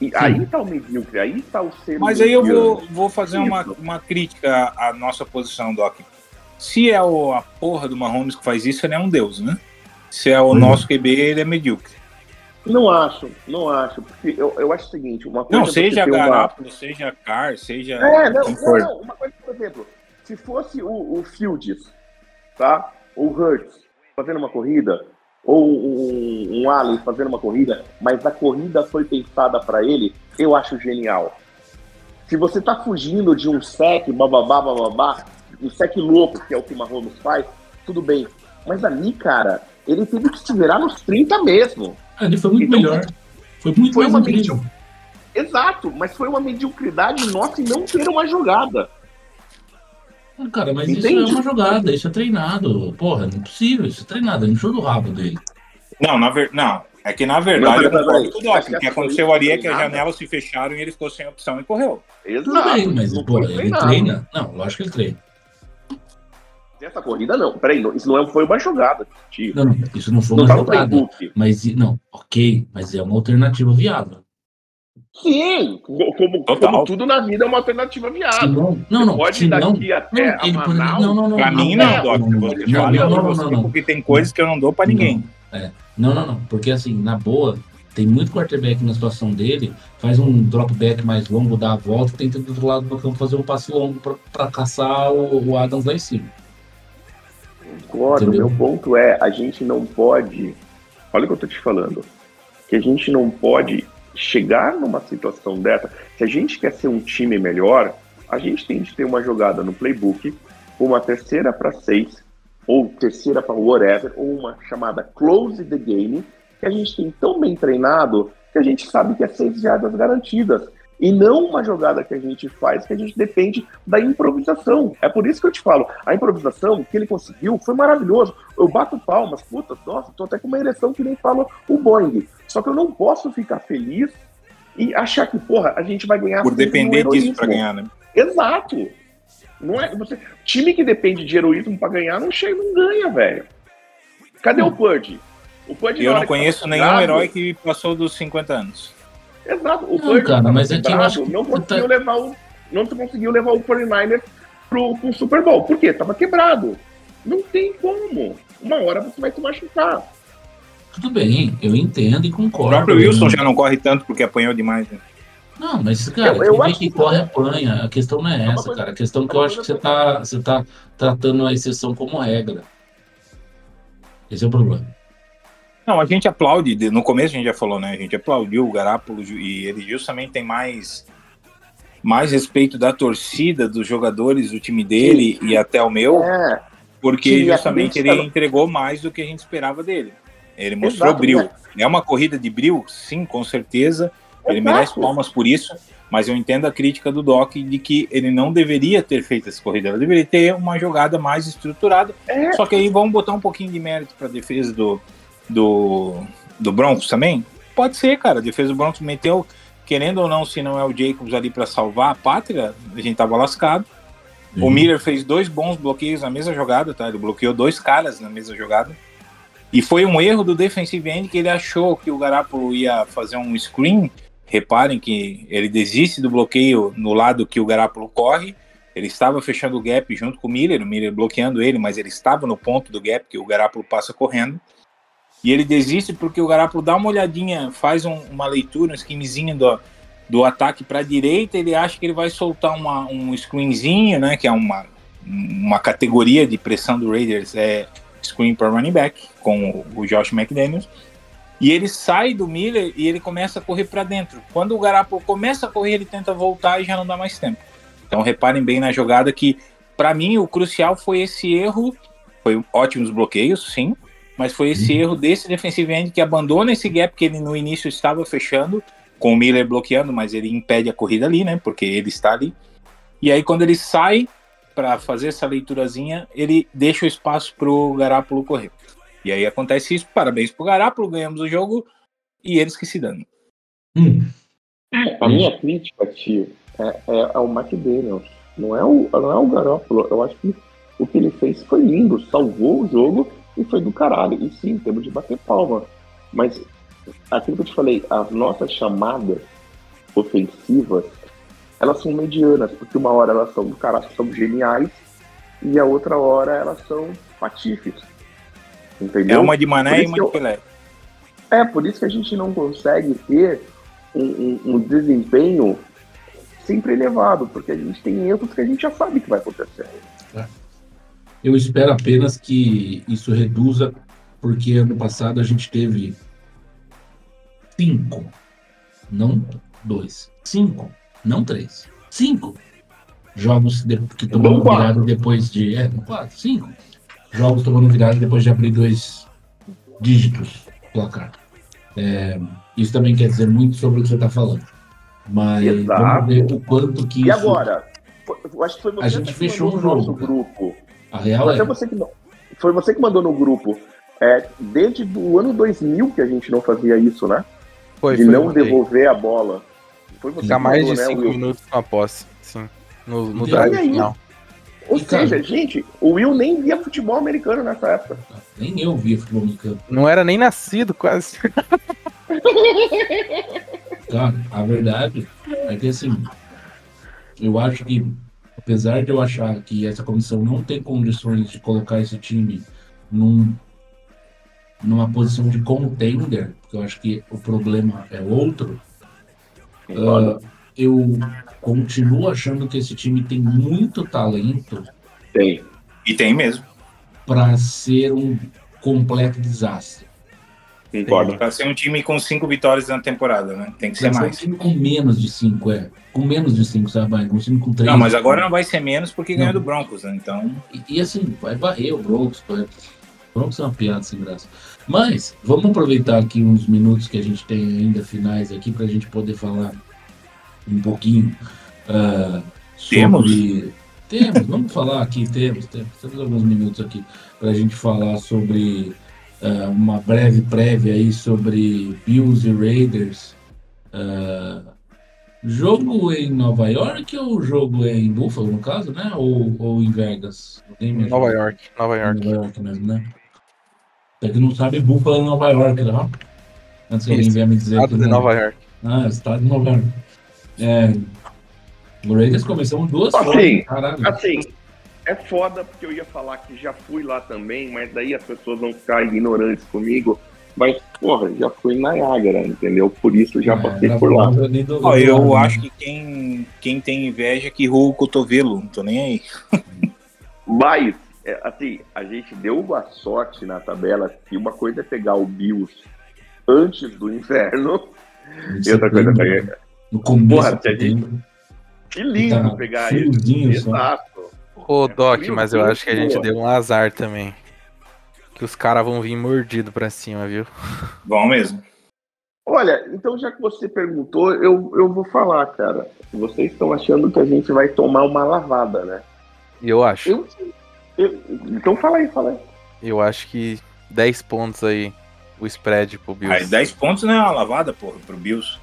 E aí tá o medíocre, aí tá o ser Mas aí eu vou, vou fazer uma, uma crítica à nossa posição, Doc. Se é o, a porra do Mahomes que faz isso, ele é um deus, né? Se é o Uhum. nosso QB, ele é medíocre. Não acho, não acho. Porque eu, eu acho o seguinte, uma coisa Não, é seja ter uma- seja Carr, seja... É, não, não, não, uma coisa, por exemplo, se fosse o, o Fields, tá? Ou o Hurts fazendo uma corrida, ou um, um Allen fazendo uma corrida, mas a corrida foi pensada para ele, eu acho genial. Se você tá fugindo de um sec, bababá, bababá, um sec louco, que é o que o Mahomes faz, tudo bem. Mas ali, cara, ele teve que se virar nos 30 mesmo. Ah, Ele foi muito Então, melhor. Foi muito foi mais uma incrível. Exato, mas foi uma mediocridade nossa em não ter uma jogada. Ah, Cara, mas Entende? isso é uma jogada, isso é treinado. Porra, não é possível, isso é treinado. Ele não do rabo dele. Não, na ver... não, é que na verdade Não, o O que aconteceu ali é que as janelas se fecharam e ele ficou sem opção e correu. Exato. Tudo bem, mas não pô, ele treina. Não, lógico que ele treina. Essa corrida não. Peraí, não, isso não foi uma jogada. Tio. Não, não, isso não foi Não uma tá jogada. Mas, não, ok, mas é uma alternativa viável. Sim, co- como, Total. como tudo na vida é uma alternativa viável. não, não, não, Pode ir não, daqui até não, a ele pode- Manaus. não, não, não, Pra não, mim não, não, não, Doc. não, não, não, não, não, não, não. porque tem coisas que eu não dou pra ninguém. Não, não, não, porque assim, na boa, tem muito quarterback na situação dele, faz um dropback mais longo, dá a volta, tenta do outro lado do campo fazer um passe longo pra, pra caçar o, o Adams lá em cima. Concordo, Entendeu? meu ponto é, a gente não pode. Olha o que eu tô te falando. Que a gente não pode chegar numa situação dessa. Se a gente quer ser um time melhor, a gente tem de ter uma jogada no playbook, uma terceira para seis, ou terceira para whatever, ou uma chamada close the game, que a gente tem tão bem treinado que a gente sabe que é seis jardas garantidas. E não uma jogada que a gente faz que a gente depende da improvisação. É por isso que eu te falo, a improvisação que ele conseguiu foi maravilhoso. Eu bato palmas, puta, nossa, tô até com uma ereção que nem fala o Boeing. Só que eu não posso ficar feliz e achar que, porra, a gente vai ganhar Por depender disso pra ganhar, né? Exato. Não é, você, time que depende de heroísmo pra ganhar não chega, não ganha, velho. Cadê o Purdy? O Purdy E eu não conheço tava nenhum herói que passou dos 50 anos. Exato. O Não, cara, mas é que eu acho que não conseguiu tá- levar o não conseguiu levar o 49ers pro, pro Super Bowl. Por quê? Tava quebrado. Não tem como. Uma hora você vai se machucar. Tudo bem, eu entendo e O concordo. próprio Wilson já não corre tanto porque apanhou demais. Né? Não, mas, cara, Eu- eu quem que que- corre apanha. A questão não é É essa, cara. A questão é que é eu acho que você tá, você tá tratando a exceção como regra. Esse é o problema. Não, a gente aplaude, de- no começo a gente já falou, né? A gente aplaudiu o Garápolo e ele justamente tem mais, mais respeito da torcida, dos jogadores, do time dele e até o meu, É. porque Sim, justamente ele entregou mais do que a gente esperava dele. Ele mostrou Exato, bril. né? É uma corrida de bril? Sim, com certeza. Ele Exato. merece palmas por isso, mas eu entendo a crítica do Doc de que ele não deveria ter feito essa corrida. Ele deveria ter uma jogada mais estruturada. É. Só que aí vamos botar um pouquinho de mérito para a defesa do, do, do Broncos também? Pode ser, cara. A defesa do Broncos meteu, querendo ou não, se não é o Jacobs ali para salvar a pátria, a gente tava lascado. O Uhum. Miller fez dois bons bloqueios na mesma jogada, tá? Ele bloqueou dois caras na mesma jogada. E foi um erro do defensive end que ele achou que o Garápolo ia fazer um screen. Reparem que ele desiste do bloqueio no lado que o Garápolo corre. Ele estava fechando o gap junto com o Miller, o Miller bloqueando ele, mas ele estava no ponto do gap que o Garápolo passa correndo. E ele desiste porque o Garápolo dá uma olhadinha, faz um- uma leitura, um esquemezinho do, do ataque para a direita, ele acha que ele vai soltar uma, um screenzinho, né, que é uma, uma categoria de pressão do Raiders, é screen para running back, com o, o Josh McDaniels. E ele sai do Miller e ele começa a correr para dentro. Quando o Garápolo começa a correr, ele tenta voltar e já não dá mais tempo. Então reparem bem na jogada que, para mim, o crucial foi esse erro. Foi ótimos bloqueios, sim, mas foi esse erro desse defensive end que abandona esse gap que ele no início estava fechando, com o Miller bloqueando, mas ele impede a corrida ali, né? Porque ele está ali. E aí, quando ele sai para fazer essa leiturazinha, ele deixa o espaço pro Garápolo correr. E aí acontece isso. Parabéns pro Garápolo, ganhamos o jogo e eles que se dão. Hum, A minha crítica, tio, é, é, é o McDaniels. Não é o, não é o Garoppolo. Eu acho que o que ele fez foi lindo, salvou o jogo e foi do caralho. E sim, temos de bater palma. Mas aquilo que eu te falei, as nossas chamadas ofensivas, elas são medianas, porque uma hora elas são do caralho, são geniais, e a outra hora elas são patifes. É Entendeu? uma de Mané e uma que de eu- Pelé. É, por isso que a gente não consegue ter um, um- um desempenho sempre elevado, porque a gente tem erros que a gente já sabe que vai acontecer. Eu espero apenas que isso reduza, porque ano passado a gente teve cinco, não dois, cinco, não três, cinco jogos de- que tomaram virada depois de. É, não, quatro, cinco jogos tomando virada depois de abrir dois dígitos placar. É, isso também quer dizer muito sobre o que você está falando. Mas Exato. vamos ver o quanto que E isso. agora? Eu acho que foi A gente fechou um no jogo, nosso grupo. A real Mas é. você que, foi você que mandou no grupo. É, desde o ano 2000 que a gente não fazia isso, né? Foi, de foi. não devolver a bola. Foi você Ficar mais mandou, de né, 5 Will? minutos com a posse. Sim. No, no drive final. Ou E, cara- seja, gente, o Will nem via futebol americano nessa época. Nem eu via futebol americano. Não era nem nascido, quase. Cara, a verdade é que assim, eu acho que, apesar de eu achar que essa comissão não tem condições de colocar esse time num, numa posição de contender, porque eu acho que o problema é outro, ah, eu continuo achando que esse time tem muito talento Tem. E tem mesmo. para ser um completo desastre. Concordo. Pra ser um time com cinco vitórias na temporada, né? Tem que ser ser um mais. time com menos de 5, é. Com menos de 5, sabe? vai? Um time com 3. Não, mas agora não vai ser menos porque ganhou Não. do Broncos, né? Então, E, e assim, vai varrer o Broncos. Vai... O Broncos é uma piada sem graça. Mas, vamos aproveitar aqui uns minutos que a gente tem ainda finais aqui para a gente poder falar um pouquinho ah, sobre. Temos, vamos falar aqui, temos, temos, temos alguns minutos aqui para a gente falar sobre ah, uma breve prévia aí sobre Bills e Raiders. Ah, jogo em Nova York ou jogo em Buffalo, no caso, né? Ou, ou em Vegas? Nova York, Nova York. Nova York mesmo, né? Pra quem não sabe, Buffalo é Nova York, não? Antes que alguém venha me dizer Estado que de não. Nova York. Ah, estado de Nova York. É, o Raiders começou duas Assim, fodas, caralho. Assim, é foda porque eu ia falar que já fui lá também, mas daí as pessoas vão ficar ignorantes comigo. Mas, porra, já fui em Niagara, entendeu? Por isso já É, passei por lá. ó, eu né? acho que quem, quem tem inveja que rua o cotovelo. Não tô nem aí. *laughs* Mas, é, assim, a gente deu uma sorte na tabela que uma coisa é pegar o Bills antes do inverno Em e outra coisa é né? No começo Porra, de gente-. Que lindo Tá pegar ele. Exato. Ô, Doc, frio, mas eu frio, acho que a gente deu um azar também. Que os caras vão vir mordido pra cima, viu? Vão mesmo. Olha, então já que você perguntou, eu, eu vou falar, cara. Vocês estão achando que a gente vai tomar uma lavada, né? Eu acho. Eu, eu- então fala aí, fala aí. Eu acho que 10 pontos aí o spread pro Bills. Aí 10 pontos não é uma lavada, porra, pro Bills.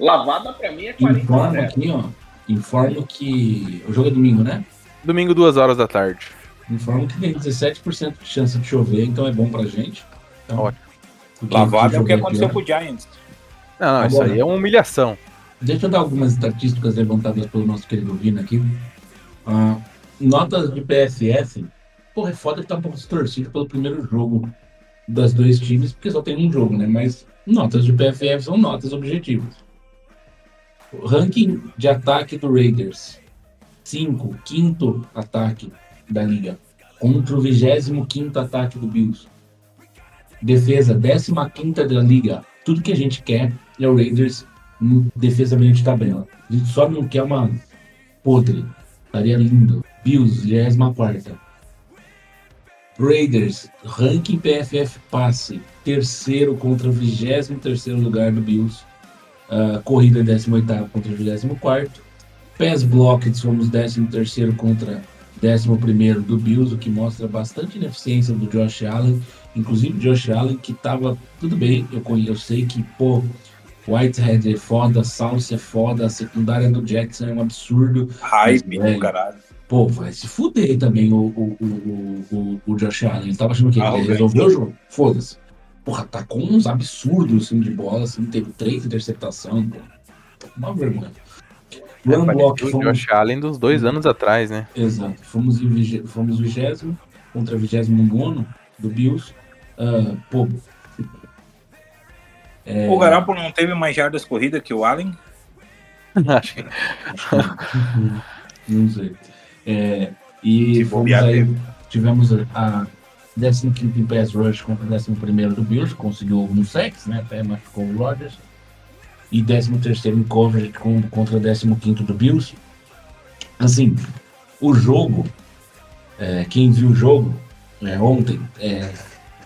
Lavada pra mim é Informa 40 aqui, ó. Informo que. O jogo é domingo, né? Domingo, 2 horas da tarde. Informo que tem 17% de chance de chover, então é bom pra gente. Então, Ótimo. Lavada é o que aconteceu pior. com o Giants. Não, não, isso Agora. aí é uma humilhação. Deixa eu dar algumas estatísticas levantadas pelo nosso querido Vina aqui. Ah, notas de PFF. Porra, é foda que tá um pouco distorcido pelo primeiro jogo das dois times, porque só tem um jogo, né? Mas notas de PFF são notas objetivas. O ranking de ataque do Raiders. 5, quinto ataque da liga. Contra o 25 ataque do Bills. Defesa, 15 da liga. Tudo que a gente quer é o Raiders defesa meio de tabela. A gente só não quer uma podre. Estaria lindo. Bills, 24. Raiders, ranking PFF passe. Terceiro contra o 23 lugar do Bills. Ah, corrida 18 contra o 24. Pass blocked, somos 13 contra 11 do Bills, o que mostra bastante ineficiência do Josh Allen. Inclusive, Josh Allen, que tava tudo bem, eu, eu sei que, pô, Whitehead é foda, Salsa é foda, a secundária do Jackson é um absurdo. Hype do caralho. Pô, vai se fuder também o, o, o, o, o Josh Allen. Ele tava achando que ele ia Arrogante. resolver o jogo. Foda-se. Porra, tá com uns absurdos assim, de bola, assim, teve três interceptações, pô. Uma vergonha. Run block, o fomos, Josh Allen dos dois anos atrás, né? exato. Fomos fomos vigésimo contra vigésimo nono do Bills. Ah, pô. É, O Garoppolo não teve mais jardas corridas que o Allen? *laughs* Acho que *laughs* Não sei. É, e Se fomos aí, teve. tivemos a 15 em pass rush contra o 11 do Bills, conseguiu alguns sacks, né? Até machucou o Rodgers. E 13 em coverage com- contra o 15 do Bills. Assim, o jogo, é, quem viu o jogo é, ontem, é,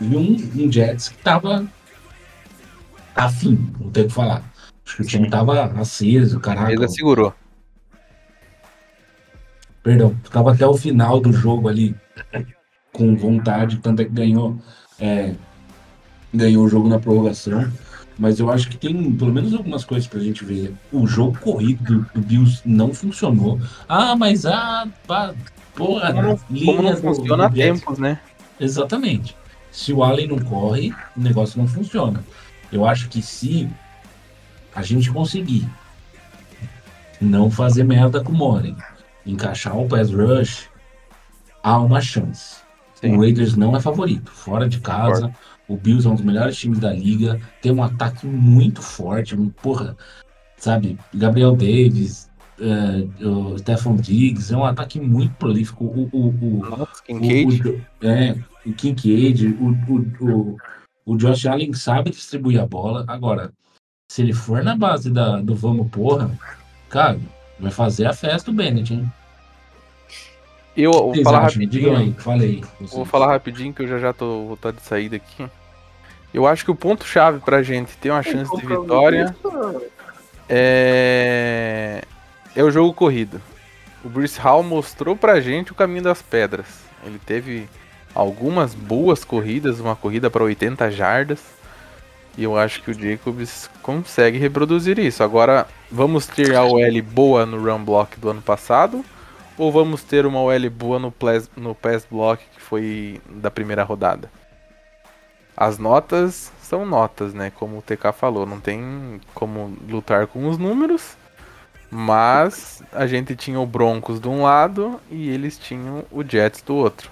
viu um, um Jets que tava afim, não tem o que falar. Acho que o time tava aceso, caraca. mesa segurou. Perdão, tava até o final do jogo ali com vontade, tanto é que ganhou, é, ganhou o jogo na prorrogação. Mas eu acho que tem pelo menos algumas coisas pra gente ver. O jogo corrido do, do Bills não funcionou. Ah, mas ah, pá, porra, Como não, como não funciona há tempos, né? Exatamente. Se o Allen não corre, o negócio não funciona. Eu acho que se a gente conseguir não fazer merda com o Moren, encaixar um pass rush, há uma chance. Sim. O Raiders não é favorito. Fora de casa, o Bills é um dos melhores times da liga, tem um ataque muito forte, porra, sabe? Gabriel Davis, o Stephon Diggs, é um ataque muito prolífico. O, o, o, Nossa, o, Kincaid. o- é, o Kincaid, o, o, o, o Josh Allen sabe distribuir a bola. Agora, se ele for na base da, do vamos porra, cara, vai fazer a festa do Bennett, hein? Eu vou Vocês falar acham? Digam rapidinho. aí, falei. Vou falar rapidinho que eu já já tô voltando de saída aqui. Eu acho que o ponto-chave pra gente ter uma chance de vitória é... é o jogo corrido. O Bruce Hall mostrou pra gente o caminho das pedras. Ele teve algumas boas corridas, uma corrida para 80 jardas. E eu acho que o Jacobs consegue reproduzir isso. Agora, vamos ter a OL boa no run block do ano passado? Ou vamos ter uma OL boa no, plas- no pass block que foi da primeira rodada? As notas são notas, né? Como o TK falou, não tem como lutar com os números. Mas a gente tinha o Broncos de um lado e eles tinham o Jets do outro.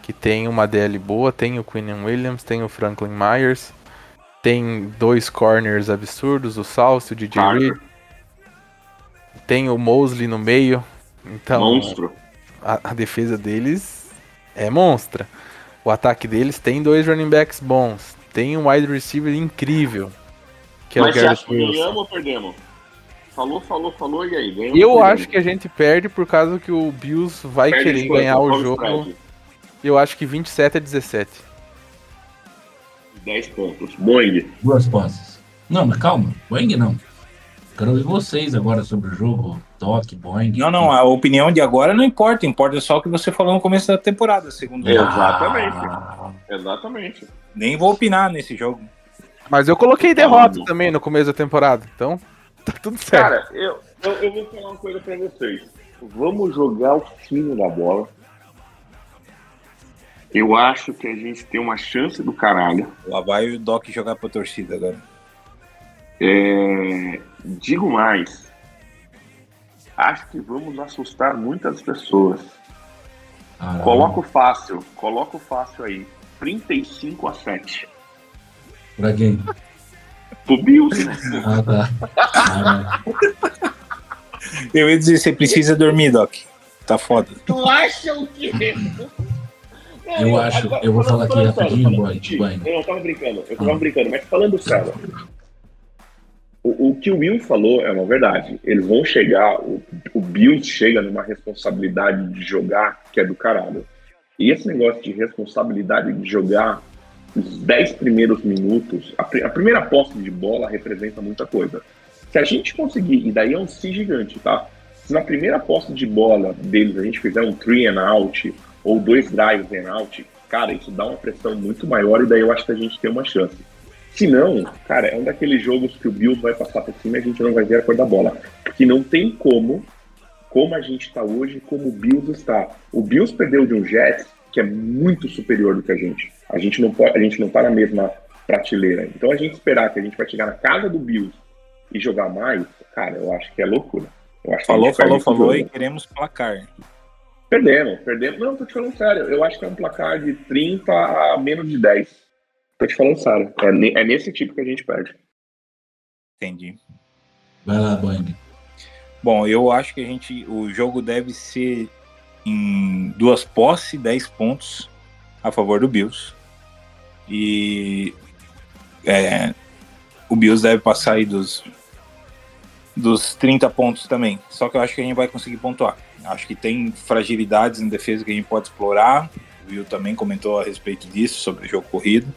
Que tem uma DL boa, tem o Quinn Williams, tem o Franklin Myers, tem dois corners absurdos, o Salso, o DJ. Reed, tem o Mosley no meio. Então, Monstro. a, a defesa deles é monstra. O ataque deles tem dois running backs bons. Tem um wide receiver incrível. Que é Mas o você acha Garrett que ganhamos ou perdemos? Falou, falou, falou, e aí? Ganhamos Eu acho que a gente perde por causa que o Bills vai Perde querer quanto? ganhar Qual o jogo. spread? Eu acho que 27 a 17. 10 pontos. Boeing. Duas posses. Não, mas calma, Boeing não. Quero ouvir vocês agora sobre o jogo. Doc, Boeing. Não, não, a opinião de agora não importa, importa só o que você falou no começo da temporada, segundo. Exatamente. Ah, Exatamente. Nem vou opinar nesse jogo. Mas eu coloquei derrota não. também no começo da temporada. Então, *laughs* tá tudo certo. Cara, eu, eu, eu vou falar uma coisa pra vocês. Vamos jogar o fino da bola. Eu acho que a gente tem uma chance do caralho. Lá vai o Doc jogar pra torcida agora. É, digo mais. Acho que vamos assustar muitas pessoas. caralho. Coloca o fácil. Coloca o fácil aí. 35 a 7. Pra quem? Pro Bills. Ah, tá. Eu ia dizer, você precisa dormir, Doc. Tá foda. Tu acha o quê? Eu acho- eu vou falar aqui rapidinho, Boy. Eu não tava brincando, eu tava brincando, mas falando sério. O, o que o Will falou é uma verdade. Eles vão chegar, o, o Bills chega numa responsabilidade de jogar que é do caralho. E esse negócio de responsabilidade de jogar os 10 primeiros minutos, a, a primeira posse de bola representa muita coisa. Se a gente conseguir, e daí é um si gigante, tá? Se na primeira posse de bola deles a gente fizer um three and out ou dois drives and out, cara, isso dá uma pressão muito maior e daí eu acho que a gente tem uma chance. Se não, cara, é um daqueles jogos que o Bills vai passar por cima e a gente não vai ver a cor da bola. Porque não tem como como a gente está hoje, como o Bills está. O Bills perdeu de um Jets que é muito superior do que a gente. A gente não pode, a gente não está na mesma prateleira. Então a gente esperar que a gente vai chegar na casa do Bills e jogar mais, cara, eu acho que é loucura. Que Falou, falou, falou jogo. e queremos placar. Perdemos, perdemos. Não, tô te falando sério. Eu acho que é um placar de 30 a menos de 10. Tô te falando sério. É, é nesse tipo que a gente perde. Entendi. Vai lá, Boing. Bom, eu acho que a gente, o jogo deve ser em duas posses, 10 pontos a favor do Bills. E é, o Bills deve passar aí dos, dos 30 pontos também. Só que eu acho que a gente vai conseguir pontuar. Acho que tem fragilidades em defesa que a gente pode explorar. O Will também comentou a respeito disso, sobre o jogo corrido.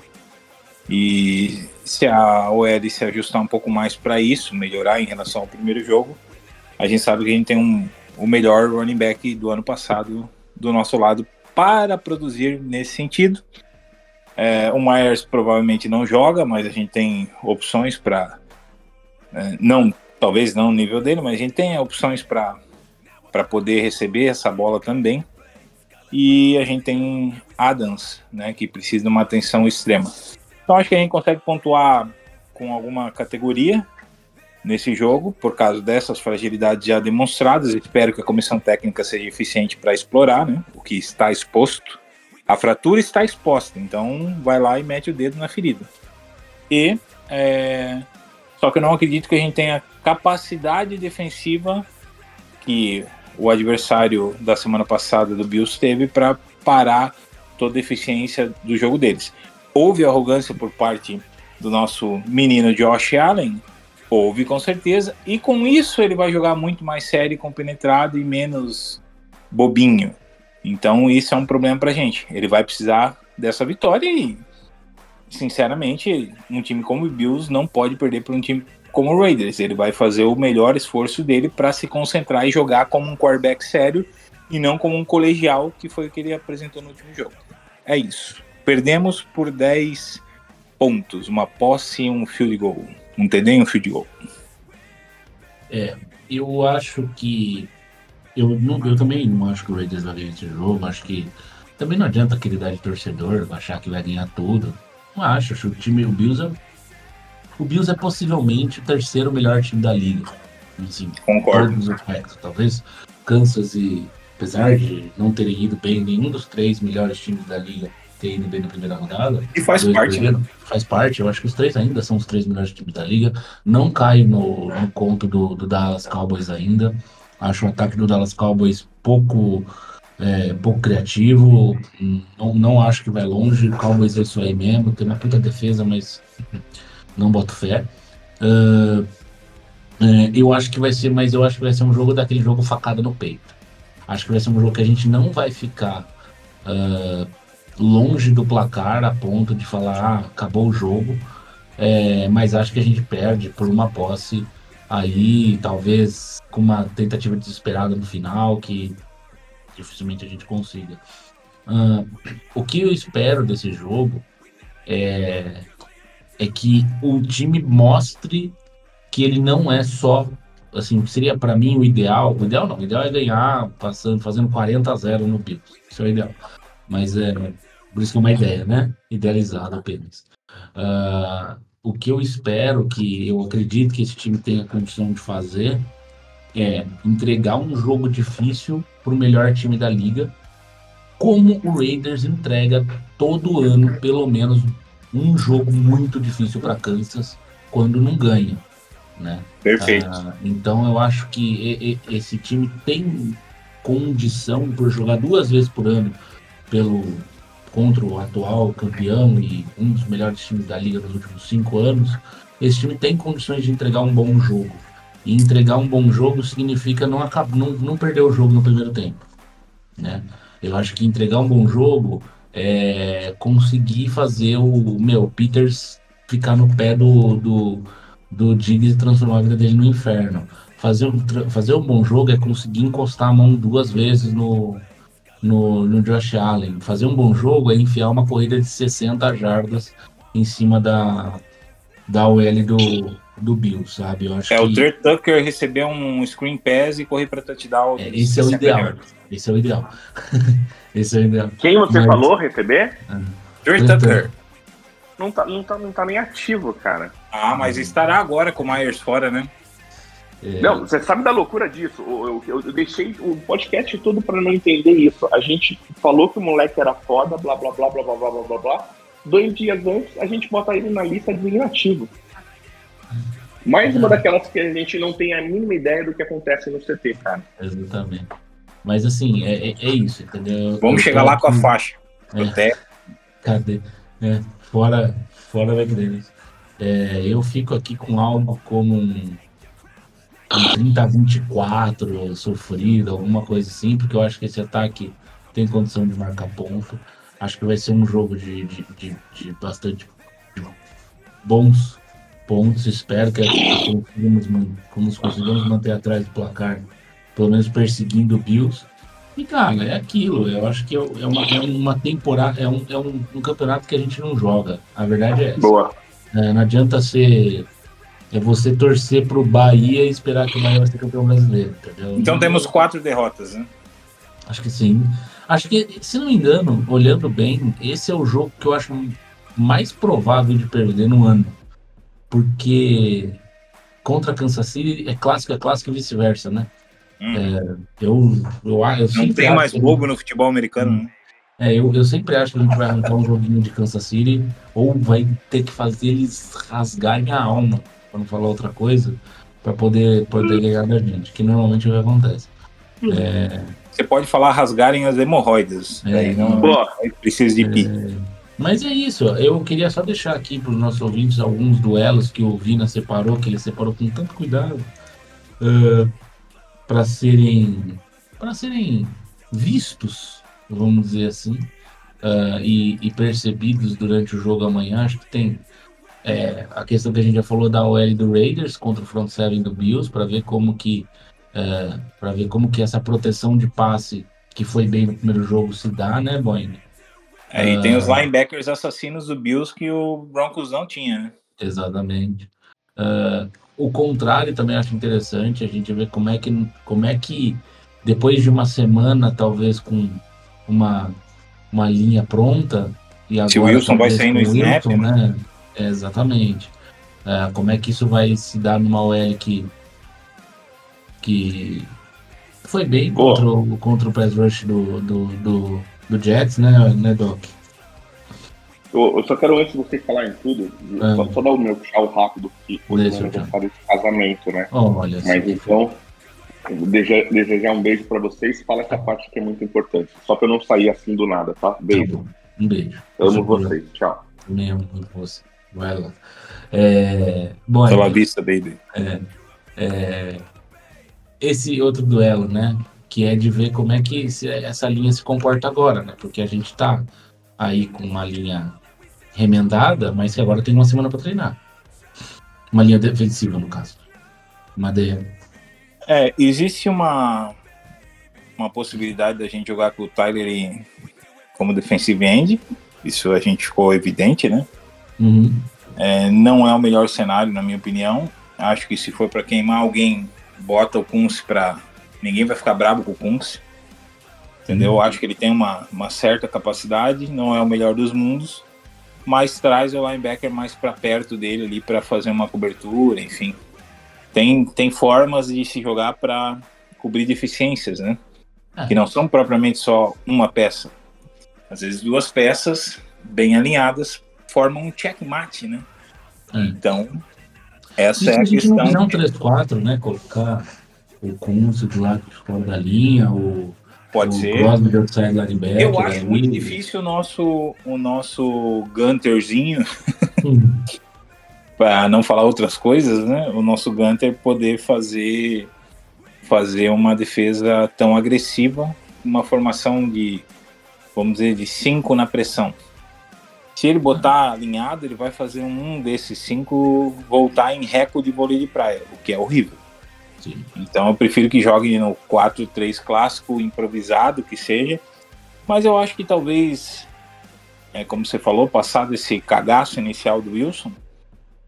E se a OL se ajustar um pouco mais para isso, melhorar em relação ao primeiro jogo, a gente sabe que a gente tem um, o melhor running back do ano passado do nosso lado para produzir nesse sentido. É, o Myers provavelmente não joga, mas a gente tem opções para. não, talvez não no nível dele, mas a gente tem opções para poder receber essa bola também. E a gente tem Adams, né, que precisa de uma atenção extrema. Então acho que a gente consegue pontuar com alguma categoria nesse jogo, por causa dessas fragilidades já demonstradas. Espero que a comissão técnica seja eficiente para explorar né, o que está exposto. A fratura está exposta, então vai lá e mete o dedo na ferida. E é, só que eu não acredito que a gente tenha capacidade defensiva que o adversário da semana passada do Bills teve para parar toda a eficiência do jogo deles. Houve arrogância por parte do nosso menino Josh Allen, Houve, com certeza. E com isso ele vai jogar muito mais sério, compenetrado e menos bobinho. Então isso é um problema pra gente. Ele vai precisar dessa vitória e, sinceramente, um time como o Bills não pode perder para um time como o Raiders. Ele vai fazer o melhor esforço dele para se concentrar e jogar como um quarterback sério e não como um colegial, que foi o que ele apresentou no último jogo. É isso. Perdemos por 10 pontos, uma posse e um field goal. Um TD e um field goal. É, eu acho que. Eu, não, eu também não acho que o Raiders vai ganhar esse jogo. Acho que. Também não adianta aquele dar de torcedor, achar que vai ganhar tudo. Não acho. Acho que o time. O Bills é. O Bills é possivelmente o terceiro melhor time da liga. Assim, Concordo. todos os aspectos. Talvez Kansas e. Apesar de não terem ido bem, nenhum dos três melhores times da liga ter ido bem na primeira rodada. E faz Dois parte, né? Faz parte, eu acho que os três ainda são os três melhores times da liga. Não cai no, no conto do, do Dallas Cowboys ainda. Acho o ataque do Dallas Cowboys pouco, é, pouco criativo. Não, não acho que vai longe. O Cowboys é isso aí mesmo. Tem uma puta defesa, mas *laughs* não boto fé. Ah, é, eu acho que vai ser, mas eu acho que vai ser um jogo daquele jogo facada no peito. Acho que vai ser um jogo que a gente não vai ficar ah, longe do placar a ponto de falar, ah, acabou o jogo. É, mas acho que a gente perde por uma posse aí, talvez com uma tentativa desesperada no final, que dificilmente a gente consiga. Ah, o que eu espero desse jogo é, é que o time mostre que ele não é só assim, seria para mim o ideal, o ideal não, o ideal é ganhar passando, fazendo 40 a 0 no Bills. Isso é o ideal. Mas é por isso que é uma ideia, né? Idealizada apenas. Ah, o que eu espero, que eu acredito que esse time tenha condição de fazer, é entregar um jogo difícil para o melhor time da liga, como o Raiders entrega todo ano, pelo menos um jogo muito difícil para Kansas quando não ganha, né? Perfeito. Ah, então eu acho que e- e- esse time tem condição por jogar duas vezes por ano pelo contra o atual campeão e um dos melhores times da liga nos últimos cinco anos. Esse time tem condições de entregar um bom jogo. E entregar um bom jogo significa não, acab- não, não perder o jogo no primeiro tempo. Né? Eu acho que entregar um bom jogo é conseguir fazer o meu Peters ficar no pé do, do, do Diggs e transformar a vida dele no inferno. Fazer um, fazer um bom jogo é conseguir encostar a mão duas vezes no, no, no Josh Allen. Fazer um bom jogo é enfiar uma corrida de 60 jardas em cima da, da OL do, do Bill, sabe? Eu acho É, que o Trey Tucker receber um screen pass e correr para touchdown. é, esse é o ideal. melhor. Esse é o ideal. esse é o ideal. Quem você Mas- falou receber? Trey Então. Tucker. Não tá, não, tá, não tá nem ativo, cara. Ah, mas estará agora com o Myers fora, né? É, Não, você sabe da loucura disso? Eu, eu- eu deixei o podcast todo pra não entender isso. A gente falou que o moleque era foda, blá blá blá blá blá blá blá blá blá. Dois dias antes, a gente bota ele na lista de inativo. Mais uma daquelas que a gente não tem a mínima ideia do que acontece no CT, cara. Exatamente. Mas assim, é, é- é isso, entendeu? Vamos Eu chegar lá com a aqui- faixa. É. Até Cadê? É, fora, fora McDaniels. É, eu fico aqui com algo como um, um 30 a 24 sofrido, alguma coisa assim, porque eu acho que esse ataque tem condição de marcar ponto. Acho que vai ser um jogo de, de, de, de bastante bons pontos. Espero que que nos consigamos manter atrás do placar, pelo menos perseguindo o Bills. E, cara, é aquilo. Eu acho que é é uma, é uma temporada, é, um, é um, um campeonato que a gente não joga. A verdade é essa. Boa. É, não adianta ser. É você torcer pro Bahia e esperar que o Bahia vai ser campeão brasileiro, entendeu? Então temos quatro derrotas, né? Acho que sim. Acho que, se não me engano, olhando bem, esse é o jogo que eu acho mais provável de perder no ano. Porque contra Kansas City é clássico, é clássico e vice-versa, né? Hum. É, eu, eu, eu Não tem mais que- bobo no futebol americano, né? É, eu, eu sempre acho que a gente vai arrancar um joguinho de Kansas City ou vai ter que fazer eles rasgarem a alma, pra não falar outra coisa, pra poder, poder ganhar da gente, que normalmente é o que acontece. Você pode falar rasgarem as hemorroidas. É, Daí não Boa. aí precisa de pi. Mas é isso, eu queria só deixar aqui para os nossos ouvintes alguns duelos que o Vina separou, que ele separou com tanto cuidado, para serem para serem vistos, vamos dizer assim, ah, e, e percebidos durante o jogo amanhã. Acho que tem é, a questão que a gente já falou da OL do Raiders contra o front seven do Bills, para ver como que para ver como que essa proteção de passe que foi bem no primeiro jogo se dá, né, Boeing? Aí tem os linebackers assassinos do Bills que o Broncos não tinha, né? Exatamente. Ah, o contrário também acho interessante a gente ver como é que como é que depois de uma semana talvez com uma uma linha pronta e agora Se o Wilson vai sair no o snap, Wilson, né? É, exatamente. Ah, como é que isso vai se dar numa OL que que foi bem Boa. contra o, contra o pass rush do, do, do, do Jets, né, né, Doc? Eu, eu só quero, antes de você falar em tudo, Ah. só, só dar o meu tchau rápido, que hoje é Deixa meu eu tchau. aniversário de casamento, né? Olha Mas então, desejar, desejar um beijo pra vocês. Fala essa parte que é muito importante. Só pra eu não sair assim do nada, tá? Tá Beijo. bom. Um beijo. Amo vocês. Tchau. Também amo muito Vai lá. É, bom, Pela vista, baby. é, esse outro duelo, né? Que é de ver como é que se- essa linha se comporta agora, né? Porque a gente tá aí com uma linha remendada, mas que agora tem uma semana para treinar. Uma linha defensiva, no caso. Uma de... É, existe uma, uma possibilidade da gente jogar com o Tyler em- como defensive end. Isso a gente ficou evidente, né? Uhum. É, não é o melhor cenário, na minha opinião. Acho que se for para queimar alguém, bota o Kunz para. Ninguém vai ficar bravo com o Kunz. Entendeu? Eu Acho que ele tem uma, uma certa capacidade, não é o melhor dos mundos, mas traz o linebacker mais para perto dele ali para fazer uma cobertura, enfim. Tem, tem formas de se jogar para cobrir deficiências, né? É. Que não são propriamente só uma peça. Às vezes duas peças bem alinhadas formam um checkmate, né? É. Então, essa é a a gente não questão. um 3-4, né? Colocar o Kunze do lado de fora da linha, o, Pode o ser. Linebacker. Eu acho ali. muito difícil o nosso, o nosso Gunterzinho, *laughs* Hum. *laughs* para não falar outras coisas, né? O nosso Gunter poder fazer fazer uma defesa tão agressiva, uma formação de, vamos dizer, de cinco na pressão. Se ele botar alinhado, ele vai fazer um desses cinco voltar em recorde de vôlei de praia, o que é horrível. Sim. Então eu prefiro que jogue no 4-3 clássico, improvisado, que seja. Mas eu acho que talvez, é, como você falou, passado esse cagaço inicial do Wilson,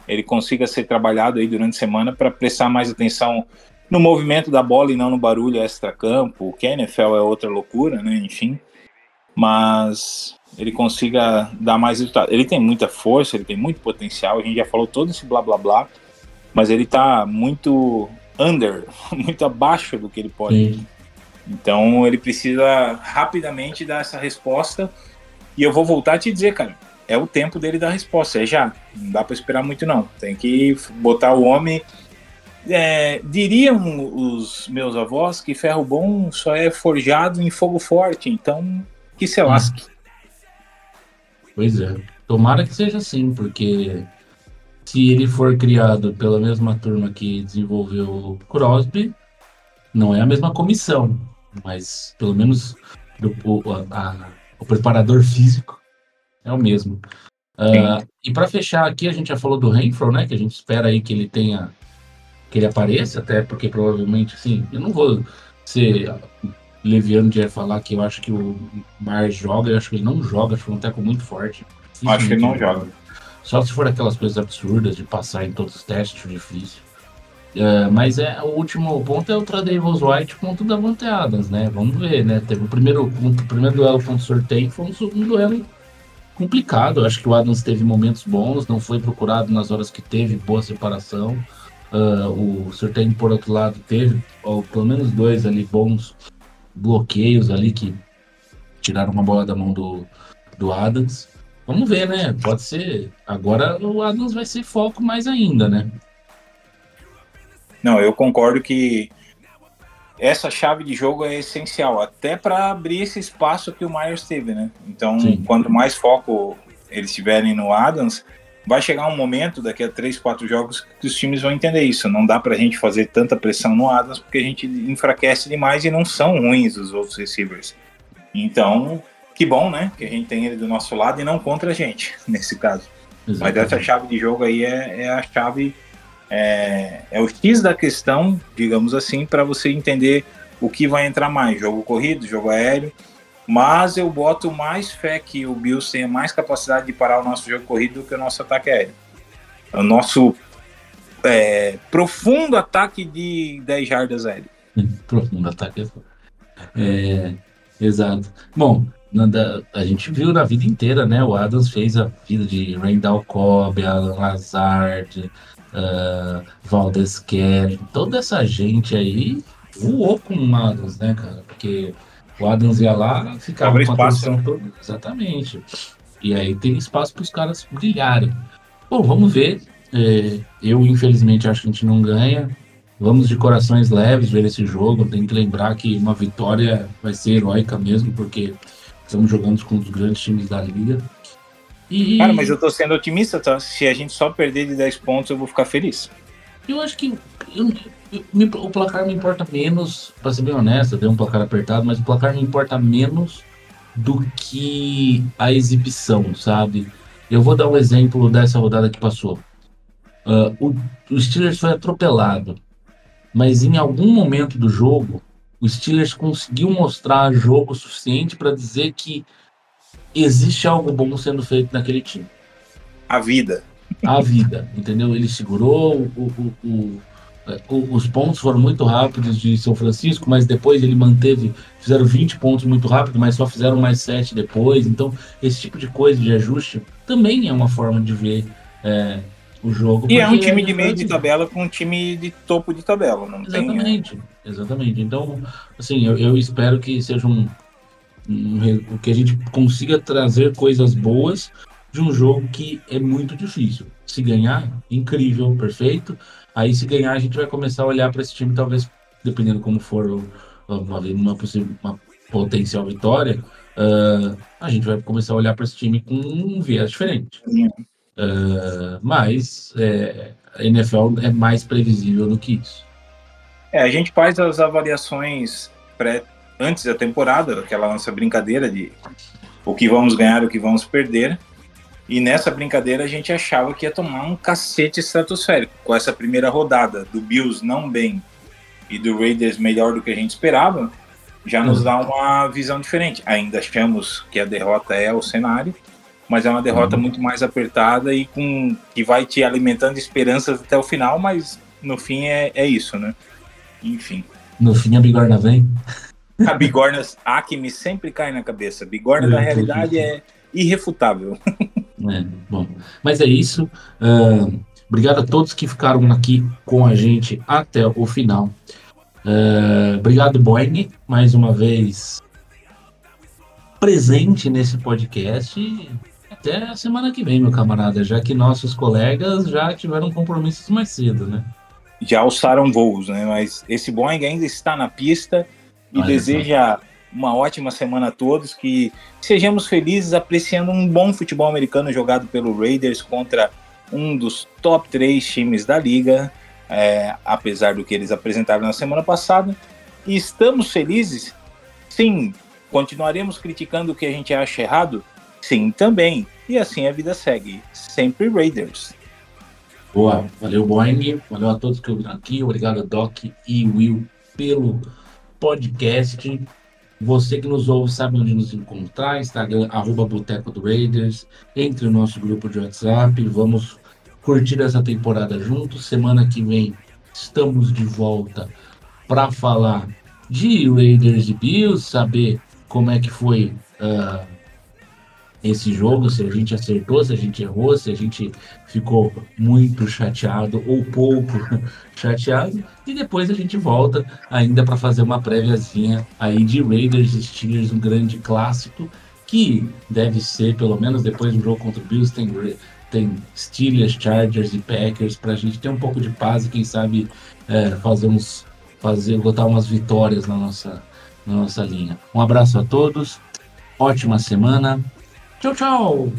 ele consiga ser trabalhado aí durante a semana para prestar mais atenção no movimento da bola e não no barulho extra-campo, que a NFL é outra loucura, né? Enfim. Mas ele consiga dar mais resultado. Ele tem muita força, ele tem muito potencial, a gente já falou todo esse blá blá blá, mas ele tá muito under, *laughs* muito abaixo do que ele pode. Sim. Então ele precisa rapidamente dar essa resposta. E eu vou voltar a te dizer, cara, é o tempo dele dar a resposta, é já. Não dá para esperar muito, não. Tem que botar o homem. É, diriam os meus avós que ferro bom só é forjado em fogo forte, então que se lasque. Pois é. Tomara que seja assim, porque se ele for criado pela mesma turma que desenvolveu o Crosby, não é a mesma comissão, mas pelo menos o, o, a- a- o preparador físico é o mesmo. Ah, e para fechar aqui, a gente já falou do Renfro, né? Que a gente espera aí que ele tenha. que ele apareça, até porque provavelmente, assim, eu não vou ser leviano de falar que eu acho que o Mar joga, eu acho que ele não joga, acho que é um teco muito forte. Acho que ele não joga. Só se for aquelas coisas absurdas de passar em todos os testes, difícil. É, mas é, o último ponto é o Tradeivos White contra o Davante Adams, né? Vamos ver, né? Teve o primeiro, o primeiro duelo contra o sorteio, foi um, um duelo complicado. Eu acho que o Adams teve momentos bons, não foi procurado nas horas que teve boa separação. Ah, o sorteio, por outro lado, teve ó, pelo menos dois ali bons bloqueios ali que tiraram uma bola da mão do, do Adams. Vamos ver, né? Pode ser. Agora o Adams vai ser foco mais ainda, né? Não, eu concordo que essa chave de jogo é essencial, até para abrir esse espaço que o Myers teve, né? Então, Sim. quanto mais foco eles tiverem no Adams, vai chegar um momento, daqui a três, quatro jogos, que os times vão entender isso. Não dá pra gente fazer tanta pressão no Adams, porque a gente enfraquece demais e não são ruins os outros receivers. Então, que bom, né? Que a gente tem ele do nosso lado e não contra a gente, *laughs* nesse caso. Mas essa Exatamente. chave de jogo aí é, é a chave, é, é o X da questão, digamos assim, para você entender o que vai entrar mais: jogo corrido, jogo aéreo. Mas eu boto mais fé que o Bills tenha mais capacidade de parar o nosso jogo corrido do que o nosso ataque aéreo. O nosso é, profundo ataque de 10 jardas aéreo. *laughs* Profundo ataque. É, exato. Bom, a gente viu na vida inteira, né? O Adams fez a vida de Randall Cobb, Alan Lazard, uh, Valdez Kelly, toda essa gente aí voou com o Adams, né, cara? Porque o Adams ia lá, ficava Abre com a espaço, atenção toda. Exatamente. E aí tem espaço para os caras brilharem. Bom, vamos ver. É, eu, infelizmente, acho que a gente não ganha. Vamos de corações leves ver esse jogo. Tem que lembrar que uma vitória vai ser heróica mesmo, porque estamos jogando com os grandes times da liga. E Cara, mas eu tô sendo otimista, tá? Se a gente só perder de 10 pontos, eu vou ficar feliz. Eu acho que eu- me- o placar me importa menos, pra ser bem honesto, eu dei um placar apertado, mas o placar me importa menos do que a exibição, sabe? Eu vou dar um exemplo dessa rodada que passou. Ah, o, o Steelers foi atropelado, mas em algum momento do jogo, o Steelers conseguiu mostrar jogo suficiente para dizer que existe algo bom sendo feito naquele time A vida. A vida, entendeu? Ele segurou, o, o- o- os pontos foram muito rápidos de São Francisco, mas depois ele manteve, fizeram 20 pontos muito rápido, mas só fizeram mais 7 depois. Então, esse tipo de coisa de ajuste também é uma forma de ver é, o jogo. E é um time de meio de tabela com um time de topo de tabela, não tem. Exatamente, exatamente. Então, assim, eu, eu espero que seja um, um que a gente consiga trazer coisas boas de um jogo que é muito difícil. Se ganhar, incrível, perfeito. Aí, se ganhar, a gente vai começar a olhar para esse time, talvez, dependendo como for uma, uma, possível, uma potencial vitória, ah, a gente vai começar a olhar para esse time com um viés diferente. Ah, mas é, a NFL é mais previsível do que isso. É, a gente faz as avaliações pré, antes da temporada, aquela nossa brincadeira de o que vamos ganhar, o que vamos perder. E nessa brincadeira a gente achava que ia tomar um cacete estratosférico. Com essa primeira rodada do Bills não bem e do Raiders melhor do que a gente esperava, já nos dá uma visão diferente. Ainda achamos que a derrota é o cenário, mas é uma derrota muito mais apertada e com que vai te alimentando esperanças até o final, mas no fim é, é isso, né? Enfim. No fim a bigorna vem. A bigorna, a que me sempre cai na cabeça. Bigorna da realidade é irrefutável. *laughs* É, bom, mas é isso. Ah, obrigado a todos que ficaram aqui com a gente até o final. Ah, obrigado, Boeing, mais uma vez presente nesse podcast. Até a semana que vem, meu camarada, já que nossos colegas já tiveram compromissos mais cedo, né? Já alçaram voos, né? Mas esse Boeing ainda está na pista e Olha só. Uma ótima semana a todos, que sejamos felizes apreciando um bom futebol americano jogado pelo Raiders contra um dos top três times da liga, é, apesar do que eles apresentaram na semana passada. E estamos felizes? Sim. Continuaremos criticando o que a gente acha errado? Sim, também. E assim a vida segue. Sempre Raiders. Boa, valeu Boeing, valeu a todos que ouviram aqui, obrigado Doc e Will pelo podcast. Você que nos ouve sabe onde nos encontrar, Instagram, arroba Boteco do Raiders, entre no nosso grupo de WhatsApp, vamos curtir essa temporada juntos. Semana que vem estamos de volta para falar de Raiders e Bills, saber como é que foi ah, esse jogo, se a gente acertou, se a gente errou, se a gente ficou muito chateado ou pouco *laughs* chateado. E depois a gente volta ainda para fazer uma préviazinha aí de Raiders e Steelers, um grande clássico, que deve ser, pelo menos depois do jogo contra o Bills, tem, tem Steelers, Chargers e Packers, para a gente ter um pouco de paz e quem sabe é, fazer uns, fazer, botar umas vitórias na nossa, na nossa linha. Um abraço a todos, ótima semana. Tchau, tchau!